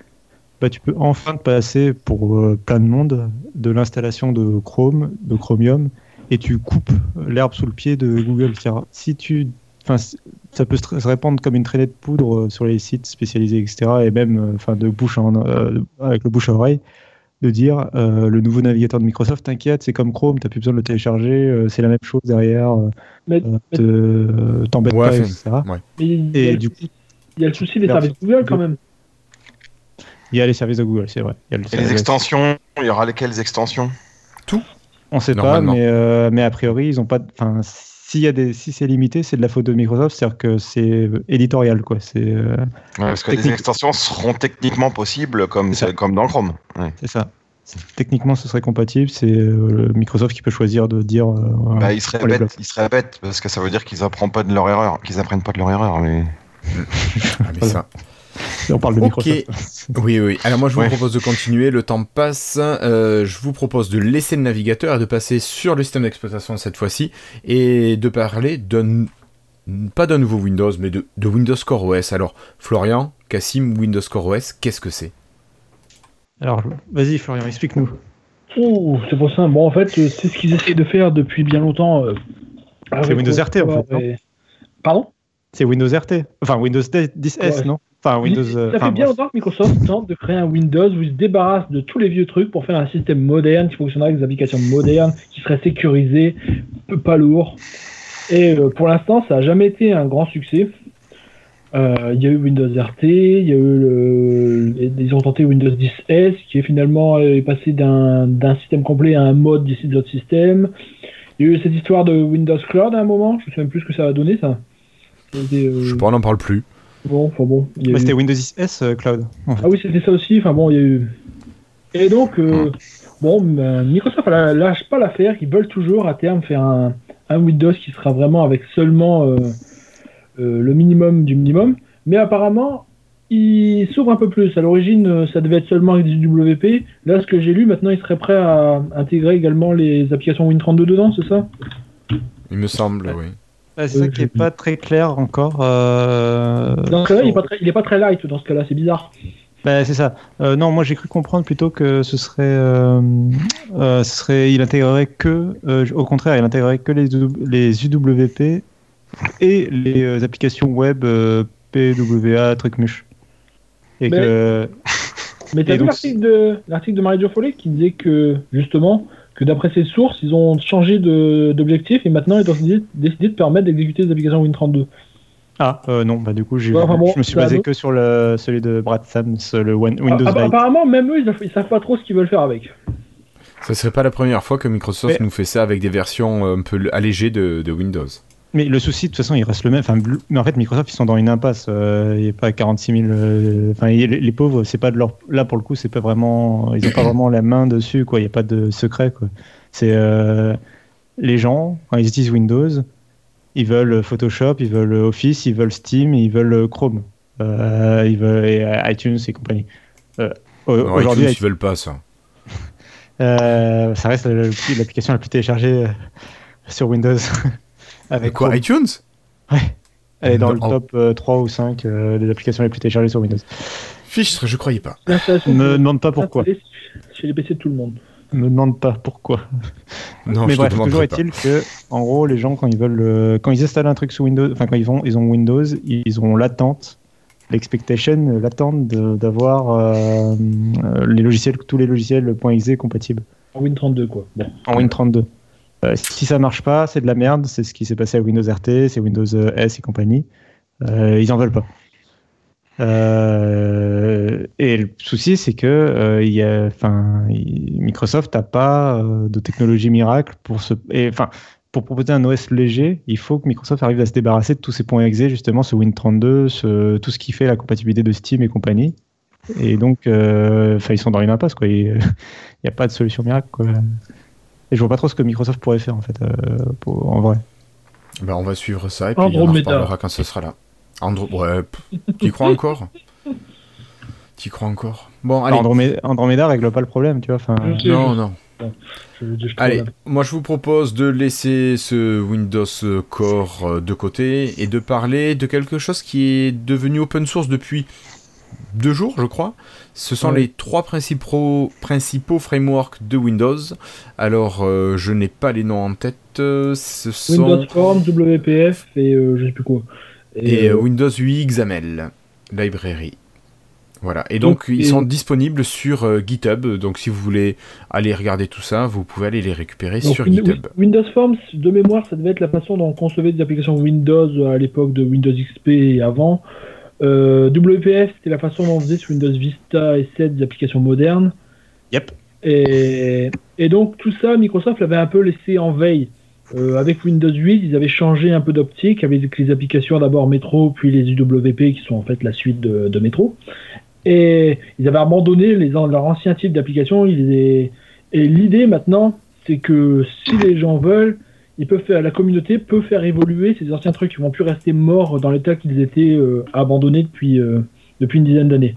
bah, tu peux enfin te passer pour euh, plein de monde de l'installation de Chrome, de Chromium, et tu coupes l'herbe sous le pied de Google. Si tu, ça peut se répandre comme une traînée de poudre euh, sur les sites spécialisés, etc., et même, euh, de avec le bouche à oreille de dire euh, le nouveau navigateur de Microsoft, t'inquiète, c'est comme Chrome, t'as plus besoin de le télécharger, euh, c'est la même chose derrière, euh, Mais, euh, te- t'embête Ouais, pas, etc. mais il, y Et a, du coup, il y a le souci des services Google quand même. il y a les services de Google, c'est vrai. Il y a le Et les service- extensions, il y aura lesquelles extensions? On sait pas, mais, euh, mais a priori, ils ont pas. de- Enfin, s'il y a des, si c'est limité, c'est de la faute de Microsoft, c'est-à-dire que c'est éditorial, quoi. C'est euh, Ouais, Parce que les extensions seront techniquement possibles comme, comme dans le Chrome. Ouais. c'est ça. Techniquement, ce serait compatible. C'est euh, Microsoft qui peut choisir de dire. euh, Bah, ils seraient bêtes parce que ça veut dire qu'ils apprennent pas de leur erreur, qu'ils apprennent pas de leur erreur. Mais Ah, mais ça. On parle de. Microsoft. Oui, oui. Alors moi, je vous Ouais. propose de continuer. Le temps passe. Euh, je vous propose de laisser le navigateur et de passer sur le système d'exploitation cette fois-ci et de parler d'un pas d'un nouveau Windows, mais de, de Windows Core OS. Alors, Florian, Cassim, Windows Core OS, qu'est-ce que c'est? Alors, vas-y, Florian, explique-nous. Ouh, c'est pas simple. Bon, en fait, c'est ce qu'ils essayent de faire depuis bien longtemps. euh, avec Windows RT, en fait, et- Pardon? C'est Windows RT. Enfin, Windows 10S, Ouais. non? Enfin, Windows. Ça euh, fait enfin, bien longtemps que Microsoft tente de créer un Windows où il se débarrasse de tous les vieux trucs pour faire un système moderne qui fonctionnerait avec des applications modernes, qui serait sécurisé, pas lourd. Et euh, pour l'instant, ça n'a jamais été un grand succès. Euh, Il y a eu Windows RT, il y a eu le, ils ont tenté Windows 10S qui est finalement est passé d'un système complet à un mode d'ici de l'autre système. Il y a eu cette histoire de Windows Cloud à un moment, je ne sais même plus ce que ça a donné ça. C'était, euh, Je sais pas, on n'en parle plus. Bon, enfin eu- C'était Windows 10S euh, Cloud. en fait. ah oui, c'était ça aussi. Enfin bon, il y a eu. Et donc, euh, Bon, ben, Microsoft elle lâche pas l'affaire. Ils veulent toujours à terme faire un, un Windows qui sera vraiment avec seulement euh, euh, le minimum du minimum. Mais apparemment, il s'ouvre un peu plus. À l'origine, ça devait être seulement avec du WP. Là, ce que j'ai lu, maintenant, il serait prêt à intégrer également les applications Win32 dedans, c'est ça? Il me semble, oui. C'est ça qui est pas très clair encore. euh, Dans ce cas-là, il n'est pas, très- il est pas très light. Dans ce cas-là, c'est bizarre. Bah, c'est ça. Euh, non, moi j'ai cru comprendre plutôt que ce serait, euh, euh, ce serait, il intégrerait que, euh, au contraire, il intégrerait que les, UWP et les applications web euh, PWA, truc muche. Et Mais- que, Mais t'as vu l'article de, l'article de Marie-Jo Follet qui disait que, justement, que d'après ses sources, ils ont changé de- d'objectif et maintenant ils ont décidé, décidé de permettre d'exécuter des applications Win32. ah euh, non, bah du coup j'ai, Ouais, enfin bon, je me suis basé autre- que sur le, celui de Brad Sams, le Win- Windows Ah, Byte. apparemment, même eux, ils, savent- ils savent pas trop ce qu'ils veulent faire avec. Ça serait pas la première fois que Microsoft Mais- nous fait ça avec des versions euh, un peu allégées de, de Windows. Mais le souci, de toute façon, il reste le même. Enfin, mais en fait, Microsoft, ils sont dans une impasse. Euh, Il n'y a pas 46 000. euh, Enfin, les, les pauvres, c'est pas de leur. Là, pour le coup, c'est pas vraiment. Ils n'ont pas vraiment la main dessus, quoi. Il n'y a pas de secret, quoi. C'est euh, les gens, quand ils utilisent Windows, ils veulent Photoshop, ils veulent Office, ils veulent Steam, ils veulent Chrome, Euh, ils veulent et, iTunes et compagnie. Aujourd'hui, ils veulent pas ça. ça reste la- l'application la plus téléchargée sur Windows. Avec quoi Chrome. iTunes? Elle est dans le top euh, 3 ou 5 euh, des applications les plus téléchargées sur Windows. Fichtre, je croyais pas. L'installation Me demande pas pourquoi. Chez les PC de tout le monde. Me demande pas pourquoi. Non, Mais je bref, te toujours est-il que, en gros, les gens quand ils veulent, euh, quand ils installent un truc sous Windows, enfin quand ils vont, ils ont Windows, ils ont l'attente, l'expectation, l'attente d'avoir euh, euh, les logiciels, tous les logiciels .exe compatibles En Win32, quoi. Bon. en Win32. Euh, si ça marche pas, c'est de la merde. C'est ce qui s'est passé à Windows RT, c'est Windows euh, S et compagnie. Euh, ils en veulent pas. Et le souci, c'est que Microsoft n'a pas de technologie miracle pour se, enfin, pour proposer un OS léger, il faut que Microsoft arrive à se débarrasser de tous ces points exe, justement, ce Win32, ce, tout ce qui fait la compatibilité de Steam et compagnie. Et donc, ils sont dans une impasse. Il n'y a pas de solution miracle. Et je vois pas trop ce que Microsoft pourrait faire en fait, euh, pour- en vrai. Bah, on va suivre ça et puis on en Andromeda. reparlera quand ce sera là. Andro... Ouais, t'y crois encore? T'y crois encore? Bon, allez. Andromeda, Andromeda règle pas le problème, tu vois. Enfin, Non, non. je- je- je trouve Allez, moi je vous propose de laisser ce Windows Core euh, de côté et de parler de quelque chose qui est devenu open source depuis deux jours, je crois. Ce sont les trois principaux, principaux frameworks de Windows. Alors, euh, je n'ai pas les noms en tête. euh, Ce sont... Windows Forms, WPF et euh, je sais plus quoi. et Windows 8 XAML Library. Voilà. Et donc, Donc, ils et- sont disponibles sur GitHub. Donc, si vous voulez aller regarder tout ça, vous pouvez aller les récupérer donc, sur GitHub. Windows Forms, de mémoire, ça devait être la façon dont on concevait des applications Windows à l'époque de Windows XP et avant. Euh, WPF, c'était la façon dont on faisait sur Windows Vista et 7 des applications modernes. Yep. Et, et donc tout ça, Microsoft l'avait un peu laissé en veille. Euh, avec Windows 8, ils avaient changé un peu d'optique avec les applications d'abord Metro, puis les UWP qui sont en fait la suite de, de Metro. Et ils avaient abandonné les, leur ancien type d'application. Et l'idée maintenant, c'est que si les gens veulent, ils peuvent faire, la communauté peut faire évoluer ces anciens trucs qui vont plus rester morts dans l'état qu'ils étaient euh, abandonnés depuis, euh, depuis une dizaine d'années.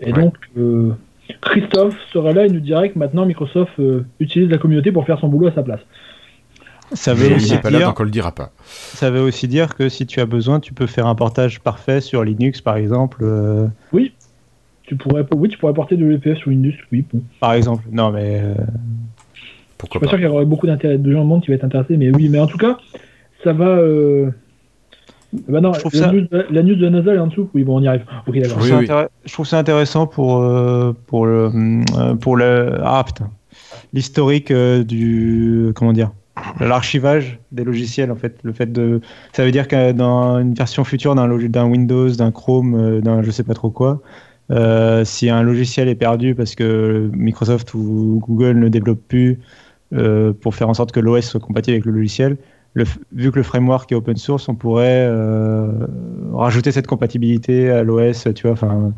Et Ouais. donc, euh, Christophe serait là et nous dirait que maintenant Microsoft euh, utilise la communauté pour faire son boulot à sa place. ça veut il aussi n'est pas là, dire, donc on le dira pas. ça veut aussi dire que si tu as besoin, tu peux faire un portage parfait sur Linux, par exemple. euh, Tu pourrais, oui, tu pourrais porter de l'EPF sur Windows, oui. Bon. par exemple. Non, mais Je suis pas pas sûr qu'il y aurait beaucoup d'intérêt de gens de monde qui va être intéressé, mais oui, mais en tout cas, ça va. Euh... Bah non, Je trouve la, ça- news, la news de NASA est en dessous. Oui, bon, on y arrive. Je, trouve Oui, ça oui. intér- je trouve ça intéressant pour euh, pour le euh, pour le ah putain l'historique euh, du comment dire l'archivage des logiciels en fait le fait de ça veut dire que dans une version future d'un log- Windows d'un Chrome euh, d'un je sais pas trop quoi euh, si un logiciel est perdu parce que Microsoft ou Google ne développe plus euh, pour faire en sorte que l'OS soit compatible avec le logiciel le vu que le framework est open source on pourrait euh, rajouter cette compatibilité à l'OS tu vois enfin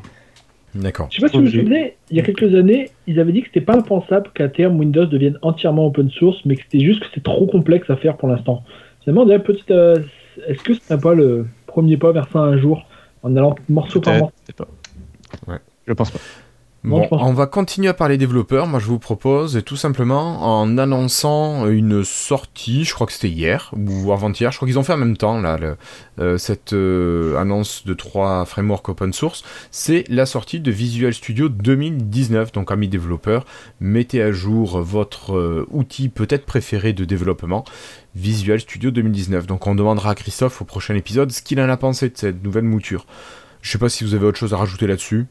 D'accord. Je sais pas si vous vous souvenez, il y a quelques années, ils avaient dit que c'était pas impensable qu'à terme Windows devienne entièrement open source, mais que c'était juste que c'était trop complexe à faire pour l'instant. Finalement, on petite. euh, Est-ce que ce n'est pas le premier pas vers ça un jour, en allant morceau par Peut-être, morceau? je sais pas. Ouais. Je pense pas. Bon, on va continuer à parler développeurs. Moi, je vous propose tout simplement en annonçant une sortie, je crois que c'était hier ou avant-hier, je crois qu'ils ont fait en même temps là, le- euh, cette euh, annonce de trois frameworks open source. C'est la sortie de Visual Studio 2019. Donc, amis développeurs, mettez à jour votre euh, outil peut-être préféré de développement, Visual Studio 2019. Donc, on demandera à Christophe au prochain épisode ce qu'il en a pensé de cette nouvelle mouture. Je sais pas si vous avez autre chose à rajouter là-dessus.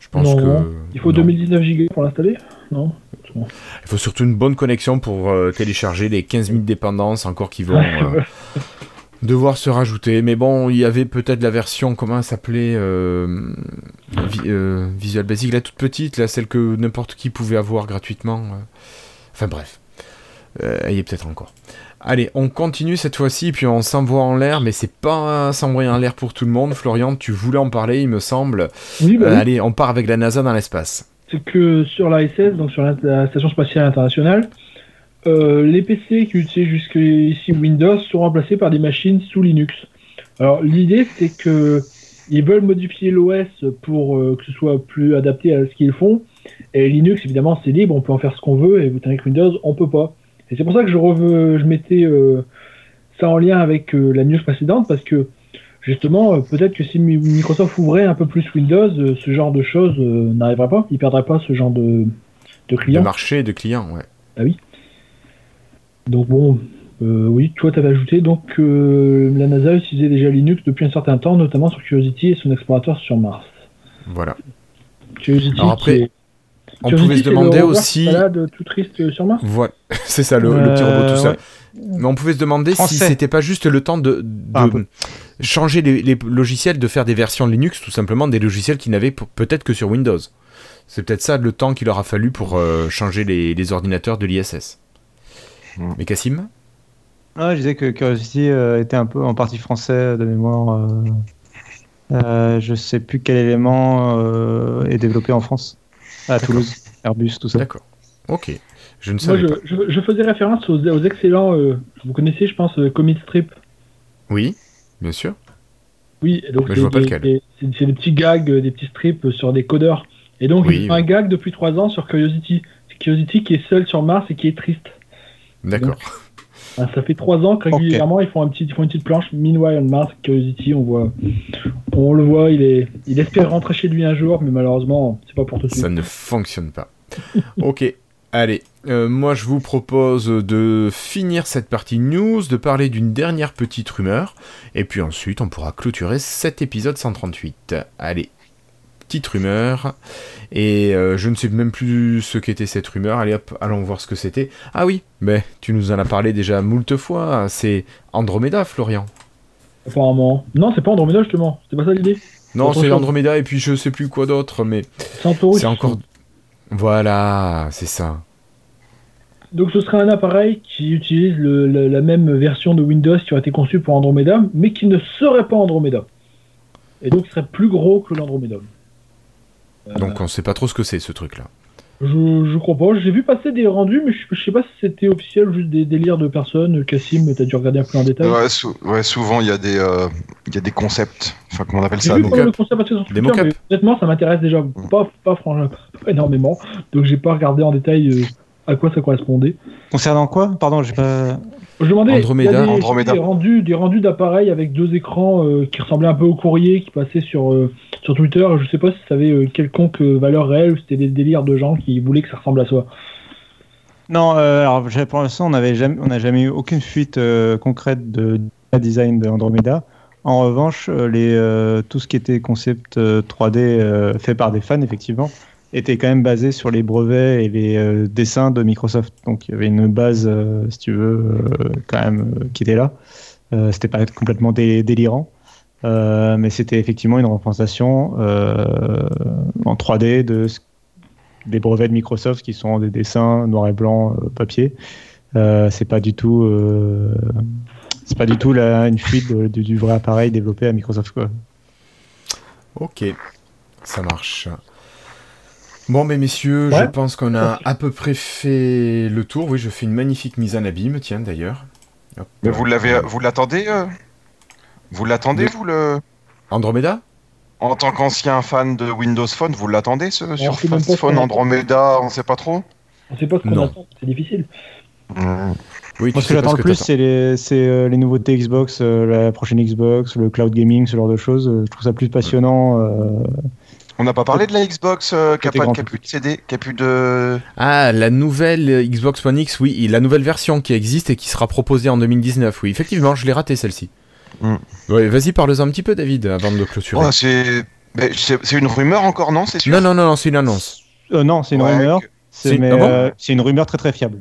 Je pense Non. que Il faut non. 2019 Go pour l'installer Non? Il faut surtout une bonne connexion pour euh, télécharger les 15 000 dépendances encore qui vont euh, devoir se rajouter. Mais bon, il y avait peut-être la version, comment elle s'appelait euh, Vi- euh, Visual Basic, la toute petite, là, celle que n'importe qui pouvait avoir gratuitement. Enfin bref, Euh, elle y est peut-être encore. Allez, on continue cette fois-ci, puis on s'envoie en l'air, mais c'est pas s'envoyer en l'air pour tout le monde. Florian, tu voulais en parler, il me semble. Oui, bah Euh, oui. allez, on part avec la NASA dans l'espace. c'est que sur l'ISS, donc sur la, la Station Spatiale Internationale, euh, les PC qui utilisaient jusqu'ici Windows sont remplacés par des machines sous Linux. Alors l'idée c'est que ils veulent modifier l'OS pour euh, que ce soit plus adapté à ce qu'ils font. Et Linux évidemment c'est libre, on peut en faire ce qu'on veut, et vous tenez que Windows on peut pas. Et c'est pour ça que je, mettais euh, ça en lien avec euh, la news précédente parce que justement, euh, peut-être que si Mi- Microsoft ouvrait un peu plus Windows, ce genre de choses n'arriverait pas. Ils perdraient pas ce genre de, de De clients. marché, de clients, ouais. Donc bon, euh, oui, toi t'avais ajouté donc la NASA utilisait déjà Linux depuis un certain temps, notamment sur Curiosity et son explorateur sur Mars. Voilà. Curiosity. Alors après, qui est- On pouvait se demander aussi. se balade tout triste euh, sur Mars? Voilà, c'est ça, le, le petit robot Euh, tout ça. ouais. Mais on pouvait se demander si c'était pas juste le temps de, de Ah, changer les, les logiciels, de faire des versions Linux, tout simplement des logiciels qui n'avaient peut-être que sur Windows. C'est peut-être ça le temps qu'il aura fallu pour euh, changer les, les ordinateurs de l'ISS. Hmm. Mais Cassim? Ah, je disais que Curiosity euh, était un peu en partie français de mémoire. Euh, euh, je sais plus quel élément euh, est développé en France. À Toulouse, Airbus, tout ça. D'accord. Ok. Je ne Moi, savais je, pas. je- je faisais référence aux, aux excellents. euh, vous connaissez, je pense, euh, Commit Strip. Oui, bien sûr. Oui, et donc Mais je c'est vois pas des, lequel. des- des petits gags, euh, des petits strips euh, sur des codeurs. Et donc, Oui, ils font oui. un gag depuis trois ans sur Curiosity. C'est Curiosity qui est seul sur Mars et qui est triste. D'accord. Ah, Ça fait trois ans que régulièrement ils font un petit, ils font une petite planche. Meanwhile on Mars, Curiosity, on voit, on le voit, il est, il espère rentrer chez lui un jour, mais malheureusement c'est pas pour tout de suite. Ça ne fonctionne pas. ok, allez. Euh, moi, je vous propose de finir cette partie news, de parler d'une dernière petite rumeur, et puis ensuite, on pourra clôturer cet épisode 138. Allez, petite rumeur, et euh, je ne sais même plus ce qu'était cette rumeur. Allez hop, allons voir ce que c'était. Ah oui, mais tu nous en as parlé déjà moult fois. C'est Andromeda, Florian. Apparemment. Non, c'est pas Andromeda justement. C'était pas ça l'idée. Non, c'est. Andromeda, et puis je sais plus quoi d'autre, mais c'est encore. Voilà, c'est ça. Donc ce serait un appareil qui utilise le- la, la même version de Windows qui aurait été conçu pour Andromeda, mais qui ne serait pas Andromeda. Et donc serait plus gros que l'Andromeda. Euh, Donc on sait pas trop ce que c'est ce truc-là. je, je crois pas. J'ai vu passer des rendus, mais je, je sais pas si c'était officiel ou juste des délires de personnes. Cassim, t'as dû regarder un peu en détail. Ouais, sou- ouais, souvent il y a des euh, il y a des concepts. Enfin, comment on appelle ça vu pas le concept passer sur Des Twitter, mais honnêtement, ça m'intéresse déjà pas, pas, franchement, pas énormément. Donc j'ai pas regardé en détail euh, à quoi ça correspondait. Concernant quoi? Pardon, j'ai pas. Je demandais, Andromeda. il y a des, Andromeda. des rendus, des rendus d'appareils avec deux écrans euh, qui ressemblaient un peu au courrier qui passaient sur, euh, sur Twitter. Je sais pas si ça avait euh, quelconque valeur réelle ou si c'était des délires de gens qui voulaient que ça ressemble à ça. Non, euh, alors j'ai- pour l'instant, on n'avait jamais, on n'a jamais eu aucune fuite euh, concrète de design de Andromeda. En revanche, les, euh, tout ce qui était concept euh, 3D euh, fait par des fans, effectivement, était quand même basé sur les brevets et les euh, dessins de Microsoft. Donc il y avait une base, euh, si tu veux, euh, quand même, qui était là. C'était pas complètement dé- délirant. Mais c'était effectivement une représentation en 3D de des brevets de Microsoft qui sont des dessins noir et blanc papier. C'est pas du tout, c'est pas du tout la, une fuite du vrai appareil développé à Microsoft quoi. Ok, ça marche. Bon, mais messieurs, je pense qu'on a à peu près fait le tour. Oui, je fais une magnifique mise en abîme, tiens, d'ailleurs. Mais vous l'avez, vous l'attendez euh Vous l'attendez, Oui. vous le Andromeda? En tant qu'ancien fan de Windows Phone, vous l'attendez ce sur Phone, qu'on Andromeda, on sait pas trop On sait pas ce qu'on attend, c'est difficile. Mmh. Oui, Moi, ce que j'attends le plus, t'attends. c'est les, c'est, euh, les nouveautés Xbox, euh, la prochaine Xbox, le cloud gaming, ce genre de choses. Euh, Je trouve ça plus passionnant. On n'a pas parlé de la Xbox euh, qui a Côté pas grand qui a plus de CD, qui a plus de. Ah, la nouvelle Xbox One X, oui, la nouvelle version qui existe et qui sera proposée en 2019. Oui, effectivement, je l'ai raté celle-ci. Ouais, vas-y, parle-en un petit peu, David, avant de clôturer. Oh, c'est, une rumeur encore, non C'est sûr? non, non, non, non, c'est une annonce. euh, non, c'est une Ouais, rumeur. que- C'est, ah bon euh, c'est une rumeur très très fiable.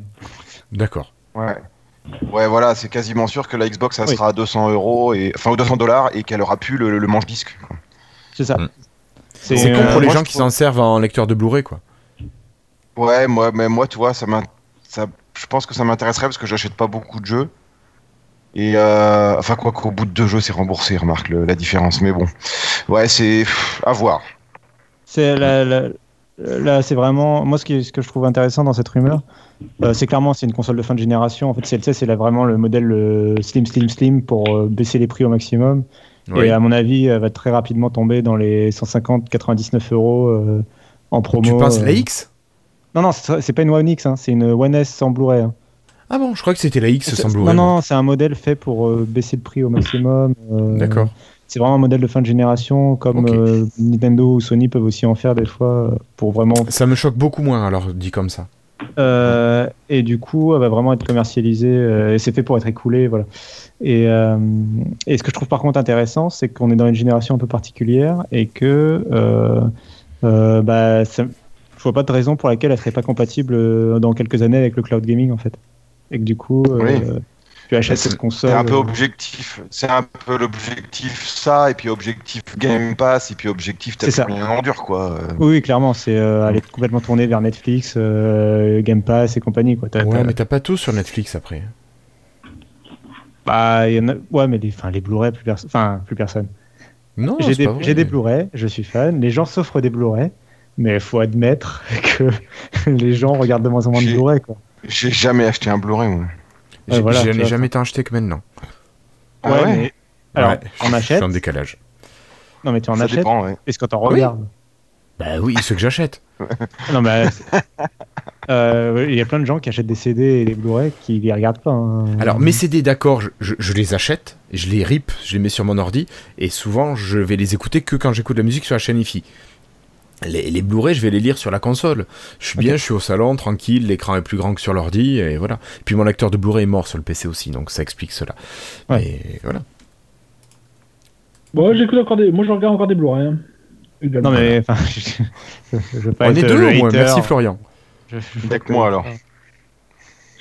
D'accord. Ouais. Ouais, voilà, c'est quasiment sûr que la Xbox, ça Oui. sera à 200 euros et enfin 200 dollars et qu'elle aura plus le, le manche disque. C'est ça. Mm. C'est, C'est euh, pour les gens qui s'en servent en lecteur de Blu-ray, quoi. Ouais, moi, mais moi, tu vois, ça ça, je pense que ça m'intéresserait parce que j'achète pas beaucoup de jeux. Et euh, enfin, quoi qu'au bout de deux jeux, c'est remboursé, remarque le- la différence. Mais bon, ouais, c'est à voir. C'est la- c'est vraiment moi ce, qui, ce que je trouve intéressant dans cette rumeur, euh, c'est clairement c'est une console de fin de génération. En fait, CLC c'est là vraiment le modèle euh, slim, slim, slim pour euh, baisser les prix au maximum. Oui. Et à mon avis, elle va très rapidement tomber dans les 150-99 euros euh, en promo. tu penses la euh. X? Non, non, c'est pas une One X, hein, c'est une One S sans Blu-ray. hein. Ah bon, je crois que c'était la X sans Blu-ray. Non, non, c'est un modèle fait pour euh, baisser le prix au maximum. euh, D'accord. C'est vraiment un modèle de fin de génération, comme euh, Nintendo ou Sony peuvent aussi en faire des fois pour vraiment Ça me choque beaucoup moins, alors, dit comme ça. Euh, et du coup, elle va vraiment être commercialisée euh, et c'est fait pour être écoulé. Voilà. Et, euh, et ce que je trouve par contre intéressant, c'est qu'on est dans une génération un peu particulière et que bah, ça- je vois pas de raison pour laquelle elle serait pas compatible dans quelques années avec le cloud gaming en fait. Et que du coup. Tu achètes C'est- cette console. C'est un peu euh, objectif. C'est un peu l'objectif ça, et puis objectif Game Pass, et puis objectif C'est ça. tellement en dur, quoi. Oui, clairement, c'est euh, aller complètement tourner vers Netflix, euh, Game Pass et compagnie. Quoi. T'as- Ouais, t'as- mais t'as pas tout sur Netflix après. bah, il y en a... Ouais, mais les, enfin, les Blu-ray, plus, perso- enfin, plus personne. Non, J'ai des, Blu-ray, je suis fan. Les gens s'offrent des Blu-ray, mais il faut admettre que les gens regardent de moins en moins de Blu-ray. Quoi. J'ai jamais acheté un Blu-ray, moi. Voilà, J'en ai vois. jamais tant acheté que maintenant. Ah ouais mais alors, Ouais, on Je achète. suis en décalage. Non, mais tu en Ça achètes. dépend, ouais. Est-ce que t'en Oui. regardes Bah oui, ce que j'achète. Non, mais euh, il y a plein de gens qui achètent des CD et des Blu-ray qui les regardent pas. hein. Alors, mes CD, d'accord, je, je- je les achète, je les rip, je les mets sur mon ordi, et souvent, je vais les écouter que quand j'écoute de la musique sur la chaîne IFI. Les, les Blu-ray, je vais les lire sur la console. Je suis bien, je suis au salon, tranquille, l'écran est plus grand que sur l'ordi, et voilà. Puis mon lecteur de Blu-ray est mort sur le PC aussi, donc ça explique cela. Ouais. Et voilà. Bon, j'écoute encore des. Moi, je regarde encore des Blu-ray. hein. Non, mais enfin, je, je, veux pas On être est deux au moins, merci Florian. Je- je veux Avec pas moi, être- alors.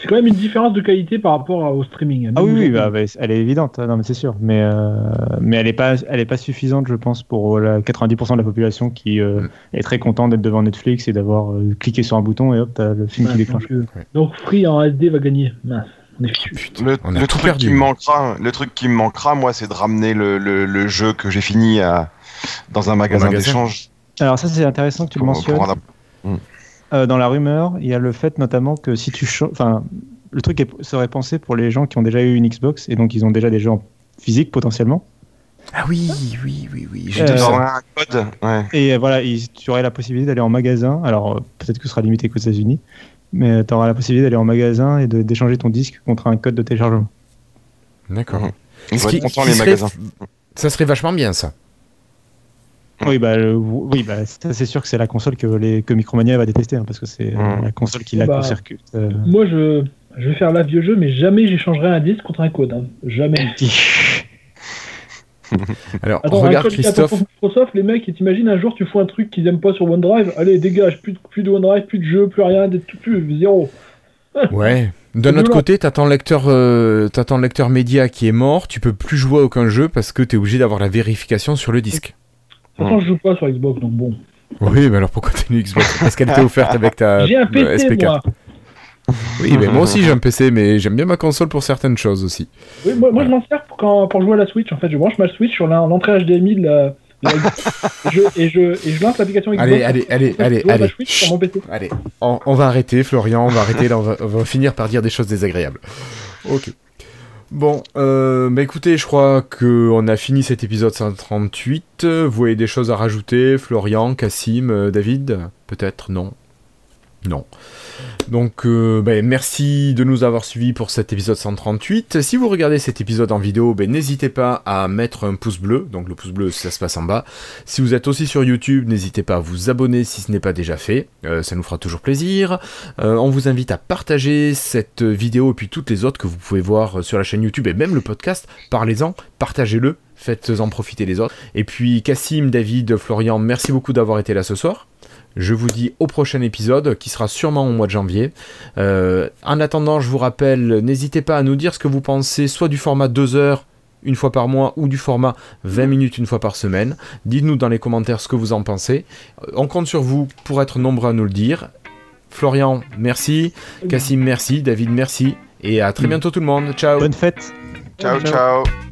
C'est quand même une différence de qualité par rapport au streaming. hein. Ah oui, bah, bah, elle est évidente, non mais c'est sûr, mais euh, mais elle est pas, elle est pas suffisante, je pense, pour la 90% de la population qui euh, Mm. est très content d'être devant Netflix et d'avoir euh, cliqué sur un bouton et hop, t'as le film qui Ouais, déclenche. donc, euh, donc, Free en SD va gagner. Mince, on est fichu. Putain, Le, on le truc perdu. qui me manquera, le truc qui me manquera, moi, c'est de ramener le, le- le jeu que j'ai fini à, dans un magasin, magasin. d'échange. Alors ça, c'est intéressant que tu le pour- mentionnes. Euh, dans la rumeur, il y a le fait notamment que si tu, enfin, le truc est- serait pensé pour les gens qui ont déjà eu une Xbox et donc ils ont déjà des jeux en physique potentiellement. Ah oui, oui, oui, oui, j'ai Euh, un code, ouais. Et euh, voilà, il- tu aurais la possibilité d'aller en magasin. Alors euh, peut-être que ce sera limité qu'aux États-Unis, mais tu auras la possibilité d'aller en magasin et d'échanger ton disque contre un code de téléchargement. D'accord. Ils Ce vont qui- être contents, qui les serait- magasins. Ça serait vachement bien ça. Oui, bah, oui, bah, ça, c'est sûr que c'est la console que, les, que Micromania va détester, hein, parce que c'est Mm. la console qui la Bah. court-circuite. euh. Moi, je, je vais faire la vieux jeu, mais jamais j'échangerai un disque contre un code. hein. Jamais. Alors, Attends, un regarde code Christophe. pour Microsoft, les mecs, t'imagines un jour, tu fous un truc qu'ils aiment pas sur OneDrive, allez, dégage, plus de, plus de OneDrive, plus de jeu, plus rien, plus, zéro. Ouais. D'un autre violent. côté, t'as ton lecteur, euh, t'as ton lecteur média qui est mort, tu peux plus jouer à aucun jeu parce que t'es obligé d'avoir la vérification sur le disque. Toute façon, je joue pas sur Xbox, donc bon. Oui, mais alors pourquoi t'as une Xbox Parce qu'elle t'est offerte avec ta J'ai un euh, PC, SP4. moi. Oui, mais moi aussi j'ai un PC, mais j'aime bien ma console pour certaines choses aussi. Oui, moi, moi, je m'en sers pour, quand, pour jouer à la Switch. En fait, je branche ma Switch sur l'entrée HDMI de la, je, et, je, et je lance l'application Xbox. Allez, allez, allez, allez, allez. Mon PC. Allez, on, on, va arrêter, Florian, on va arrêter, là, on va, on va finir par dire des choses désagréables. Ok. Bon, euh, bah écoutez, je crois qu'on a fini cet épisode 138. Vous avez des choses à rajouter, Florian, Cassim, euh, David? Peut-être Non Non. Donc, euh, ben, merci de nous avoir suivis pour cet épisode 138. Si vous regardez cet épisode en vidéo, ben, n'hésitez pas à mettre un pouce bleu. Donc, le pouce bleu, ça se passe en bas. Si vous êtes aussi sur YouTube, n'hésitez pas à vous abonner si ce n'est pas déjà fait. Euh, ça nous fera toujours plaisir. Euh, on vous invite à partager cette vidéo et puis toutes les autres que vous pouvez voir sur la chaîne YouTube et même le podcast. Parlez-en, partagez-le, faites-en profiter les autres. Et puis, Cassim, David, Florian, merci beaucoup d'avoir été là ce soir. Je vous dis au prochain épisode qui sera sûrement au mois de janvier. Euh, en attendant, je vous rappelle, n'hésitez pas à nous dire ce que vous pensez, soit du format 2 heures une fois par mois ou du format 20 minutes une fois par semaine. Dites-nous dans les commentaires ce que vous en pensez. Euh, on compte sur vous pour être nombreux à nous le dire. Florian, merci. Cassim, merci. David, merci. Et à très bientôt tout le monde. Ciao. Bonne fête. ciao. ciao. ciao.